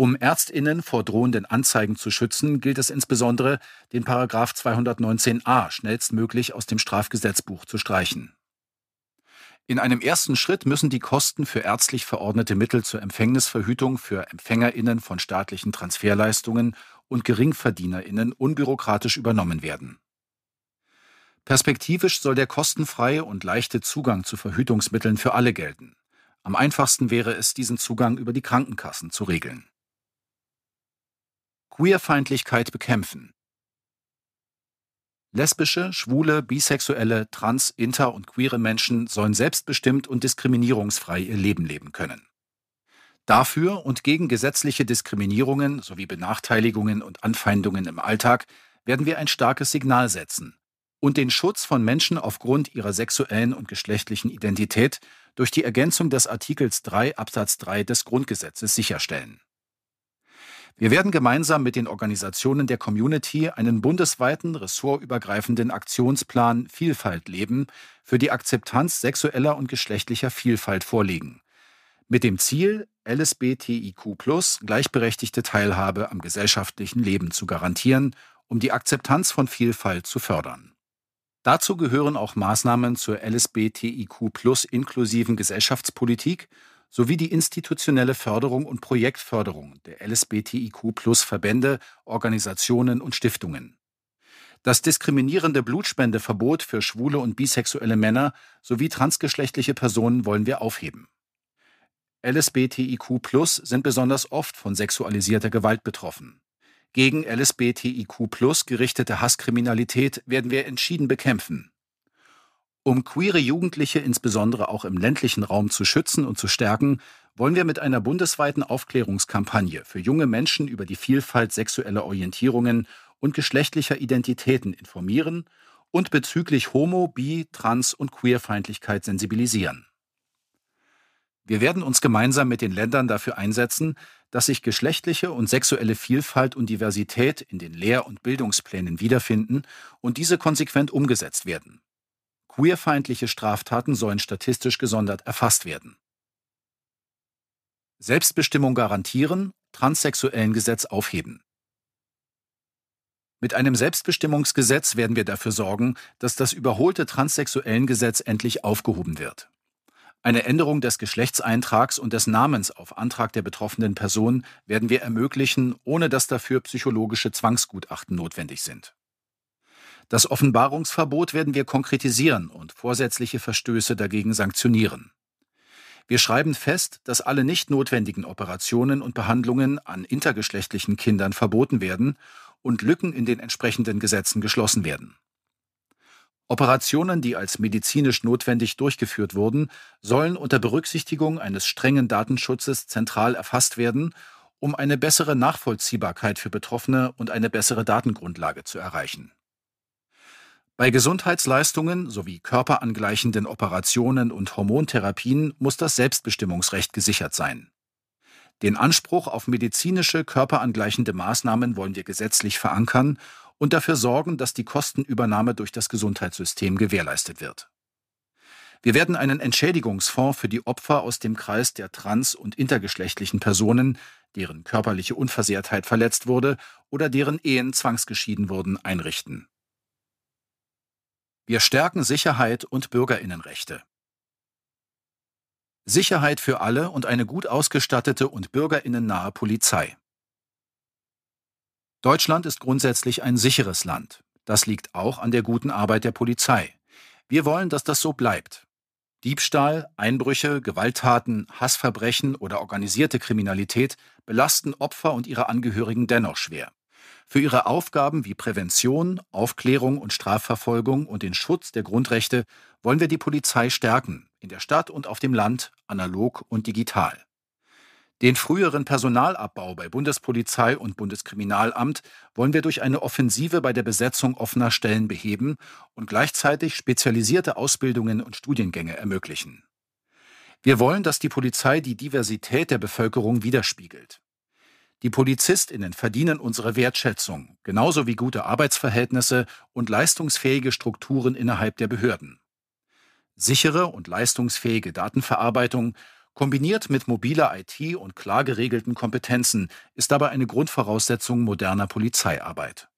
um Ärztinnen vor drohenden Anzeigen zu schützen, gilt es insbesondere, den § 219a schnellstmöglich aus dem Strafgesetzbuch zu streichen. In einem ersten Schritt müssen die Kosten für ärztlich verordnete Mittel zur Empfängnisverhütung für Empfängerinnen von staatlichen Transferleistungen und GeringverdienerInnen unbürokratisch übernommen werden. Perspektivisch soll der kostenfreie und leichte Zugang zu Verhütungsmitteln für alle gelten. Am einfachsten wäre es, diesen Zugang über die Krankenkassen zu regeln. Queerfeindlichkeit bekämpfen. Lesbische, schwule, bisexuelle, trans, inter und queere Menschen sollen selbstbestimmt und diskriminierungsfrei ihr Leben leben können. Dafür und gegen gesetzliche Diskriminierungen sowie Benachteiligungen und Anfeindungen im Alltag werden wir ein starkes Signal setzen und den Schutz von Menschen aufgrund ihrer sexuellen und geschlechtlichen Identität durch die Ergänzung des Artikels 3 Absatz 3 des Grundgesetzes sicherstellen. Wir werden gemeinsam mit den Organisationen der Community einen bundesweiten, ressortübergreifenden Aktionsplan Vielfalt leben für die Akzeptanz sexueller und geschlechtlicher Vielfalt vorlegen. Mit dem Ziel, LSBTIQ gleichberechtigte Teilhabe am gesellschaftlichen Leben zu garantieren, um die Akzeptanz von Vielfalt zu fördern. Dazu gehören auch Maßnahmen zur LSBTIQ inklusiven Gesellschaftspolitik sowie die institutionelle Förderung und Projektförderung der LSBTIQ-Verbände, Organisationen und Stiftungen. Das diskriminierende Blutspendeverbot für schwule und bisexuelle Männer sowie transgeschlechtliche Personen wollen wir aufheben. LSBTIQ sind besonders oft von sexualisierter Gewalt betroffen. Gegen LSBTIQ gerichtete Hasskriminalität werden wir entschieden bekämpfen. Um queere Jugendliche insbesondere auch im ländlichen Raum zu schützen und zu stärken, wollen wir mit einer bundesweiten Aufklärungskampagne für junge Menschen über die Vielfalt sexueller Orientierungen und geschlechtlicher Identitäten informieren und bezüglich Homo-, Bi-, Trans- und Queerfeindlichkeit sensibilisieren. Wir werden uns gemeinsam mit den Ländern dafür einsetzen, dass sich geschlechtliche und sexuelle Vielfalt und Diversität in den Lehr- und Bildungsplänen wiederfinden und diese konsequent umgesetzt werden. Queerfeindliche Straftaten sollen statistisch gesondert erfasst werden. Selbstbestimmung garantieren, transsexuellen Gesetz aufheben. Mit einem Selbstbestimmungsgesetz werden wir dafür sorgen, dass das überholte transsexuellen Gesetz endlich aufgehoben wird. Eine Änderung des Geschlechtseintrags und des Namens auf Antrag der betroffenen Person werden wir ermöglichen, ohne dass dafür psychologische Zwangsgutachten notwendig sind. Das Offenbarungsverbot werden wir konkretisieren und vorsätzliche Verstöße dagegen sanktionieren. Wir schreiben fest, dass alle nicht notwendigen Operationen und Behandlungen an intergeschlechtlichen Kindern verboten werden und Lücken in den entsprechenden Gesetzen geschlossen werden. Operationen, die als medizinisch notwendig durchgeführt wurden, sollen unter Berücksichtigung eines strengen Datenschutzes zentral erfasst werden, um eine bessere Nachvollziehbarkeit für Betroffene und eine bessere Datengrundlage zu erreichen. Bei Gesundheitsleistungen sowie körperangleichenden Operationen und Hormontherapien muss das Selbstbestimmungsrecht gesichert sein. Den Anspruch auf medizinische körperangleichende Maßnahmen wollen wir gesetzlich verankern und dafür sorgen, dass die Kostenübernahme durch das Gesundheitssystem gewährleistet wird. Wir werden einen Entschädigungsfonds für die Opfer aus dem Kreis der trans- und intergeschlechtlichen Personen, deren körperliche Unversehrtheit verletzt wurde oder deren Ehen zwangsgeschieden wurden, einrichten. Wir stärken Sicherheit und Bürgerinnenrechte. Sicherheit für alle und eine gut ausgestattete und bürgerinnennahe Polizei. Deutschland ist grundsätzlich ein sicheres Land. Das liegt auch an der guten Arbeit der Polizei. Wir wollen, dass das so bleibt. Diebstahl, Einbrüche, Gewalttaten, Hassverbrechen oder organisierte Kriminalität belasten Opfer und ihre Angehörigen dennoch schwer. Für ihre Aufgaben wie Prävention, Aufklärung und Strafverfolgung und den Schutz der Grundrechte wollen wir die Polizei stärken, in der Stadt und auf dem Land, analog und digital. Den früheren Personalabbau bei Bundespolizei und Bundeskriminalamt wollen wir durch eine Offensive bei der Besetzung offener Stellen beheben und gleichzeitig spezialisierte Ausbildungen und Studiengänge ermöglichen. Wir wollen, dass die Polizei die Diversität der Bevölkerung widerspiegelt. Die Polizistinnen verdienen unsere Wertschätzung, genauso wie gute Arbeitsverhältnisse und leistungsfähige Strukturen innerhalb der Behörden. Sichere und leistungsfähige Datenverarbeitung Kombiniert mit mobiler IT und klar geregelten Kompetenzen ist dabei eine Grundvoraussetzung moderner Polizeiarbeit.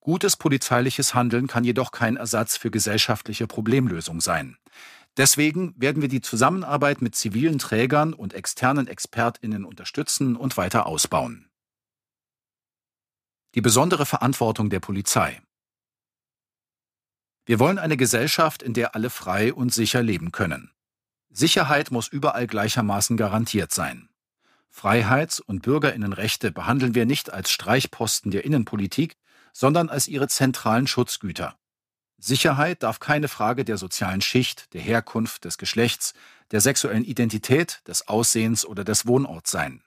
Gutes polizeiliches Handeln kann jedoch kein Ersatz für gesellschaftliche Problemlösung sein. Deswegen werden wir die Zusammenarbeit mit zivilen Trägern und externen Expertinnen unterstützen und weiter ausbauen. Die besondere Verantwortung der Polizei. Wir wollen eine Gesellschaft, in der alle frei und sicher leben können. Sicherheit muss überall gleichermaßen garantiert sein. Freiheits- und Bürgerinnenrechte behandeln wir nicht als Streichposten der Innenpolitik, sondern als ihre zentralen Schutzgüter. Sicherheit darf keine Frage der sozialen Schicht, der Herkunft, des Geschlechts, der sexuellen Identität, des Aussehens oder des Wohnorts sein.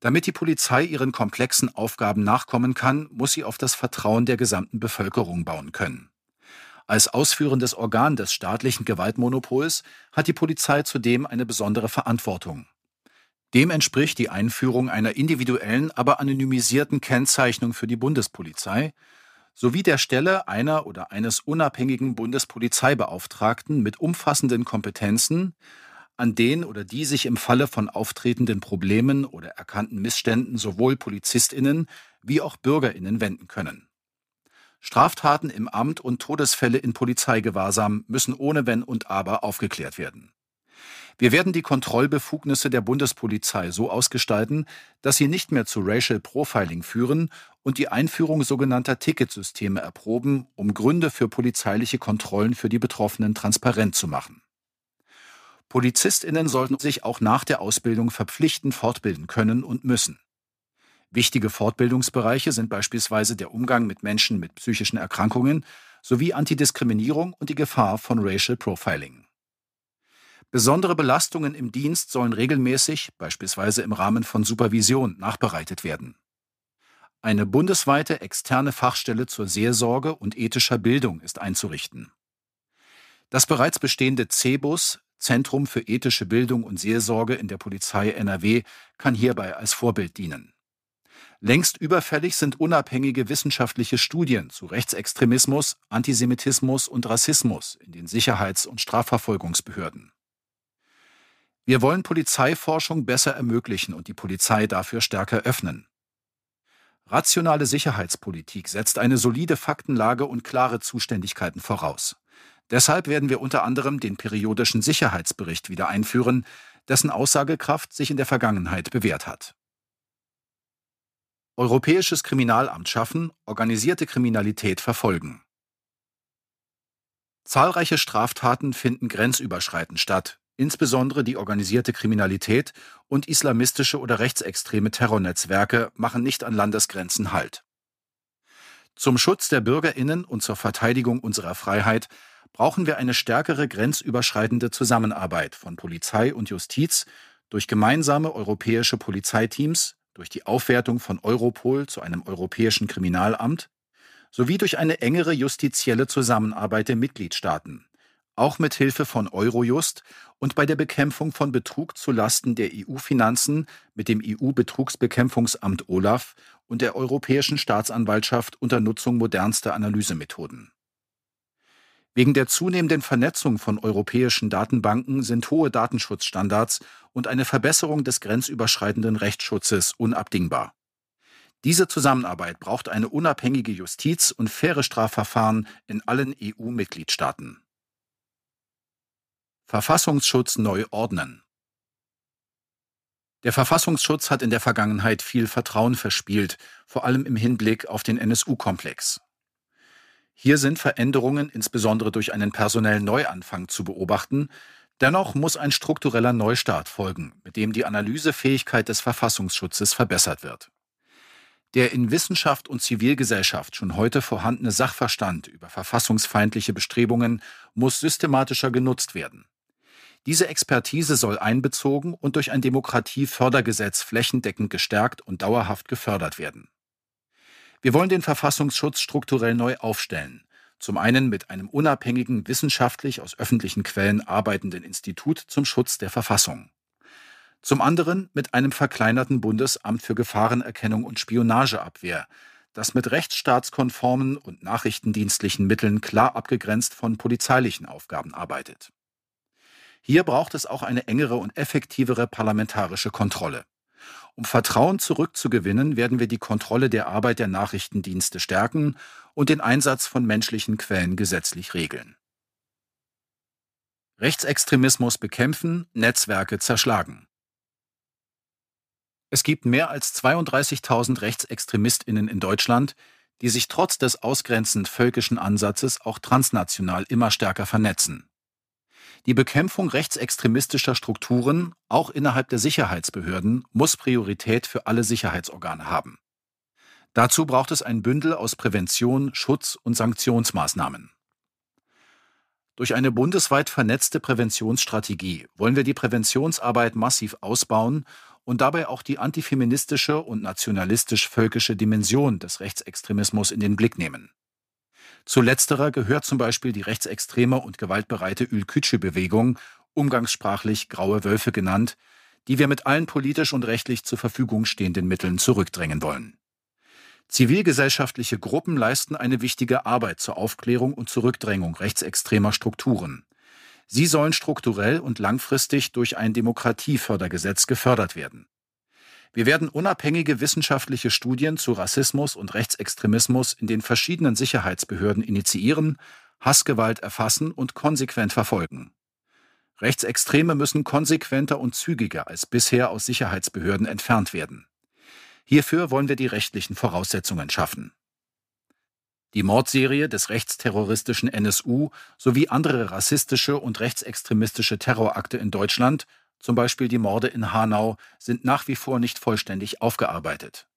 Damit die Polizei ihren komplexen Aufgaben nachkommen kann, muss sie auf das Vertrauen der gesamten Bevölkerung bauen können. Als ausführendes Organ des staatlichen Gewaltmonopols hat die Polizei zudem eine besondere Verantwortung. Dem entspricht die Einführung einer individuellen, aber anonymisierten Kennzeichnung für die Bundespolizei sowie der Stelle einer oder eines unabhängigen Bundespolizeibeauftragten mit umfassenden Kompetenzen, an den oder die sich im Falle von auftretenden Problemen oder erkannten Missständen sowohl Polizistinnen wie auch Bürgerinnen wenden können. Straftaten im Amt und Todesfälle in Polizeigewahrsam müssen ohne Wenn und Aber aufgeklärt werden. Wir werden die Kontrollbefugnisse der Bundespolizei so ausgestalten, dass sie nicht mehr zu Racial Profiling führen und die Einführung sogenannter Ticketsysteme erproben, um Gründe für polizeiliche Kontrollen für die Betroffenen transparent zu machen. Polizistinnen sollten sich auch nach der Ausbildung verpflichtend fortbilden können und müssen. Wichtige Fortbildungsbereiche sind beispielsweise der Umgang mit Menschen mit psychischen Erkrankungen sowie Antidiskriminierung und die Gefahr von Racial Profiling. Besondere Belastungen im Dienst sollen regelmäßig, beispielsweise im Rahmen von Supervision, nachbereitet werden. Eine bundesweite externe Fachstelle zur Seelsorge und ethischer Bildung ist einzurichten. Das bereits bestehende CEBUS, Zentrum für ethische Bildung und Seelsorge in der Polizei NRW, kann hierbei als Vorbild dienen. Längst überfällig sind unabhängige wissenschaftliche Studien zu Rechtsextremismus, Antisemitismus und Rassismus in den Sicherheits- und Strafverfolgungsbehörden. Wir wollen Polizeiforschung besser ermöglichen und die Polizei dafür stärker öffnen. Rationale Sicherheitspolitik setzt eine solide Faktenlage und klare Zuständigkeiten voraus. Deshalb werden wir unter anderem den periodischen Sicherheitsbericht wieder einführen, dessen Aussagekraft sich in der Vergangenheit bewährt hat. Europäisches Kriminalamt schaffen, organisierte Kriminalität verfolgen. Zahlreiche Straftaten finden grenzüberschreitend statt, insbesondere die organisierte Kriminalität und islamistische oder rechtsextreme Terrornetzwerke machen nicht an Landesgrenzen Halt. Zum Schutz der Bürgerinnen und zur Verteidigung unserer Freiheit brauchen wir eine stärkere grenzüberschreitende Zusammenarbeit von Polizei und Justiz durch gemeinsame europäische Polizeiteams, durch die Aufwertung von Europol zu einem europäischen Kriminalamt sowie durch eine engere justizielle Zusammenarbeit der Mitgliedstaaten, auch mit Hilfe von Eurojust und bei der Bekämpfung von Betrug zu Lasten der EU-Finanzen mit dem EU-Betrugsbekämpfungsamt Olaf und der Europäischen Staatsanwaltschaft unter Nutzung modernster Analysemethoden. Wegen der zunehmenden Vernetzung von europäischen Datenbanken sind hohe Datenschutzstandards und eine Verbesserung des grenzüberschreitenden Rechtsschutzes unabdingbar. Diese Zusammenarbeit braucht eine unabhängige Justiz und faire Strafverfahren in allen EU-Mitgliedstaaten. Verfassungsschutz neu ordnen. Der Verfassungsschutz hat in der Vergangenheit viel Vertrauen verspielt, vor allem im Hinblick auf den NSU-Komplex. Hier sind Veränderungen insbesondere durch einen personellen Neuanfang zu beobachten, dennoch muss ein struktureller Neustart folgen, mit dem die Analysefähigkeit des Verfassungsschutzes verbessert wird. Der in Wissenschaft und Zivilgesellschaft schon heute vorhandene Sachverstand über verfassungsfeindliche Bestrebungen muss systematischer genutzt werden. Diese Expertise soll einbezogen und durch ein Demokratiefördergesetz flächendeckend gestärkt und dauerhaft gefördert werden. Wir wollen den Verfassungsschutz strukturell neu aufstellen, zum einen mit einem unabhängigen, wissenschaftlich aus öffentlichen Quellen arbeitenden Institut zum Schutz der Verfassung zum anderen mit einem verkleinerten Bundesamt für Gefahrenerkennung und Spionageabwehr, das mit rechtsstaatskonformen und nachrichtendienstlichen Mitteln klar abgegrenzt von polizeilichen Aufgaben arbeitet. Hier braucht es auch eine engere und effektivere parlamentarische Kontrolle. Um Vertrauen zurückzugewinnen, werden wir die Kontrolle der Arbeit der Nachrichtendienste stärken und den Einsatz von menschlichen Quellen gesetzlich regeln. Rechtsextremismus bekämpfen, Netzwerke zerschlagen. Es gibt mehr als 32.000 Rechtsextremistinnen in Deutschland, die sich trotz des ausgrenzend völkischen Ansatzes auch transnational immer stärker vernetzen. Die Bekämpfung rechtsextremistischer Strukturen, auch innerhalb der Sicherheitsbehörden, muss Priorität für alle Sicherheitsorgane haben. Dazu braucht es ein Bündel aus Prävention, Schutz und Sanktionsmaßnahmen. Durch eine bundesweit vernetzte Präventionsstrategie wollen wir die Präventionsarbeit massiv ausbauen und dabei auch die antifeministische und nationalistisch-völkische Dimension des Rechtsextremismus in den Blick nehmen. Zu letzterer gehört zum Beispiel die rechtsextreme und gewaltbereite Ülkücü-Bewegung, umgangssprachlich Graue Wölfe genannt, die wir mit allen politisch und rechtlich zur Verfügung stehenden Mitteln zurückdrängen wollen. Zivilgesellschaftliche Gruppen leisten eine wichtige Arbeit zur Aufklärung und Zurückdrängung rechtsextremer Strukturen. Sie sollen strukturell und langfristig durch ein Demokratiefördergesetz gefördert werden. Wir werden unabhängige wissenschaftliche Studien zu Rassismus und Rechtsextremismus in den verschiedenen Sicherheitsbehörden initiieren, Hassgewalt erfassen und konsequent verfolgen. Rechtsextreme müssen konsequenter und zügiger als bisher aus Sicherheitsbehörden entfernt werden. Hierfür wollen wir die rechtlichen Voraussetzungen schaffen. Die Mordserie des rechtsterroristischen NSU sowie andere rassistische und rechtsextremistische Terrorakte in Deutschland, zum Beispiel die Morde in Hanau, sind nach wie vor nicht vollständig aufgearbeitet.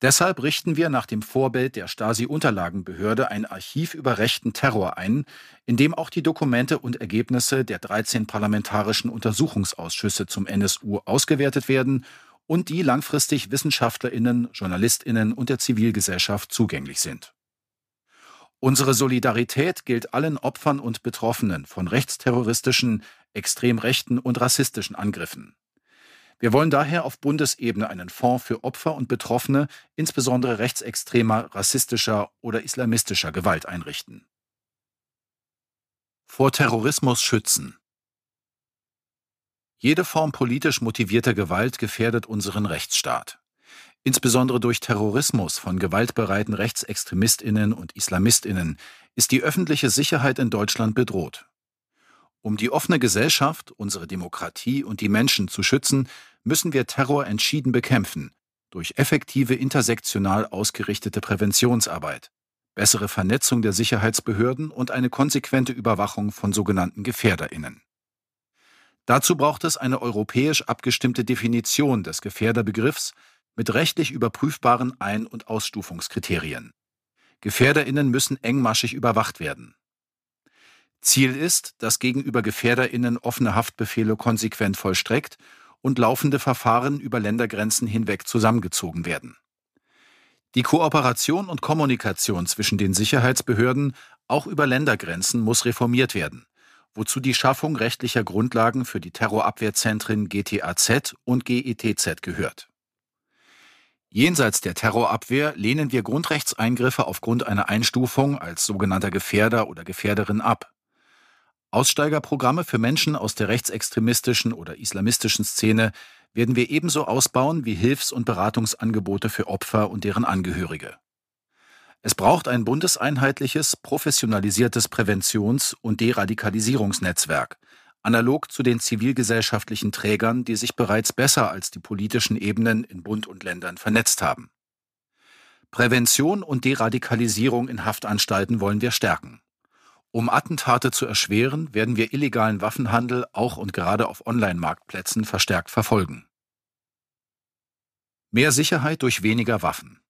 Deshalb richten wir nach dem Vorbild der Stasi-Unterlagenbehörde ein Archiv über rechten Terror ein, in dem auch die Dokumente und Ergebnisse der 13 parlamentarischen Untersuchungsausschüsse zum NSU ausgewertet werden und die langfristig Wissenschaftlerinnen, Journalistinnen und der Zivilgesellschaft zugänglich sind. Unsere Solidarität gilt allen Opfern und Betroffenen von rechtsterroristischen, extrem rechten und rassistischen Angriffen. Wir wollen daher auf Bundesebene einen Fonds für Opfer und Betroffene, insbesondere rechtsextremer, rassistischer oder islamistischer Gewalt einrichten. Vor Terrorismus schützen. Jede Form politisch motivierter Gewalt gefährdet unseren Rechtsstaat. Insbesondere durch Terrorismus von gewaltbereiten Rechtsextremistinnen und Islamistinnen ist die öffentliche Sicherheit in Deutschland bedroht. Um die offene Gesellschaft, unsere Demokratie und die Menschen zu schützen, müssen wir Terror entschieden bekämpfen, durch effektive intersektional ausgerichtete Präventionsarbeit, bessere Vernetzung der Sicherheitsbehörden und eine konsequente Überwachung von sogenannten Gefährderinnen. Dazu braucht es eine europäisch abgestimmte Definition des Gefährderbegriffs mit rechtlich überprüfbaren Ein- und Ausstufungskriterien. Gefährderinnen müssen engmaschig überwacht werden. Ziel ist, dass gegenüber Gefährderinnen offene Haftbefehle konsequent vollstreckt und laufende Verfahren über Ländergrenzen hinweg zusammengezogen werden. Die Kooperation und Kommunikation zwischen den Sicherheitsbehörden auch über Ländergrenzen muss reformiert werden, wozu die Schaffung rechtlicher Grundlagen für die Terrorabwehrzentren GTAZ und GETZ gehört. Jenseits der Terrorabwehr lehnen wir Grundrechtseingriffe aufgrund einer Einstufung als sogenannter Gefährder oder Gefährderin ab. Aussteigerprogramme für Menschen aus der rechtsextremistischen oder islamistischen Szene werden wir ebenso ausbauen wie Hilfs- und Beratungsangebote für Opfer und deren Angehörige. Es braucht ein bundeseinheitliches, professionalisiertes Präventions- und Deradikalisierungsnetzwerk, analog zu den zivilgesellschaftlichen Trägern, die sich bereits besser als die politischen Ebenen in Bund und Ländern vernetzt haben. Prävention und Deradikalisierung in Haftanstalten wollen wir stärken. Um Attentate zu erschweren, werden wir illegalen Waffenhandel auch und gerade auf Online-Marktplätzen verstärkt verfolgen. Mehr Sicherheit durch weniger Waffen.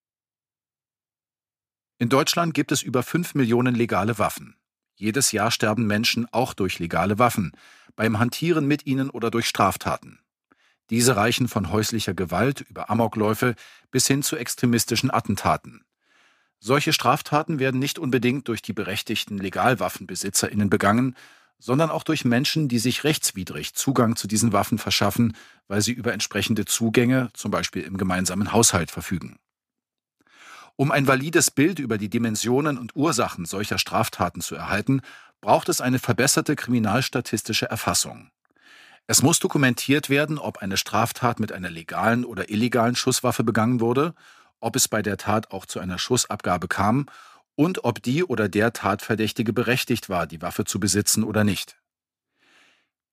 In Deutschland gibt es über 5 Millionen legale Waffen. Jedes Jahr sterben Menschen auch durch legale Waffen, beim Hantieren mit ihnen oder durch Straftaten. Diese reichen von häuslicher Gewalt über Amokläufe bis hin zu extremistischen Attentaten. Solche Straftaten werden nicht unbedingt durch die berechtigten Legalwaffenbesitzerinnen begangen, sondern auch durch Menschen, die sich rechtswidrig Zugang zu diesen Waffen verschaffen, weil sie über entsprechende Zugänge, zum Beispiel im gemeinsamen Haushalt, verfügen. Um ein valides Bild über die Dimensionen und Ursachen solcher Straftaten zu erhalten, braucht es eine verbesserte kriminalstatistische Erfassung. Es muss dokumentiert werden, ob eine Straftat mit einer legalen oder illegalen Schusswaffe begangen wurde, ob es bei der Tat auch zu einer Schussabgabe kam und ob die oder der Tatverdächtige berechtigt war, die Waffe zu besitzen oder nicht.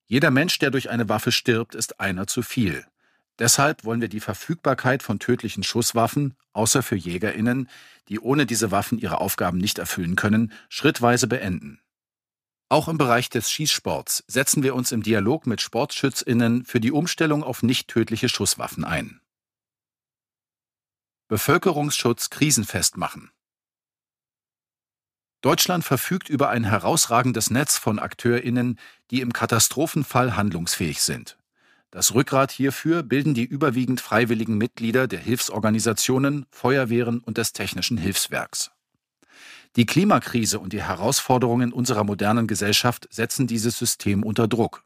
Jeder Mensch, der durch eine Waffe stirbt, ist einer zu viel. Deshalb wollen wir die Verfügbarkeit von tödlichen Schusswaffen, außer für Jägerinnen, die ohne diese Waffen ihre Aufgaben nicht erfüllen können, schrittweise beenden. Auch im Bereich des Schießsports setzen wir uns im Dialog mit Sportschützinnen für die Umstellung auf nicht tödliche Schusswaffen ein. Bevölkerungsschutz krisenfest machen. Deutschland verfügt über ein herausragendes Netz von Akteurinnen, die im Katastrophenfall handlungsfähig sind. Das Rückgrat hierfür bilden die überwiegend freiwilligen Mitglieder der Hilfsorganisationen, Feuerwehren und des Technischen Hilfswerks. Die Klimakrise und die Herausforderungen unserer modernen Gesellschaft setzen dieses System unter Druck.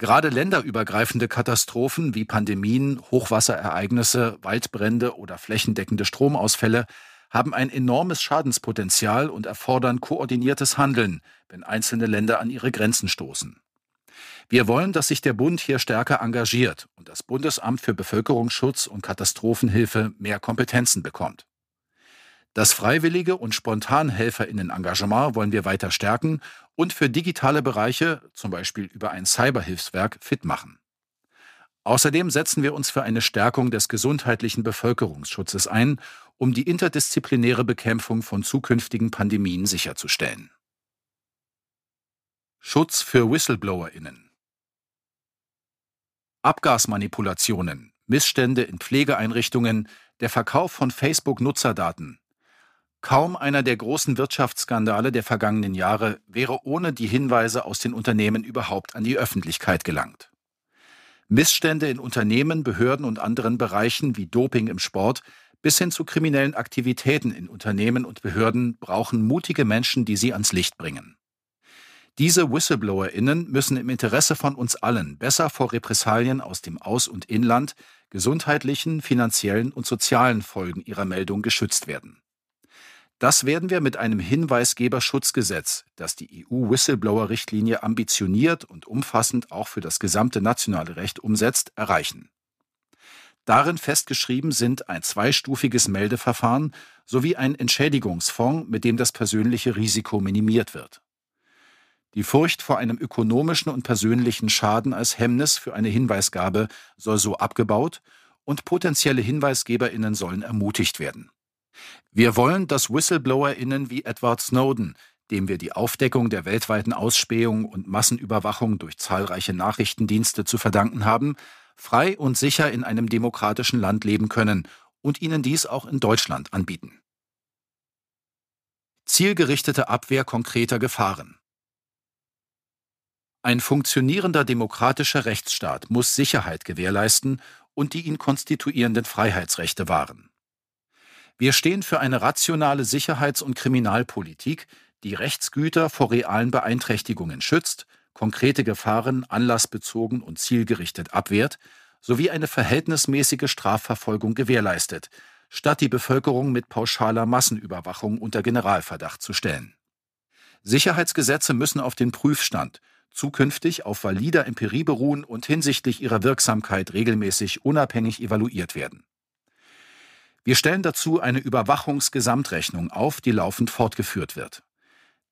Gerade länderübergreifende Katastrophen wie Pandemien, Hochwasserereignisse, Waldbrände oder flächendeckende Stromausfälle haben ein enormes Schadenspotenzial und erfordern koordiniertes Handeln, wenn einzelne Länder an ihre Grenzen stoßen. Wir wollen, dass sich der Bund hier stärker engagiert und das Bundesamt für Bevölkerungsschutz und Katastrophenhilfe mehr Kompetenzen bekommt. Das freiwillige und Spontanhelferinnen-Engagement wollen wir weiter stärken und für digitale Bereiche, zum Beispiel über ein Cyberhilfswerk, fit machen. Außerdem setzen wir uns für eine Stärkung des gesundheitlichen Bevölkerungsschutzes ein, um die interdisziplinäre Bekämpfung von zukünftigen Pandemien sicherzustellen. Schutz für WhistleblowerInnen Abgasmanipulationen, Missstände in Pflegeeinrichtungen, der Verkauf von Facebook-Nutzerdaten. Kaum einer der großen Wirtschaftsskandale der vergangenen Jahre wäre ohne die Hinweise aus den Unternehmen überhaupt an die Öffentlichkeit gelangt. Missstände in Unternehmen, Behörden und anderen Bereichen wie Doping im Sport bis hin zu kriminellen Aktivitäten in Unternehmen und Behörden brauchen mutige Menschen, die sie ans Licht bringen. Diese WhistleblowerInnen müssen im Interesse von uns allen besser vor Repressalien aus dem Aus- und Inland, gesundheitlichen, finanziellen und sozialen Folgen ihrer Meldung geschützt werden. Das werden wir mit einem Hinweisgeberschutzgesetz, das die EU-Whistleblower-Richtlinie ambitioniert und umfassend auch für das gesamte nationale Recht umsetzt, erreichen. Darin festgeschrieben sind ein zweistufiges Meldeverfahren sowie ein Entschädigungsfonds, mit dem das persönliche Risiko minimiert wird. Die Furcht vor einem ökonomischen und persönlichen Schaden als Hemmnis für eine Hinweisgabe soll so abgebaut und potenzielle Hinweisgeberinnen sollen ermutigt werden. Wir wollen, dass WhistleblowerInnen wie Edward Snowden, dem wir die Aufdeckung der weltweiten Ausspähung und Massenüberwachung durch zahlreiche Nachrichtendienste zu verdanken haben, frei und sicher in einem demokratischen Land leben können und ihnen dies auch in Deutschland anbieten. Zielgerichtete Abwehr konkreter Gefahren Ein funktionierender demokratischer Rechtsstaat muss Sicherheit gewährleisten und die ihn konstituierenden Freiheitsrechte wahren. Wir stehen für eine rationale Sicherheits- und Kriminalpolitik, die Rechtsgüter vor realen Beeinträchtigungen schützt, konkrete Gefahren anlassbezogen und zielgerichtet abwehrt, sowie eine verhältnismäßige Strafverfolgung gewährleistet, statt die Bevölkerung mit pauschaler Massenüberwachung unter Generalverdacht zu stellen. Sicherheitsgesetze müssen auf den Prüfstand, zukünftig auf valider Empirie beruhen und hinsichtlich ihrer Wirksamkeit regelmäßig unabhängig evaluiert werden. Wir stellen dazu eine Überwachungsgesamtrechnung auf, die laufend fortgeführt wird.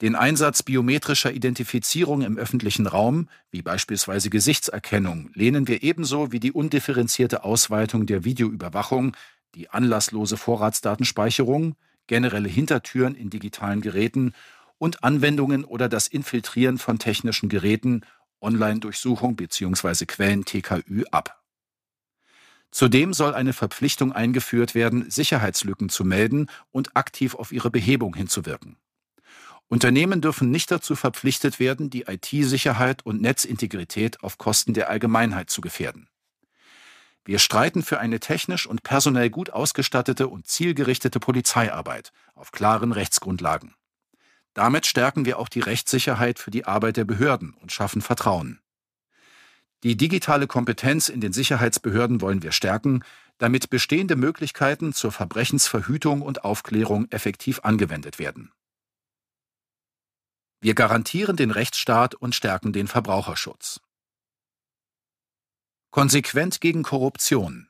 Den Einsatz biometrischer Identifizierung im öffentlichen Raum, wie beispielsweise Gesichtserkennung, lehnen wir ebenso wie die undifferenzierte Ausweitung der Videoüberwachung, die anlasslose Vorratsdatenspeicherung, generelle Hintertüren in digitalen Geräten und Anwendungen oder das Infiltrieren von technischen Geräten, Online-Durchsuchung bzw. Quellen TKÜ ab. Zudem soll eine Verpflichtung eingeführt werden, Sicherheitslücken zu melden und aktiv auf ihre Behebung hinzuwirken. Unternehmen dürfen nicht dazu verpflichtet werden, die IT-Sicherheit und Netzintegrität auf Kosten der Allgemeinheit zu gefährden. Wir streiten für eine technisch und personell gut ausgestattete und zielgerichtete Polizeiarbeit auf klaren Rechtsgrundlagen. Damit stärken wir auch die Rechtssicherheit für die Arbeit der Behörden und schaffen Vertrauen. Die digitale Kompetenz in den Sicherheitsbehörden wollen wir stärken, damit bestehende Möglichkeiten zur Verbrechensverhütung und Aufklärung effektiv angewendet werden. Wir garantieren den Rechtsstaat und stärken den Verbraucherschutz. Konsequent gegen Korruption.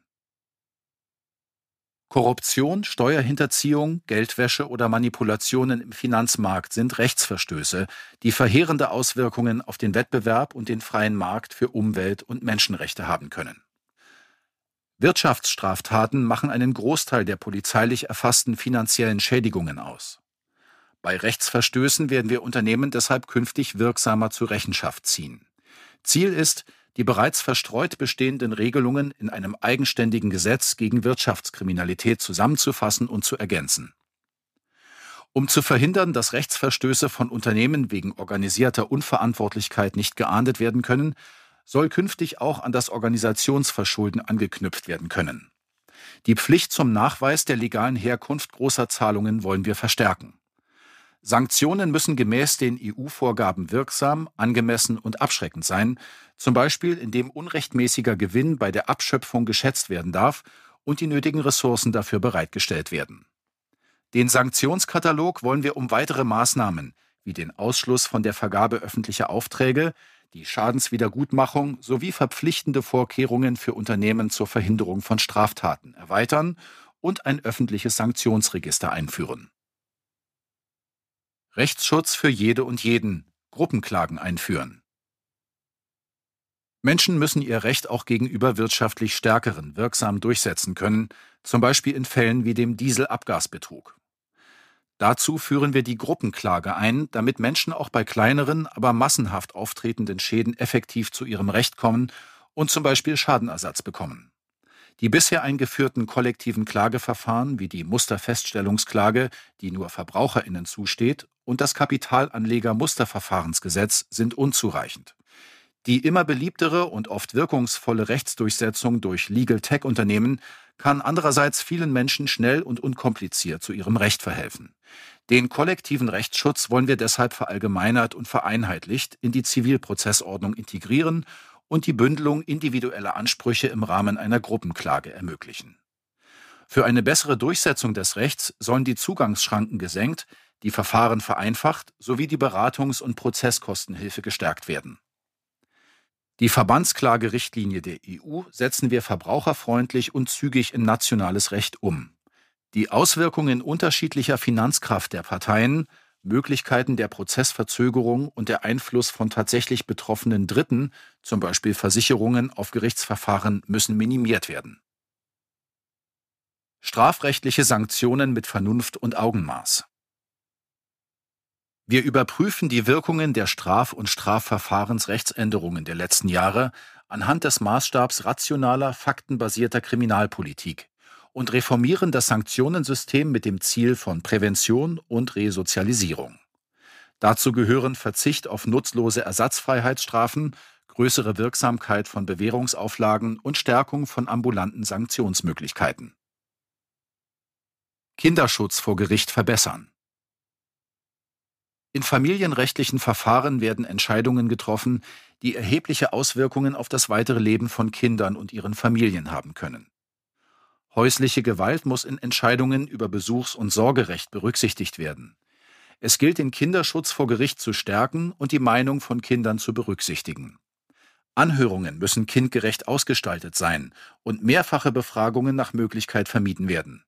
Korruption, Steuerhinterziehung, Geldwäsche oder Manipulationen im Finanzmarkt sind Rechtsverstöße, die verheerende Auswirkungen auf den Wettbewerb und den freien Markt für Umwelt und Menschenrechte haben können. Wirtschaftsstraftaten machen einen Großteil der polizeilich erfassten finanziellen Schädigungen aus. Bei Rechtsverstößen werden wir Unternehmen deshalb künftig wirksamer zur Rechenschaft ziehen. Ziel ist, die bereits verstreut bestehenden Regelungen in einem eigenständigen Gesetz gegen Wirtschaftskriminalität zusammenzufassen und zu ergänzen. Um zu verhindern, dass Rechtsverstöße von Unternehmen wegen organisierter Unverantwortlichkeit nicht geahndet werden können, soll künftig auch an das Organisationsverschulden angeknüpft werden können. Die Pflicht zum Nachweis der legalen Herkunft großer Zahlungen wollen wir verstärken. Sanktionen müssen gemäß den EU-Vorgaben wirksam, angemessen und abschreckend sein, zum Beispiel indem unrechtmäßiger Gewinn bei der Abschöpfung geschätzt werden darf und die nötigen Ressourcen dafür bereitgestellt werden. Den Sanktionskatalog wollen wir um weitere Maßnahmen wie den Ausschluss von der Vergabe öffentlicher Aufträge, die Schadenswiedergutmachung sowie verpflichtende Vorkehrungen für Unternehmen zur Verhinderung von Straftaten erweitern und ein öffentliches Sanktionsregister einführen. Rechtsschutz für jede und jeden, Gruppenklagen einführen. Menschen müssen ihr Recht auch gegenüber wirtschaftlich Stärkeren wirksam durchsetzen können, zum Beispiel in Fällen wie dem Dieselabgasbetrug. Dazu führen wir die Gruppenklage ein, damit Menschen auch bei kleineren, aber massenhaft auftretenden Schäden effektiv zu ihrem Recht kommen und zum Beispiel Schadenersatz bekommen. Die bisher eingeführten kollektiven Klageverfahren wie die Musterfeststellungsklage, die nur VerbraucherInnen zusteht, und das Kapitalanleger-Musterverfahrensgesetz sind unzureichend. Die immer beliebtere und oft wirkungsvolle Rechtsdurchsetzung durch Legal Tech-Unternehmen kann andererseits vielen Menschen schnell und unkompliziert zu ihrem Recht verhelfen. Den kollektiven Rechtsschutz wollen wir deshalb verallgemeinert und vereinheitlicht in die Zivilprozessordnung integrieren und die Bündelung individueller Ansprüche im Rahmen einer Gruppenklage ermöglichen. Für eine bessere Durchsetzung des Rechts sollen die Zugangsschranken gesenkt, die Verfahren vereinfacht sowie die Beratungs- und Prozesskostenhilfe gestärkt werden. Die Verbandsklagerichtlinie der EU setzen wir verbraucherfreundlich und zügig in nationales Recht um. Die Auswirkungen unterschiedlicher Finanzkraft der Parteien, Möglichkeiten der Prozessverzögerung und der Einfluss von tatsächlich betroffenen Dritten, zum Beispiel Versicherungen, auf Gerichtsverfahren müssen minimiert werden. Strafrechtliche Sanktionen mit Vernunft und Augenmaß. Wir überprüfen die Wirkungen der Straf- und Strafverfahrensrechtsänderungen der letzten Jahre anhand des Maßstabs rationaler, faktenbasierter Kriminalpolitik und reformieren das Sanktionensystem mit dem Ziel von Prävention und Resozialisierung. Dazu gehören Verzicht auf nutzlose Ersatzfreiheitsstrafen, größere Wirksamkeit von Bewährungsauflagen und Stärkung von ambulanten Sanktionsmöglichkeiten. Kinderschutz vor Gericht verbessern. In familienrechtlichen Verfahren werden Entscheidungen getroffen, die erhebliche Auswirkungen auf das weitere Leben von Kindern und ihren Familien haben können. Häusliche Gewalt muss in Entscheidungen über Besuchs- und Sorgerecht berücksichtigt werden. Es gilt, den Kinderschutz vor Gericht zu stärken und die Meinung von Kindern zu berücksichtigen. Anhörungen müssen kindgerecht ausgestaltet sein und mehrfache Befragungen nach Möglichkeit vermieden werden.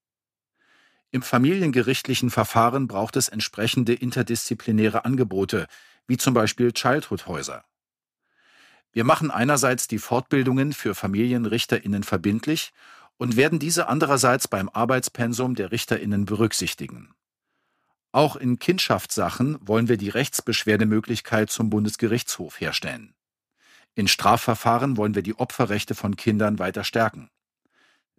Im familiengerichtlichen Verfahren braucht es entsprechende interdisziplinäre Angebote, wie zum Beispiel Childhood-Häuser. Wir machen einerseits die Fortbildungen für FamilienrichterInnen verbindlich und werden diese andererseits beim Arbeitspensum der RichterInnen berücksichtigen. Auch in Kindschaftssachen wollen wir die Rechtsbeschwerdemöglichkeit zum Bundesgerichtshof herstellen. In Strafverfahren wollen wir die Opferrechte von Kindern weiter stärken.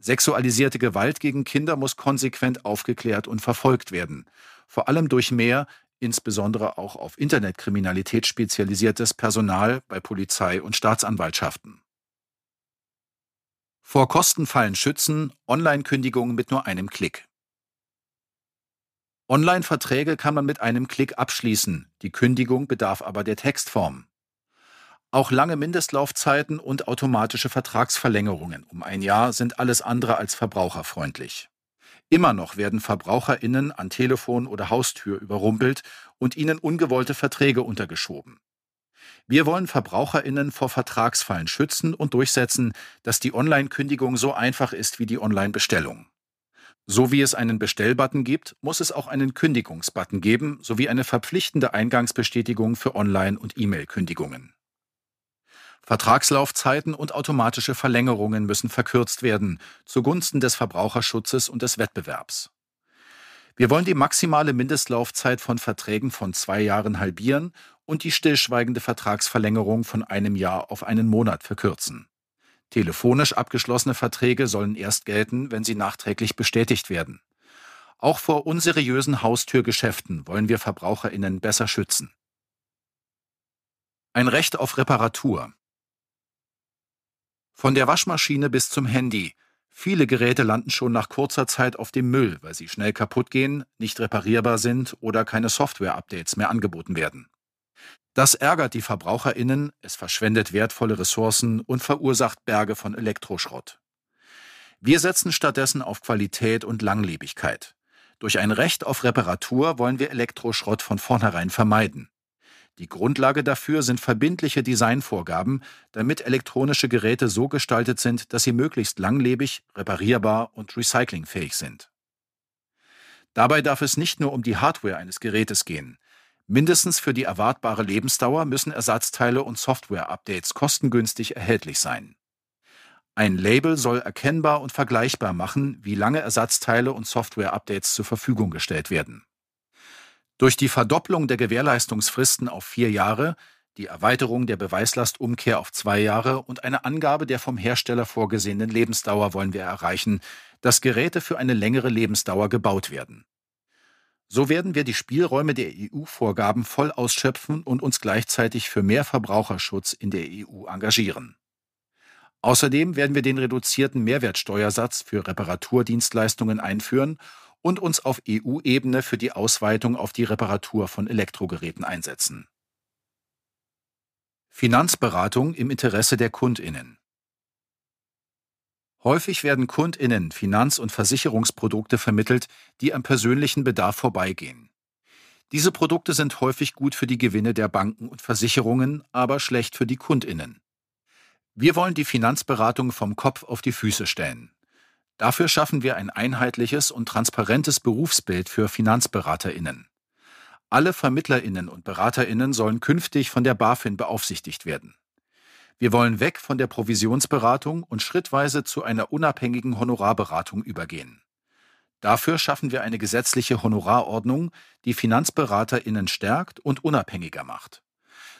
Sexualisierte Gewalt gegen Kinder muss konsequent aufgeklärt und verfolgt werden, vor allem durch mehr, insbesondere auch auf Internetkriminalität spezialisiertes Personal bei Polizei und Staatsanwaltschaften. Vor Kostenfallen schützen, Online-Kündigungen mit nur einem Klick. Online-Verträge kann man mit einem Klick abschließen, die Kündigung bedarf aber der Textform. Auch lange Mindestlaufzeiten und automatische Vertragsverlängerungen um ein Jahr sind alles andere als verbraucherfreundlich. Immer noch werden Verbraucherinnen an Telefon oder Haustür überrumpelt und ihnen ungewollte Verträge untergeschoben. Wir wollen Verbraucherinnen vor Vertragsfallen schützen und durchsetzen, dass die Online-Kündigung so einfach ist wie die Online-Bestellung. So wie es einen Bestellbutton gibt, muss es auch einen Kündigungsbutton geben, sowie eine verpflichtende Eingangsbestätigung für Online- und E-Mail-Kündigungen. Vertragslaufzeiten und automatische Verlängerungen müssen verkürzt werden, zugunsten des Verbraucherschutzes und des Wettbewerbs. Wir wollen die maximale Mindestlaufzeit von Verträgen von zwei Jahren halbieren und die stillschweigende Vertragsverlängerung von einem Jahr auf einen Monat verkürzen. Telefonisch abgeschlossene Verträge sollen erst gelten, wenn sie nachträglich bestätigt werden. Auch vor unseriösen Haustürgeschäften wollen wir Verbraucherinnen besser schützen. Ein Recht auf Reparatur. Von der Waschmaschine bis zum Handy. Viele Geräte landen schon nach kurzer Zeit auf dem Müll, weil sie schnell kaputt gehen, nicht reparierbar sind oder keine Software-Updates mehr angeboten werden. Das ärgert die Verbraucherinnen, es verschwendet wertvolle Ressourcen und verursacht Berge von Elektroschrott. Wir setzen stattdessen auf Qualität und Langlebigkeit. Durch ein Recht auf Reparatur wollen wir Elektroschrott von vornherein vermeiden. Die Grundlage dafür sind verbindliche Designvorgaben, damit elektronische Geräte so gestaltet sind, dass sie möglichst langlebig, reparierbar und recyclingfähig sind. Dabei darf es nicht nur um die Hardware eines Gerätes gehen. Mindestens für die erwartbare Lebensdauer müssen Ersatzteile und Software-Updates kostengünstig erhältlich sein. Ein Label soll erkennbar und vergleichbar machen, wie lange Ersatzteile und Software-Updates zur Verfügung gestellt werden. Durch die Verdopplung der Gewährleistungsfristen auf vier Jahre, die Erweiterung der Beweislastumkehr auf zwei Jahre und eine Angabe der vom Hersteller vorgesehenen Lebensdauer wollen wir erreichen, dass Geräte für eine längere Lebensdauer gebaut werden. So werden wir die Spielräume der EU-Vorgaben voll ausschöpfen und uns gleichzeitig für mehr Verbraucherschutz in der EU engagieren. Außerdem werden wir den reduzierten Mehrwertsteuersatz für Reparaturdienstleistungen einführen und uns auf EU-Ebene für die Ausweitung auf die Reparatur von Elektrogeräten einsetzen. Finanzberatung im Interesse der Kundinnen. Häufig werden Kundinnen Finanz- und Versicherungsprodukte vermittelt, die am persönlichen Bedarf vorbeigehen. Diese Produkte sind häufig gut für die Gewinne der Banken und Versicherungen, aber schlecht für die Kundinnen. Wir wollen die Finanzberatung vom Kopf auf die Füße stellen. Dafür schaffen wir ein einheitliches und transparentes Berufsbild für Finanzberaterinnen. Alle Vermittlerinnen und Beraterinnen sollen künftig von der BaFin beaufsichtigt werden. Wir wollen weg von der Provisionsberatung und schrittweise zu einer unabhängigen Honorarberatung übergehen. Dafür schaffen wir eine gesetzliche Honorarordnung, die Finanzberaterinnen stärkt und unabhängiger macht.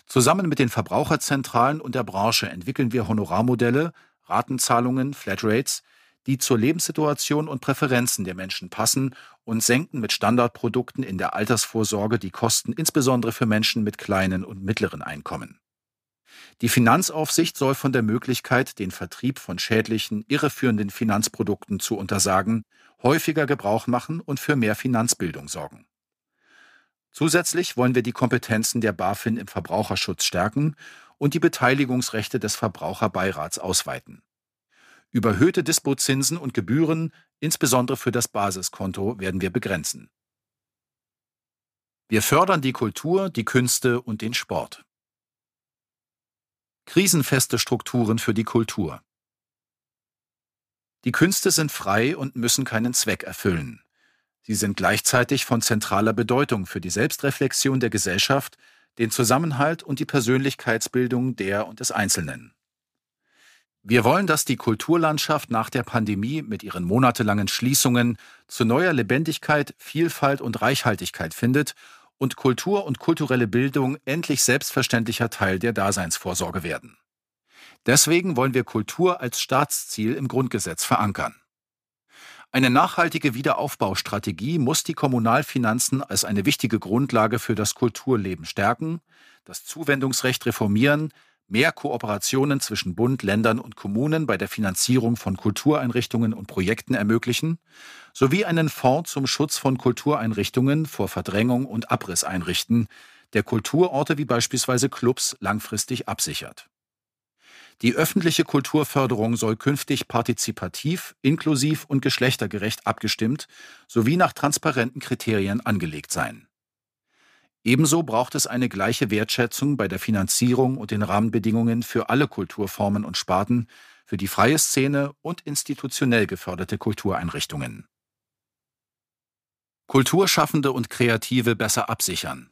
Zusammen mit den Verbraucherzentralen und der Branche entwickeln wir Honorarmodelle, Ratenzahlungen, Flatrates, die zur Lebenssituation und Präferenzen der Menschen passen und senken mit Standardprodukten in der Altersvorsorge die Kosten insbesondere für Menschen mit kleinen und mittleren Einkommen. Die Finanzaufsicht soll von der Möglichkeit, den Vertrieb von schädlichen, irreführenden Finanzprodukten zu untersagen, häufiger Gebrauch machen und für mehr Finanzbildung sorgen. Zusätzlich wollen wir die Kompetenzen der BaFin im Verbraucherschutz stärken und die Beteiligungsrechte des Verbraucherbeirats ausweiten. Überhöhte Dispozinsen und Gebühren, insbesondere für das Basiskonto, werden wir begrenzen. Wir fördern die Kultur, die Künste und den Sport. Krisenfeste Strukturen für die Kultur. Die Künste sind frei und müssen keinen Zweck erfüllen. Sie sind gleichzeitig von zentraler Bedeutung für die Selbstreflexion der Gesellschaft, den Zusammenhalt und die Persönlichkeitsbildung der und des Einzelnen. Wir wollen, dass die Kulturlandschaft nach der Pandemie mit ihren monatelangen Schließungen zu neuer Lebendigkeit, Vielfalt und Reichhaltigkeit findet und Kultur und kulturelle Bildung endlich selbstverständlicher Teil der Daseinsvorsorge werden. Deswegen wollen wir Kultur als Staatsziel im Grundgesetz verankern. Eine nachhaltige Wiederaufbaustrategie muss die Kommunalfinanzen als eine wichtige Grundlage für das Kulturleben stärken, das Zuwendungsrecht reformieren, mehr Kooperationen zwischen Bund, Ländern und Kommunen bei der Finanzierung von Kultureinrichtungen und Projekten ermöglichen, sowie einen Fonds zum Schutz von Kultureinrichtungen vor Verdrängung und Abriss einrichten, der Kulturorte wie beispielsweise Clubs langfristig absichert. Die öffentliche Kulturförderung soll künftig partizipativ, inklusiv und geschlechtergerecht abgestimmt sowie nach transparenten Kriterien angelegt sein. Ebenso braucht es eine gleiche Wertschätzung bei der Finanzierung und den Rahmenbedingungen für alle Kulturformen und Sparten, für die freie Szene und institutionell geförderte Kultureinrichtungen. Kulturschaffende und Kreative besser absichern.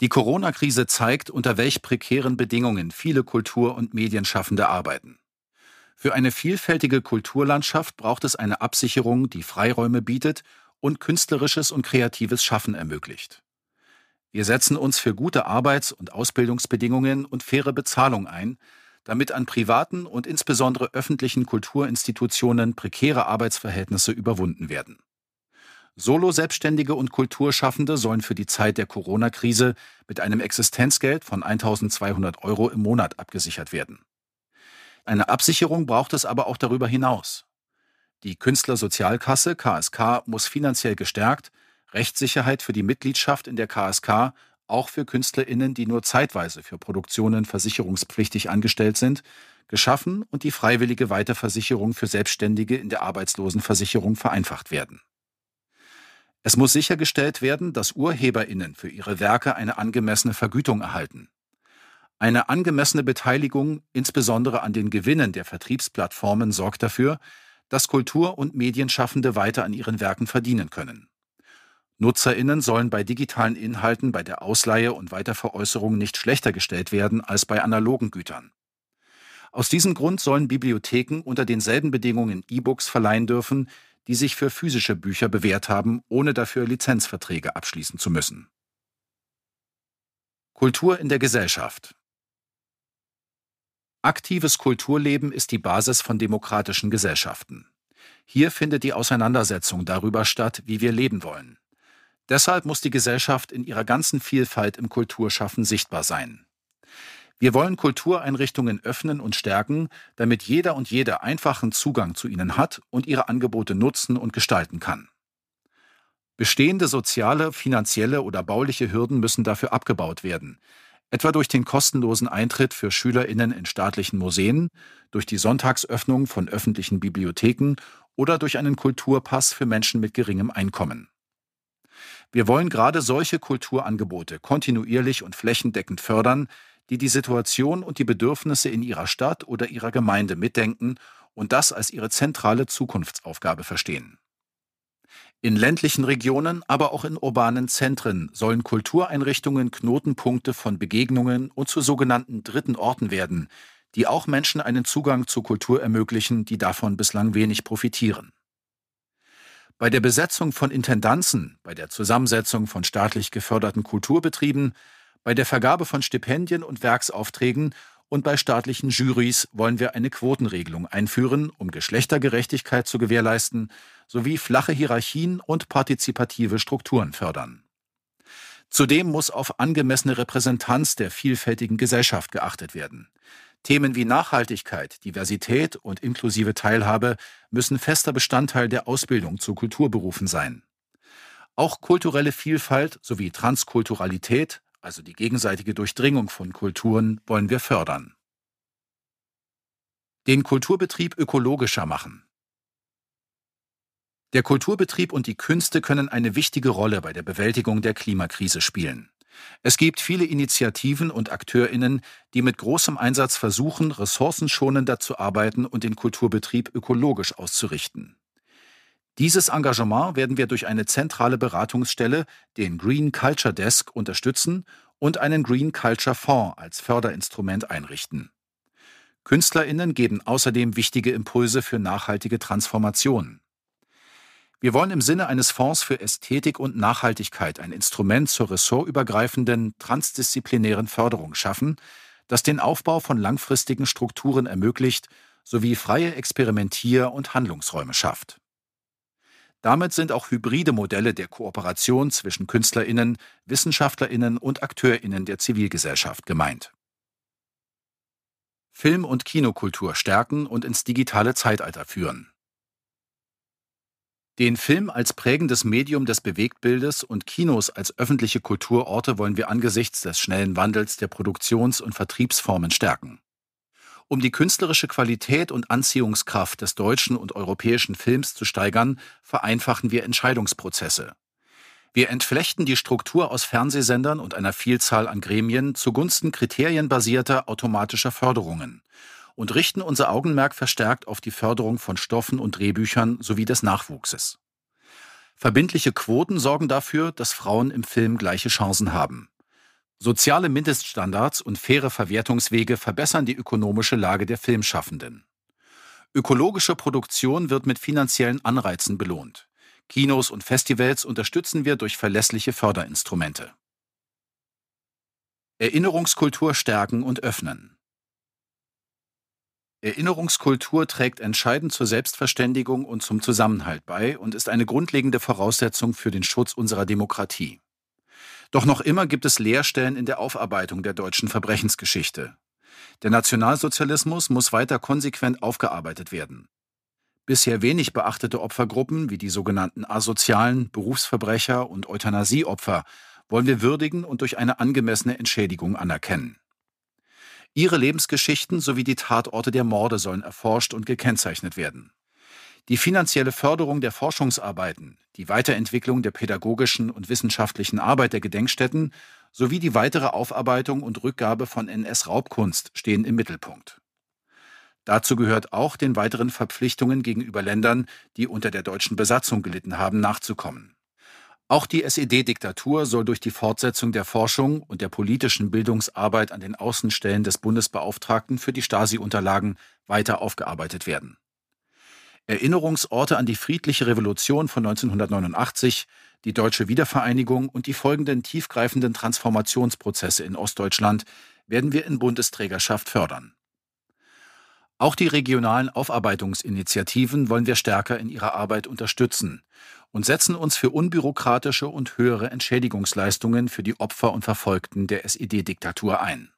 Die Corona-Krise zeigt, unter welch prekären Bedingungen viele Kultur- und Medienschaffende arbeiten. Für eine vielfältige Kulturlandschaft braucht es eine Absicherung, die Freiräume bietet und künstlerisches und kreatives Schaffen ermöglicht. Wir setzen uns für gute Arbeits- und Ausbildungsbedingungen und faire Bezahlung ein, damit an privaten und insbesondere öffentlichen Kulturinstitutionen prekäre Arbeitsverhältnisse überwunden werden. Solo-Selbstständige und Kulturschaffende sollen für die Zeit der Corona-Krise mit einem Existenzgeld von 1200 Euro im Monat abgesichert werden. Eine Absicherung braucht es aber auch darüber hinaus. Die Künstlersozialkasse KSK muss finanziell gestärkt, Rechtssicherheit für die Mitgliedschaft in der KSK, auch für KünstlerInnen, die nur zeitweise für Produktionen versicherungspflichtig angestellt sind, geschaffen und die freiwillige Weiterversicherung für Selbstständige in der Arbeitslosenversicherung vereinfacht werden. Es muss sichergestellt werden, dass UrheberInnen für ihre Werke eine angemessene Vergütung erhalten. Eine angemessene Beteiligung, insbesondere an den Gewinnen der Vertriebsplattformen, sorgt dafür, dass Kultur- und Medienschaffende weiter an ihren Werken verdienen können. Nutzerinnen sollen bei digitalen Inhalten bei der Ausleihe und Weiterveräußerung nicht schlechter gestellt werden als bei analogen Gütern. Aus diesem Grund sollen Bibliotheken unter denselben Bedingungen E-Books verleihen dürfen, die sich für physische Bücher bewährt haben, ohne dafür Lizenzverträge abschließen zu müssen. Kultur in der Gesellschaft Aktives Kulturleben ist die Basis von demokratischen Gesellschaften. Hier findet die Auseinandersetzung darüber statt, wie wir leben wollen. Deshalb muss die Gesellschaft in ihrer ganzen Vielfalt im Kulturschaffen sichtbar sein. Wir wollen Kultureinrichtungen öffnen und stärken, damit jeder und jede einfachen Zugang zu ihnen hat und ihre Angebote nutzen und gestalten kann. Bestehende soziale, finanzielle oder bauliche Hürden müssen dafür abgebaut werden, etwa durch den kostenlosen Eintritt für Schülerinnen in staatlichen Museen, durch die Sonntagsöffnung von öffentlichen Bibliotheken oder durch einen Kulturpass für Menschen mit geringem Einkommen. Wir wollen gerade solche Kulturangebote kontinuierlich und flächendeckend fördern, die die Situation und die Bedürfnisse in ihrer Stadt oder ihrer Gemeinde mitdenken und das als ihre zentrale Zukunftsaufgabe verstehen. In ländlichen Regionen, aber auch in urbanen Zentren sollen Kultureinrichtungen Knotenpunkte von Begegnungen und zu sogenannten dritten Orten werden, die auch Menschen einen Zugang zur Kultur ermöglichen, die davon bislang wenig profitieren. Bei der Besetzung von Intendanzen, bei der Zusammensetzung von staatlich geförderten Kulturbetrieben, bei der Vergabe von Stipendien und Werksaufträgen und bei staatlichen Jurys wollen wir eine Quotenregelung einführen, um Geschlechtergerechtigkeit zu gewährleisten, sowie flache Hierarchien und partizipative Strukturen fördern. Zudem muss auf angemessene Repräsentanz der vielfältigen Gesellschaft geachtet werden. Themen wie Nachhaltigkeit, Diversität und inklusive Teilhabe müssen fester Bestandteil der Ausbildung zu Kulturberufen sein. Auch kulturelle Vielfalt sowie Transkulturalität, also die gegenseitige Durchdringung von Kulturen, wollen wir fördern. Den Kulturbetrieb ökologischer machen. Der Kulturbetrieb und die Künste können eine wichtige Rolle bei der Bewältigung der Klimakrise spielen. Es gibt viele Initiativen und Akteurinnen, die mit großem Einsatz versuchen, ressourcenschonender zu arbeiten und den Kulturbetrieb ökologisch auszurichten. Dieses Engagement werden wir durch eine zentrale Beratungsstelle, den Green Culture Desk, unterstützen und einen Green Culture Fonds als Förderinstrument einrichten. Künstlerinnen geben außerdem wichtige Impulse für nachhaltige Transformationen. Wir wollen im Sinne eines Fonds für Ästhetik und Nachhaltigkeit ein Instrument zur ressortübergreifenden, transdisziplinären Förderung schaffen, das den Aufbau von langfristigen Strukturen ermöglicht sowie freie Experimentier- und Handlungsräume schafft. Damit sind auch hybride Modelle der Kooperation zwischen Künstlerinnen, Wissenschaftlerinnen und Akteurinnen der Zivilgesellschaft gemeint. Film- und Kinokultur stärken und ins digitale Zeitalter führen. Den Film als prägendes Medium des Bewegtbildes und Kinos als öffentliche Kulturorte wollen wir angesichts des schnellen Wandels der Produktions- und Vertriebsformen stärken. Um die künstlerische Qualität und Anziehungskraft des deutschen und europäischen Films zu steigern, vereinfachen wir Entscheidungsprozesse. Wir entflechten die Struktur aus Fernsehsendern und einer Vielzahl an Gremien zugunsten kriterienbasierter automatischer Förderungen und richten unser Augenmerk verstärkt auf die Förderung von Stoffen und Drehbüchern sowie des Nachwuchses. Verbindliche Quoten sorgen dafür, dass Frauen im Film gleiche Chancen haben. Soziale Mindeststandards und faire Verwertungswege verbessern die ökonomische Lage der Filmschaffenden. Ökologische Produktion wird mit finanziellen Anreizen belohnt. Kinos und Festivals unterstützen wir durch verlässliche Förderinstrumente. Erinnerungskultur stärken und öffnen. Erinnerungskultur trägt entscheidend zur Selbstverständigung und zum Zusammenhalt bei und ist eine grundlegende Voraussetzung für den Schutz unserer Demokratie. Doch noch immer gibt es Leerstellen in der Aufarbeitung der deutschen Verbrechensgeschichte. Der Nationalsozialismus muss weiter konsequent aufgearbeitet werden. Bisher wenig beachtete Opfergruppen wie die sogenannten asozialen Berufsverbrecher und Euthanasieopfer wollen wir würdigen und durch eine angemessene Entschädigung anerkennen. Ihre Lebensgeschichten sowie die Tatorte der Morde sollen erforscht und gekennzeichnet werden. Die finanzielle Förderung der Forschungsarbeiten, die Weiterentwicklung der pädagogischen und wissenschaftlichen Arbeit der Gedenkstätten sowie die weitere Aufarbeitung und Rückgabe von NS-Raubkunst stehen im Mittelpunkt. Dazu gehört auch den weiteren Verpflichtungen gegenüber Ländern, die unter der deutschen Besatzung gelitten haben, nachzukommen. Auch die SED-Diktatur soll durch die Fortsetzung der Forschung und der politischen Bildungsarbeit an den Außenstellen des Bundesbeauftragten für die Stasi-Unterlagen weiter aufgearbeitet werden. Erinnerungsorte an die friedliche Revolution von 1989, die deutsche Wiedervereinigung und die folgenden tiefgreifenden Transformationsprozesse in Ostdeutschland werden wir in Bundesträgerschaft fördern. Auch die regionalen Aufarbeitungsinitiativen wollen wir stärker in ihrer Arbeit unterstützen und setzen uns für unbürokratische und höhere Entschädigungsleistungen für die Opfer und Verfolgten der SED-Diktatur ein.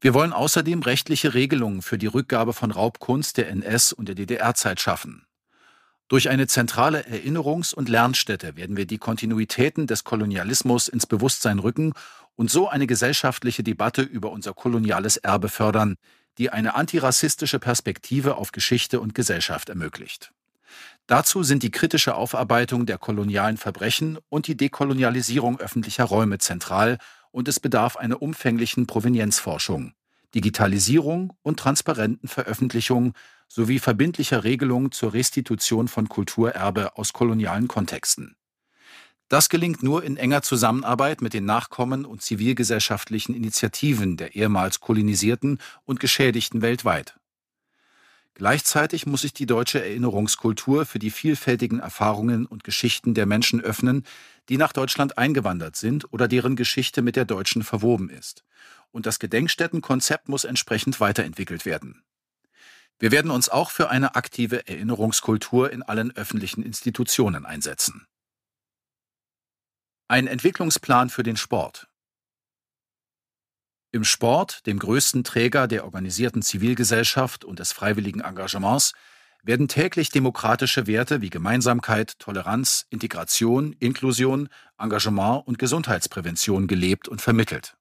Wir wollen außerdem rechtliche Regelungen für die Rückgabe von Raubkunst der NS- und der DDR-Zeit schaffen. Durch eine zentrale Erinnerungs- und Lernstätte werden wir die Kontinuitäten des Kolonialismus ins Bewusstsein rücken und so eine gesellschaftliche Debatte über unser koloniales Erbe fördern, die eine antirassistische Perspektive auf Geschichte und Gesellschaft ermöglicht. Dazu sind die kritische Aufarbeitung der kolonialen Verbrechen und die Dekolonialisierung öffentlicher Räume zentral und es bedarf einer umfänglichen Provenienzforschung, Digitalisierung und transparenten Veröffentlichung sowie verbindlicher Regelungen zur Restitution von Kulturerbe aus kolonialen Kontexten. Das gelingt nur in enger Zusammenarbeit mit den Nachkommen und zivilgesellschaftlichen Initiativen der ehemals kolonisierten und Geschädigten weltweit. Gleichzeitig muss sich die deutsche Erinnerungskultur für die vielfältigen Erfahrungen und Geschichten der Menschen öffnen, die nach Deutschland eingewandert sind oder deren Geschichte mit der deutschen verwoben ist. Und das Gedenkstättenkonzept muss entsprechend weiterentwickelt werden. Wir werden uns auch für eine aktive Erinnerungskultur in allen öffentlichen Institutionen einsetzen. Ein Entwicklungsplan für den Sport. Im Sport, dem größten Träger der organisierten Zivilgesellschaft und des freiwilligen Engagements, werden täglich demokratische Werte wie Gemeinsamkeit, Toleranz, Integration, Inklusion, Engagement und Gesundheitsprävention gelebt und vermittelt.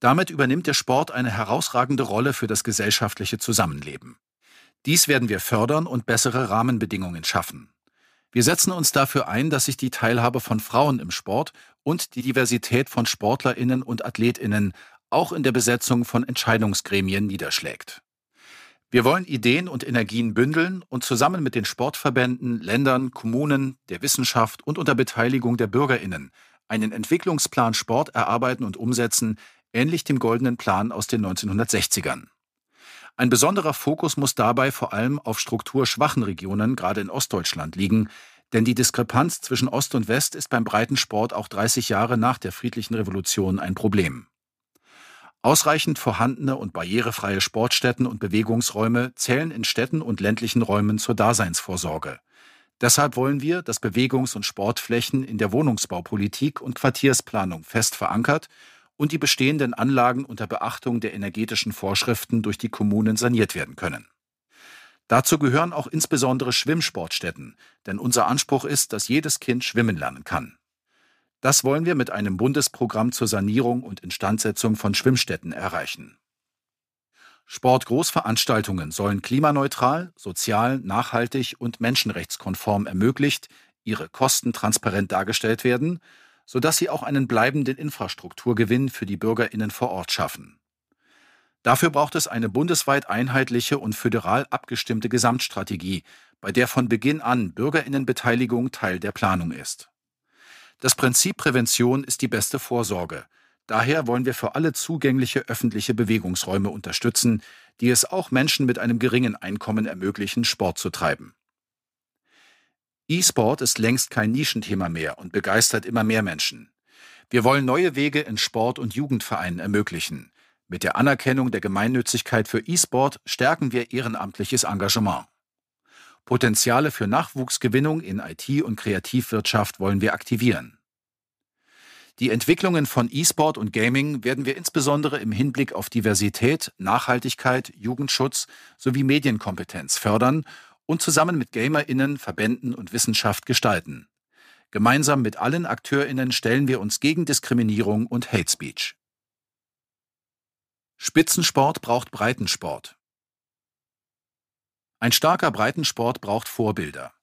Damit übernimmt der Sport eine herausragende Rolle für das gesellschaftliche Zusammenleben. Dies werden wir fördern und bessere Rahmenbedingungen schaffen. Wir setzen uns dafür ein, dass sich die Teilhabe von Frauen im Sport und die Diversität von Sportlerinnen und Athletinnen auch in der Besetzung von Entscheidungsgremien niederschlägt. Wir wollen Ideen und Energien bündeln und zusammen mit den Sportverbänden, Ländern, Kommunen, der Wissenschaft und unter Beteiligung der Bürgerinnen einen Entwicklungsplan Sport erarbeiten und umsetzen, ähnlich dem goldenen Plan aus den 1960ern. Ein besonderer Fokus muss dabei vor allem auf strukturschwachen Regionen, gerade in Ostdeutschland, liegen, denn die Diskrepanz zwischen Ost und West ist beim Breitensport auch 30 Jahre nach der friedlichen Revolution ein Problem. Ausreichend vorhandene und barrierefreie Sportstätten und Bewegungsräume zählen in Städten und ländlichen Räumen zur Daseinsvorsorge. Deshalb wollen wir, dass Bewegungs- und Sportflächen in der Wohnungsbaupolitik und Quartiersplanung fest verankert und die bestehenden Anlagen unter Beachtung der energetischen Vorschriften durch die Kommunen saniert werden können. Dazu gehören auch insbesondere Schwimmsportstätten, denn unser Anspruch ist, dass jedes Kind schwimmen lernen kann. Das wollen wir mit einem Bundesprogramm zur Sanierung und Instandsetzung von Schwimmstätten erreichen. Sportgroßveranstaltungen sollen klimaneutral, sozial, nachhaltig und menschenrechtskonform ermöglicht, ihre Kosten transparent dargestellt werden sodass sie auch einen bleibenden Infrastrukturgewinn für die Bürgerinnen vor Ort schaffen. Dafür braucht es eine bundesweit einheitliche und föderal abgestimmte Gesamtstrategie, bei der von Beginn an Bürgerinnenbeteiligung Teil der Planung ist. Das Prinzip Prävention ist die beste Vorsorge. Daher wollen wir für alle zugängliche öffentliche Bewegungsräume unterstützen, die es auch Menschen mit einem geringen Einkommen ermöglichen, Sport zu treiben. E-Sport ist längst kein Nischenthema mehr und begeistert immer mehr Menschen. Wir wollen neue Wege in Sport- und Jugendvereinen ermöglichen. Mit der Anerkennung der Gemeinnützigkeit für E-Sport stärken wir ehrenamtliches Engagement. Potenziale für Nachwuchsgewinnung in IT- und Kreativwirtschaft wollen wir aktivieren. Die Entwicklungen von E-Sport und Gaming werden wir insbesondere im Hinblick auf Diversität, Nachhaltigkeit, Jugendschutz sowie Medienkompetenz fördern und zusammen mit GamerInnen, Verbänden und Wissenschaft gestalten. Gemeinsam mit allen AkteurInnen stellen wir uns gegen Diskriminierung und Hate Speech. Spitzensport braucht Breitensport. Ein starker Breitensport braucht Vorbilder.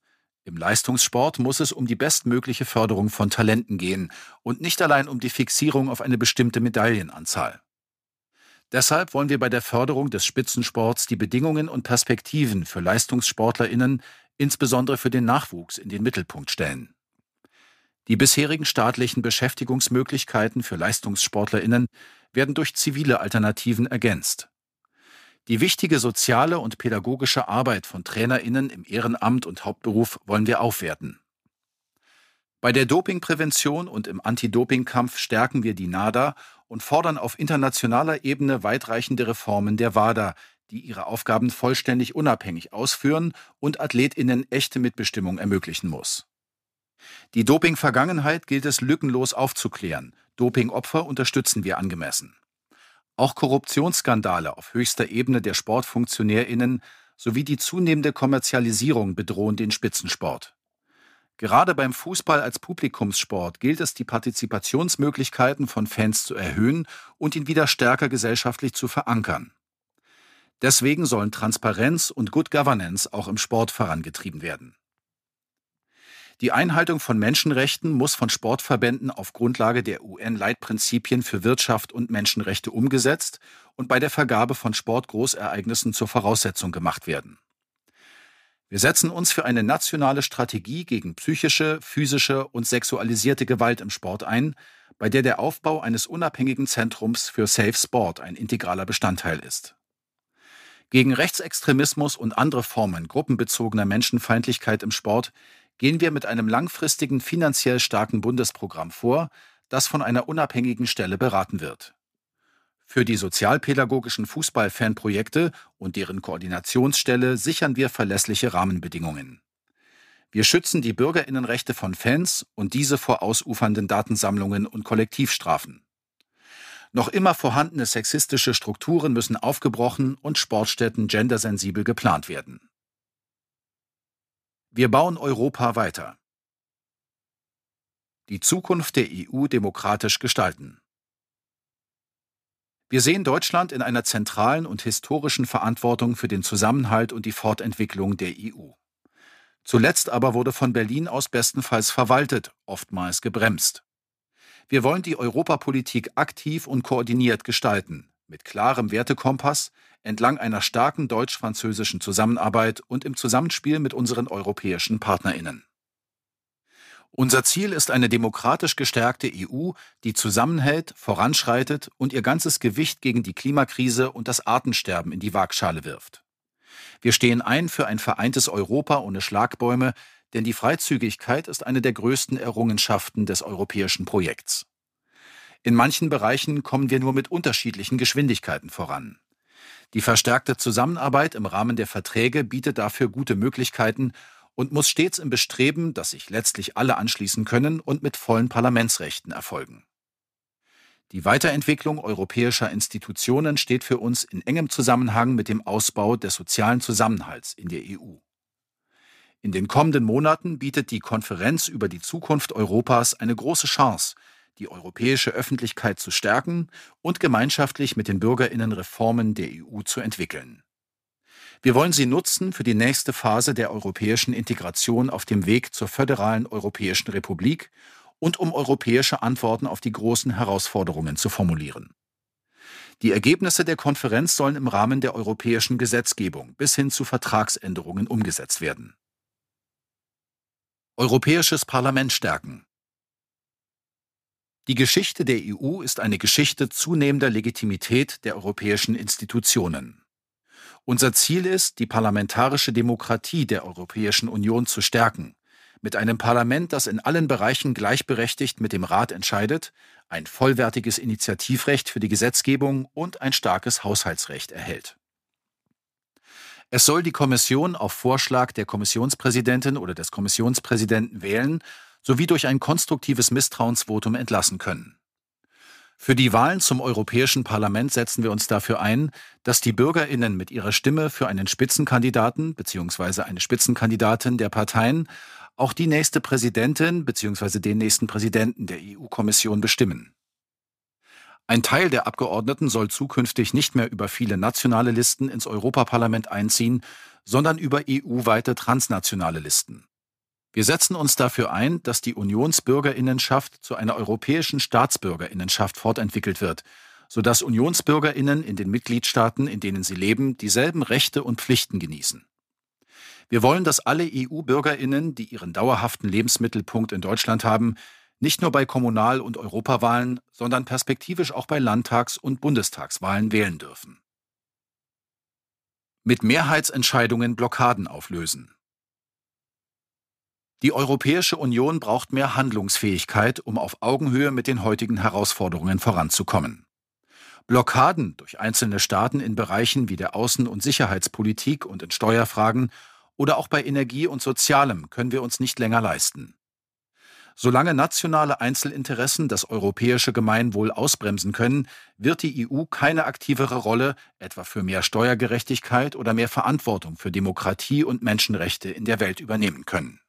Im Leistungssport muss es um die bestmögliche Förderung von Talenten gehen und nicht allein um die Fixierung auf eine bestimmte Medaillenanzahl. Deshalb wollen wir bei der Förderung des Spitzensports die Bedingungen und Perspektiven für Leistungssportlerinnen, insbesondere für den Nachwuchs, in den Mittelpunkt stellen. Die bisherigen staatlichen Beschäftigungsmöglichkeiten für Leistungssportlerinnen werden durch zivile Alternativen ergänzt. Die wichtige soziale und pädagogische Arbeit von Trainerinnen im Ehrenamt und Hauptberuf wollen wir aufwerten. Bei der Dopingprävention und im Anti-Doping-Kampf stärken wir die NADA und fordern auf internationaler Ebene weitreichende Reformen der WADA, die ihre Aufgaben vollständig unabhängig ausführen und Athletinnen echte Mitbestimmung ermöglichen muss. Die Doping-Vergangenheit gilt es lückenlos aufzuklären. Dopingopfer unterstützen wir angemessen. Auch Korruptionsskandale auf höchster Ebene der Sportfunktionärinnen sowie die zunehmende Kommerzialisierung bedrohen den Spitzensport. Gerade beim Fußball als Publikumssport gilt es, die Partizipationsmöglichkeiten von Fans zu erhöhen und ihn wieder stärker gesellschaftlich zu verankern. Deswegen sollen Transparenz und Good Governance auch im Sport vorangetrieben werden. Die Einhaltung von Menschenrechten muss von Sportverbänden auf Grundlage der UN-Leitprinzipien für Wirtschaft und Menschenrechte umgesetzt und bei der Vergabe von Sportgroßereignissen zur Voraussetzung gemacht werden. Wir setzen uns für eine nationale Strategie gegen psychische, physische und sexualisierte Gewalt im Sport ein, bei der der Aufbau eines unabhängigen Zentrums für Safe Sport ein integraler Bestandteil ist. Gegen Rechtsextremismus und andere Formen gruppenbezogener Menschenfeindlichkeit im Sport gehen wir mit einem langfristigen finanziell starken Bundesprogramm vor, das von einer unabhängigen Stelle beraten wird. Für die sozialpädagogischen Fußballfanprojekte und deren Koordinationsstelle sichern wir verlässliche Rahmenbedingungen. Wir schützen die Bürgerinnenrechte von Fans und diese vor ausufernden Datensammlungen und Kollektivstrafen. Noch immer vorhandene sexistische Strukturen müssen aufgebrochen und Sportstätten gendersensibel geplant werden. Wir bauen Europa weiter. Die Zukunft der EU demokratisch gestalten. Wir sehen Deutschland in einer zentralen und historischen Verantwortung für den Zusammenhalt und die Fortentwicklung der EU. Zuletzt aber wurde von Berlin aus bestenfalls verwaltet, oftmals gebremst. Wir wollen die Europapolitik aktiv und koordiniert gestalten, mit klarem Wertekompass, entlang einer starken deutsch-französischen Zusammenarbeit und im Zusammenspiel mit unseren europäischen Partnerinnen. Unser Ziel ist eine demokratisch gestärkte EU, die zusammenhält, voranschreitet und ihr ganzes Gewicht gegen die Klimakrise und das Artensterben in die Waagschale wirft. Wir stehen ein für ein vereintes Europa ohne Schlagbäume, denn die Freizügigkeit ist eine der größten Errungenschaften des europäischen Projekts. In manchen Bereichen kommen wir nur mit unterschiedlichen Geschwindigkeiten voran. Die verstärkte Zusammenarbeit im Rahmen der Verträge bietet dafür gute Möglichkeiten und muss stets im Bestreben, dass sich letztlich alle anschließen können und mit vollen Parlamentsrechten erfolgen. Die Weiterentwicklung europäischer Institutionen steht für uns in engem Zusammenhang mit dem Ausbau des sozialen Zusammenhalts in der EU. In den kommenden Monaten bietet die Konferenz über die Zukunft Europas eine große Chance, die europäische Öffentlichkeit zu stärken und gemeinschaftlich mit den Bürgerinnen Reformen der EU zu entwickeln. Wir wollen sie nutzen für die nächste Phase der europäischen Integration auf dem Weg zur föderalen Europäischen Republik und um europäische Antworten auf die großen Herausforderungen zu formulieren. Die Ergebnisse der Konferenz sollen im Rahmen der europäischen Gesetzgebung bis hin zu Vertragsänderungen umgesetzt werden. Europäisches Parlament stärken. Die Geschichte der EU ist eine Geschichte zunehmender Legitimität der europäischen Institutionen. Unser Ziel ist, die parlamentarische Demokratie der Europäischen Union zu stärken, mit einem Parlament, das in allen Bereichen gleichberechtigt mit dem Rat entscheidet, ein vollwertiges Initiativrecht für die Gesetzgebung und ein starkes Haushaltsrecht erhält. Es soll die Kommission auf Vorschlag der Kommissionspräsidentin oder des Kommissionspräsidenten wählen sowie durch ein konstruktives Misstrauensvotum entlassen können. Für die Wahlen zum Europäischen Parlament setzen wir uns dafür ein, dass die Bürgerinnen mit ihrer Stimme für einen Spitzenkandidaten bzw. eine Spitzenkandidatin der Parteien auch die nächste Präsidentin bzw. den nächsten Präsidenten der EU-Kommission bestimmen. Ein Teil der Abgeordneten soll zukünftig nicht mehr über viele nationale Listen ins Europaparlament einziehen, sondern über EU-weite transnationale Listen. Wir setzen uns dafür ein, dass die Unionsbürgerinnenschaft zu einer europäischen Staatsbürgerinnenschaft fortentwickelt wird, sodass Unionsbürgerinnen in den Mitgliedstaaten, in denen sie leben, dieselben Rechte und Pflichten genießen. Wir wollen, dass alle EU-Bürgerinnen, die ihren dauerhaften Lebensmittelpunkt in Deutschland haben, nicht nur bei Kommunal- und Europawahlen, sondern perspektivisch auch bei Landtags- und Bundestagswahlen wählen dürfen. Mit Mehrheitsentscheidungen Blockaden auflösen. Die Europäische Union braucht mehr Handlungsfähigkeit, um auf Augenhöhe mit den heutigen Herausforderungen voranzukommen. Blockaden durch einzelne Staaten in Bereichen wie der Außen- und Sicherheitspolitik und in Steuerfragen oder auch bei Energie und Sozialem können wir uns nicht länger leisten. Solange nationale Einzelinteressen das europäische Gemeinwohl ausbremsen können, wird die EU keine aktivere Rolle etwa für mehr Steuergerechtigkeit oder mehr Verantwortung für Demokratie und Menschenrechte in der Welt übernehmen können.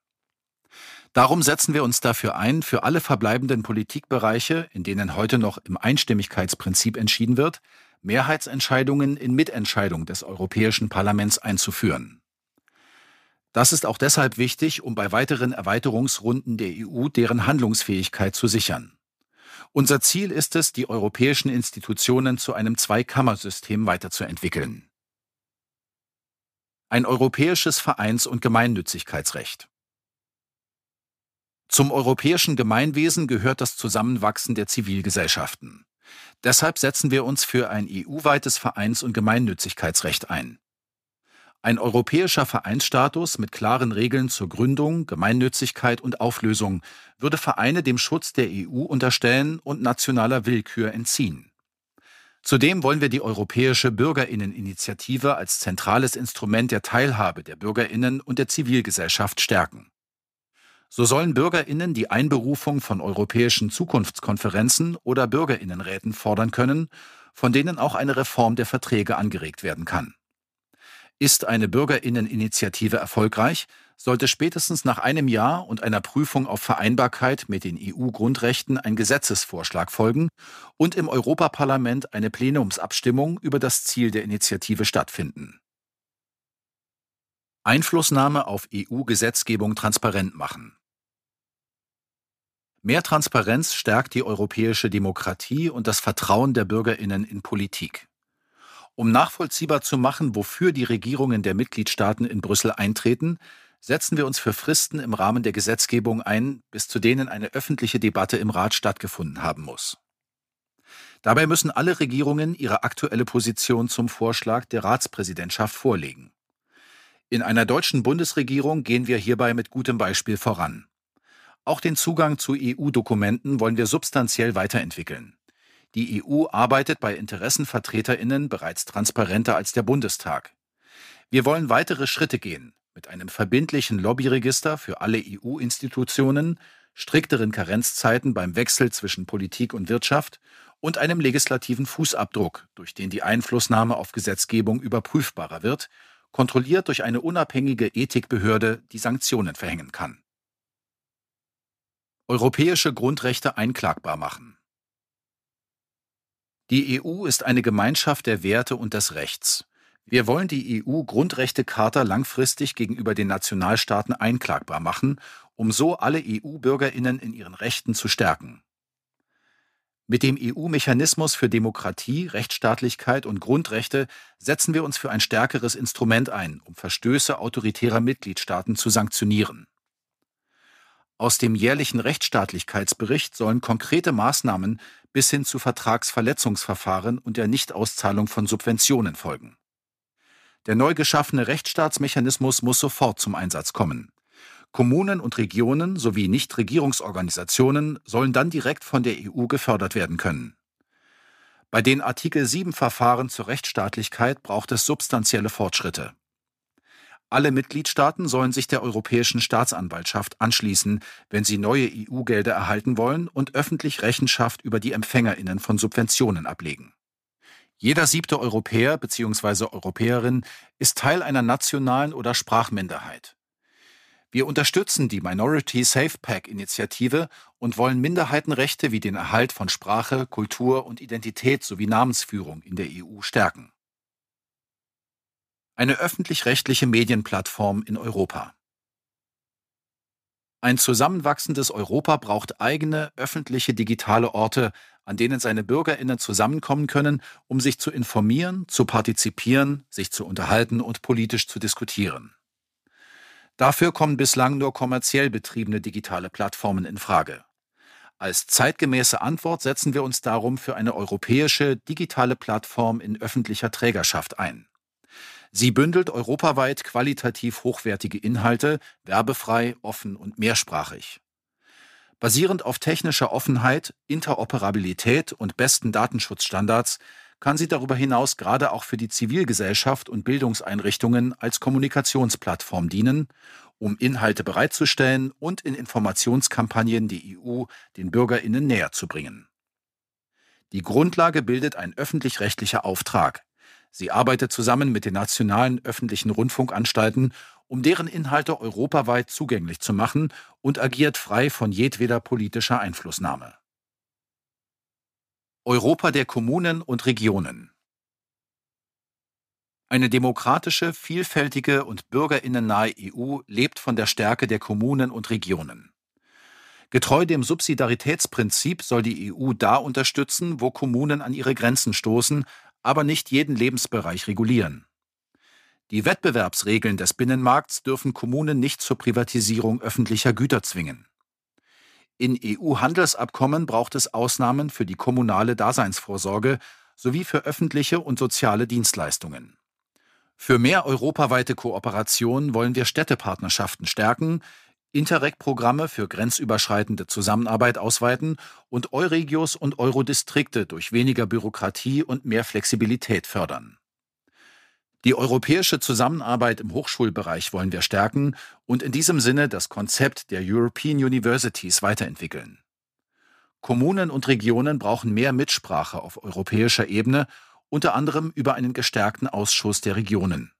Darum setzen wir uns dafür ein, für alle verbleibenden Politikbereiche, in denen heute noch im Einstimmigkeitsprinzip entschieden wird, Mehrheitsentscheidungen in Mitentscheidung des Europäischen Parlaments einzuführen. Das ist auch deshalb wichtig, um bei weiteren Erweiterungsrunden der EU deren Handlungsfähigkeit zu sichern. Unser Ziel ist es, die europäischen Institutionen zu einem Zweikammersystem weiterzuentwickeln. Ein europäisches Vereins- und Gemeinnützigkeitsrecht. Zum europäischen Gemeinwesen gehört das Zusammenwachsen der Zivilgesellschaften. Deshalb setzen wir uns für ein EU-weites Vereins- und Gemeinnützigkeitsrecht ein. Ein europäischer Vereinsstatus mit klaren Regeln zur Gründung, Gemeinnützigkeit und Auflösung würde Vereine dem Schutz der EU unterstellen und nationaler Willkür entziehen. Zudem wollen wir die Europäische Bürgerinneninitiative als zentrales Instrument der Teilhabe der Bürgerinnen und der Zivilgesellschaft stärken. So sollen Bürgerinnen die Einberufung von europäischen Zukunftskonferenzen oder Bürgerinnenräten fordern können, von denen auch eine Reform der Verträge angeregt werden kann. Ist eine Bürgerinneninitiative erfolgreich, sollte spätestens nach einem Jahr und einer Prüfung auf Vereinbarkeit mit den EU-Grundrechten ein Gesetzesvorschlag folgen und im Europaparlament eine Plenumsabstimmung über das Ziel der Initiative stattfinden. Einflussnahme auf EU-Gesetzgebung transparent machen. Mehr Transparenz stärkt die europäische Demokratie und das Vertrauen der Bürgerinnen in Politik. Um nachvollziehbar zu machen, wofür die Regierungen der Mitgliedstaaten in Brüssel eintreten, setzen wir uns für Fristen im Rahmen der Gesetzgebung ein, bis zu denen eine öffentliche Debatte im Rat stattgefunden haben muss. Dabei müssen alle Regierungen ihre aktuelle Position zum Vorschlag der Ratspräsidentschaft vorlegen. In einer deutschen Bundesregierung gehen wir hierbei mit gutem Beispiel voran. Auch den Zugang zu EU-Dokumenten wollen wir substanziell weiterentwickeln. Die EU arbeitet bei Interessenvertreterinnen bereits transparenter als der Bundestag. Wir wollen weitere Schritte gehen mit einem verbindlichen Lobbyregister für alle EU-Institutionen, strikteren Karenzzeiten beim Wechsel zwischen Politik und Wirtschaft und einem legislativen Fußabdruck, durch den die Einflussnahme auf Gesetzgebung überprüfbarer wird, kontrolliert durch eine unabhängige Ethikbehörde, die Sanktionen verhängen kann. Europäische Grundrechte einklagbar machen. Die EU ist eine Gemeinschaft der Werte und des Rechts. Wir wollen die EU-Grundrechtecharta langfristig gegenüber den Nationalstaaten einklagbar machen, um so alle EU-Bürgerinnen in ihren Rechten zu stärken. Mit dem EU-Mechanismus für Demokratie, Rechtsstaatlichkeit und Grundrechte setzen wir uns für ein stärkeres Instrument ein, um Verstöße autoritärer Mitgliedstaaten zu sanktionieren. Aus dem jährlichen Rechtsstaatlichkeitsbericht sollen konkrete Maßnahmen bis hin zu Vertragsverletzungsverfahren und der Nichtauszahlung von Subventionen folgen. Der neu geschaffene Rechtsstaatsmechanismus muss sofort zum Einsatz kommen. Kommunen und Regionen sowie Nichtregierungsorganisationen sollen dann direkt von der EU gefördert werden können. Bei den Artikel 7 Verfahren zur Rechtsstaatlichkeit braucht es substanzielle Fortschritte. Alle Mitgliedstaaten sollen sich der Europäischen Staatsanwaltschaft anschließen, wenn sie neue EU-Gelder erhalten wollen und öffentlich Rechenschaft über die Empfängerinnen von Subventionen ablegen. Jeder siebte Europäer bzw. Europäerin ist Teil einer nationalen oder Sprachminderheit. Wir unterstützen die Minority Safe Pack Initiative und wollen Minderheitenrechte wie den Erhalt von Sprache, Kultur und Identität sowie Namensführung in der EU stärken eine öffentlich-rechtliche Medienplattform in Europa. Ein zusammenwachsendes Europa braucht eigene öffentliche digitale Orte, an denen seine Bürgerinnen zusammenkommen können, um sich zu informieren, zu partizipieren, sich zu unterhalten und politisch zu diskutieren. Dafür kommen bislang nur kommerziell betriebene digitale Plattformen in Frage. Als zeitgemäße Antwort setzen wir uns darum für eine europäische digitale Plattform in öffentlicher Trägerschaft ein. Sie bündelt europaweit qualitativ hochwertige Inhalte, werbefrei, offen und mehrsprachig. Basierend auf technischer Offenheit, Interoperabilität und besten Datenschutzstandards kann sie darüber hinaus gerade auch für die Zivilgesellschaft und Bildungseinrichtungen als Kommunikationsplattform dienen, um Inhalte bereitzustellen und in Informationskampagnen die EU den Bürgerinnen näher zu bringen. Die Grundlage bildet ein öffentlich-rechtlicher Auftrag, Sie arbeitet zusammen mit den nationalen öffentlichen Rundfunkanstalten, um deren Inhalte europaweit zugänglich zu machen und agiert frei von jedweder politischer Einflussnahme. Europa der Kommunen und Regionen Eine demokratische, vielfältige und bürgerinnennahe EU lebt von der Stärke der Kommunen und Regionen. Getreu dem Subsidiaritätsprinzip soll die EU da unterstützen, wo Kommunen an ihre Grenzen stoßen, aber nicht jeden Lebensbereich regulieren. Die Wettbewerbsregeln des Binnenmarkts dürfen Kommunen nicht zur Privatisierung öffentlicher Güter zwingen. In EU-Handelsabkommen braucht es Ausnahmen für die kommunale Daseinsvorsorge sowie für öffentliche und soziale Dienstleistungen. Für mehr europaweite Kooperation wollen wir Städtepartnerschaften stärken, Interreg-Programme für grenzüberschreitende Zusammenarbeit ausweiten und Euregios und Eurodistrikte durch weniger Bürokratie und mehr Flexibilität fördern. Die europäische Zusammenarbeit im Hochschulbereich wollen wir stärken und in diesem Sinne das Konzept der European Universities weiterentwickeln. Kommunen und Regionen brauchen mehr Mitsprache auf europäischer Ebene, unter anderem über einen gestärkten Ausschuss der Regionen.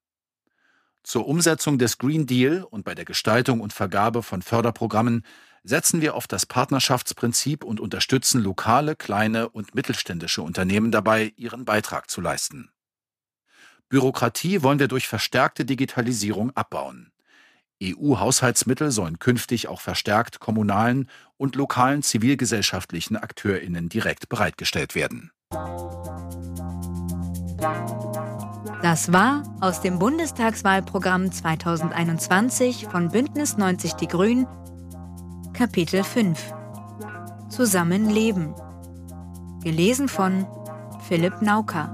Zur Umsetzung des Green Deal und bei der Gestaltung und Vergabe von Förderprogrammen setzen wir auf das Partnerschaftsprinzip und unterstützen lokale, kleine und mittelständische Unternehmen dabei, ihren Beitrag zu leisten. Bürokratie wollen wir durch verstärkte Digitalisierung abbauen. EU-Haushaltsmittel sollen künftig auch verstärkt kommunalen und lokalen zivilgesellschaftlichen Akteurinnen direkt bereitgestellt werden. Das war aus dem Bundestagswahlprogramm 2021 von Bündnis 90 Die Grünen Kapitel 5 Zusammenleben. Gelesen von Philipp Nauka.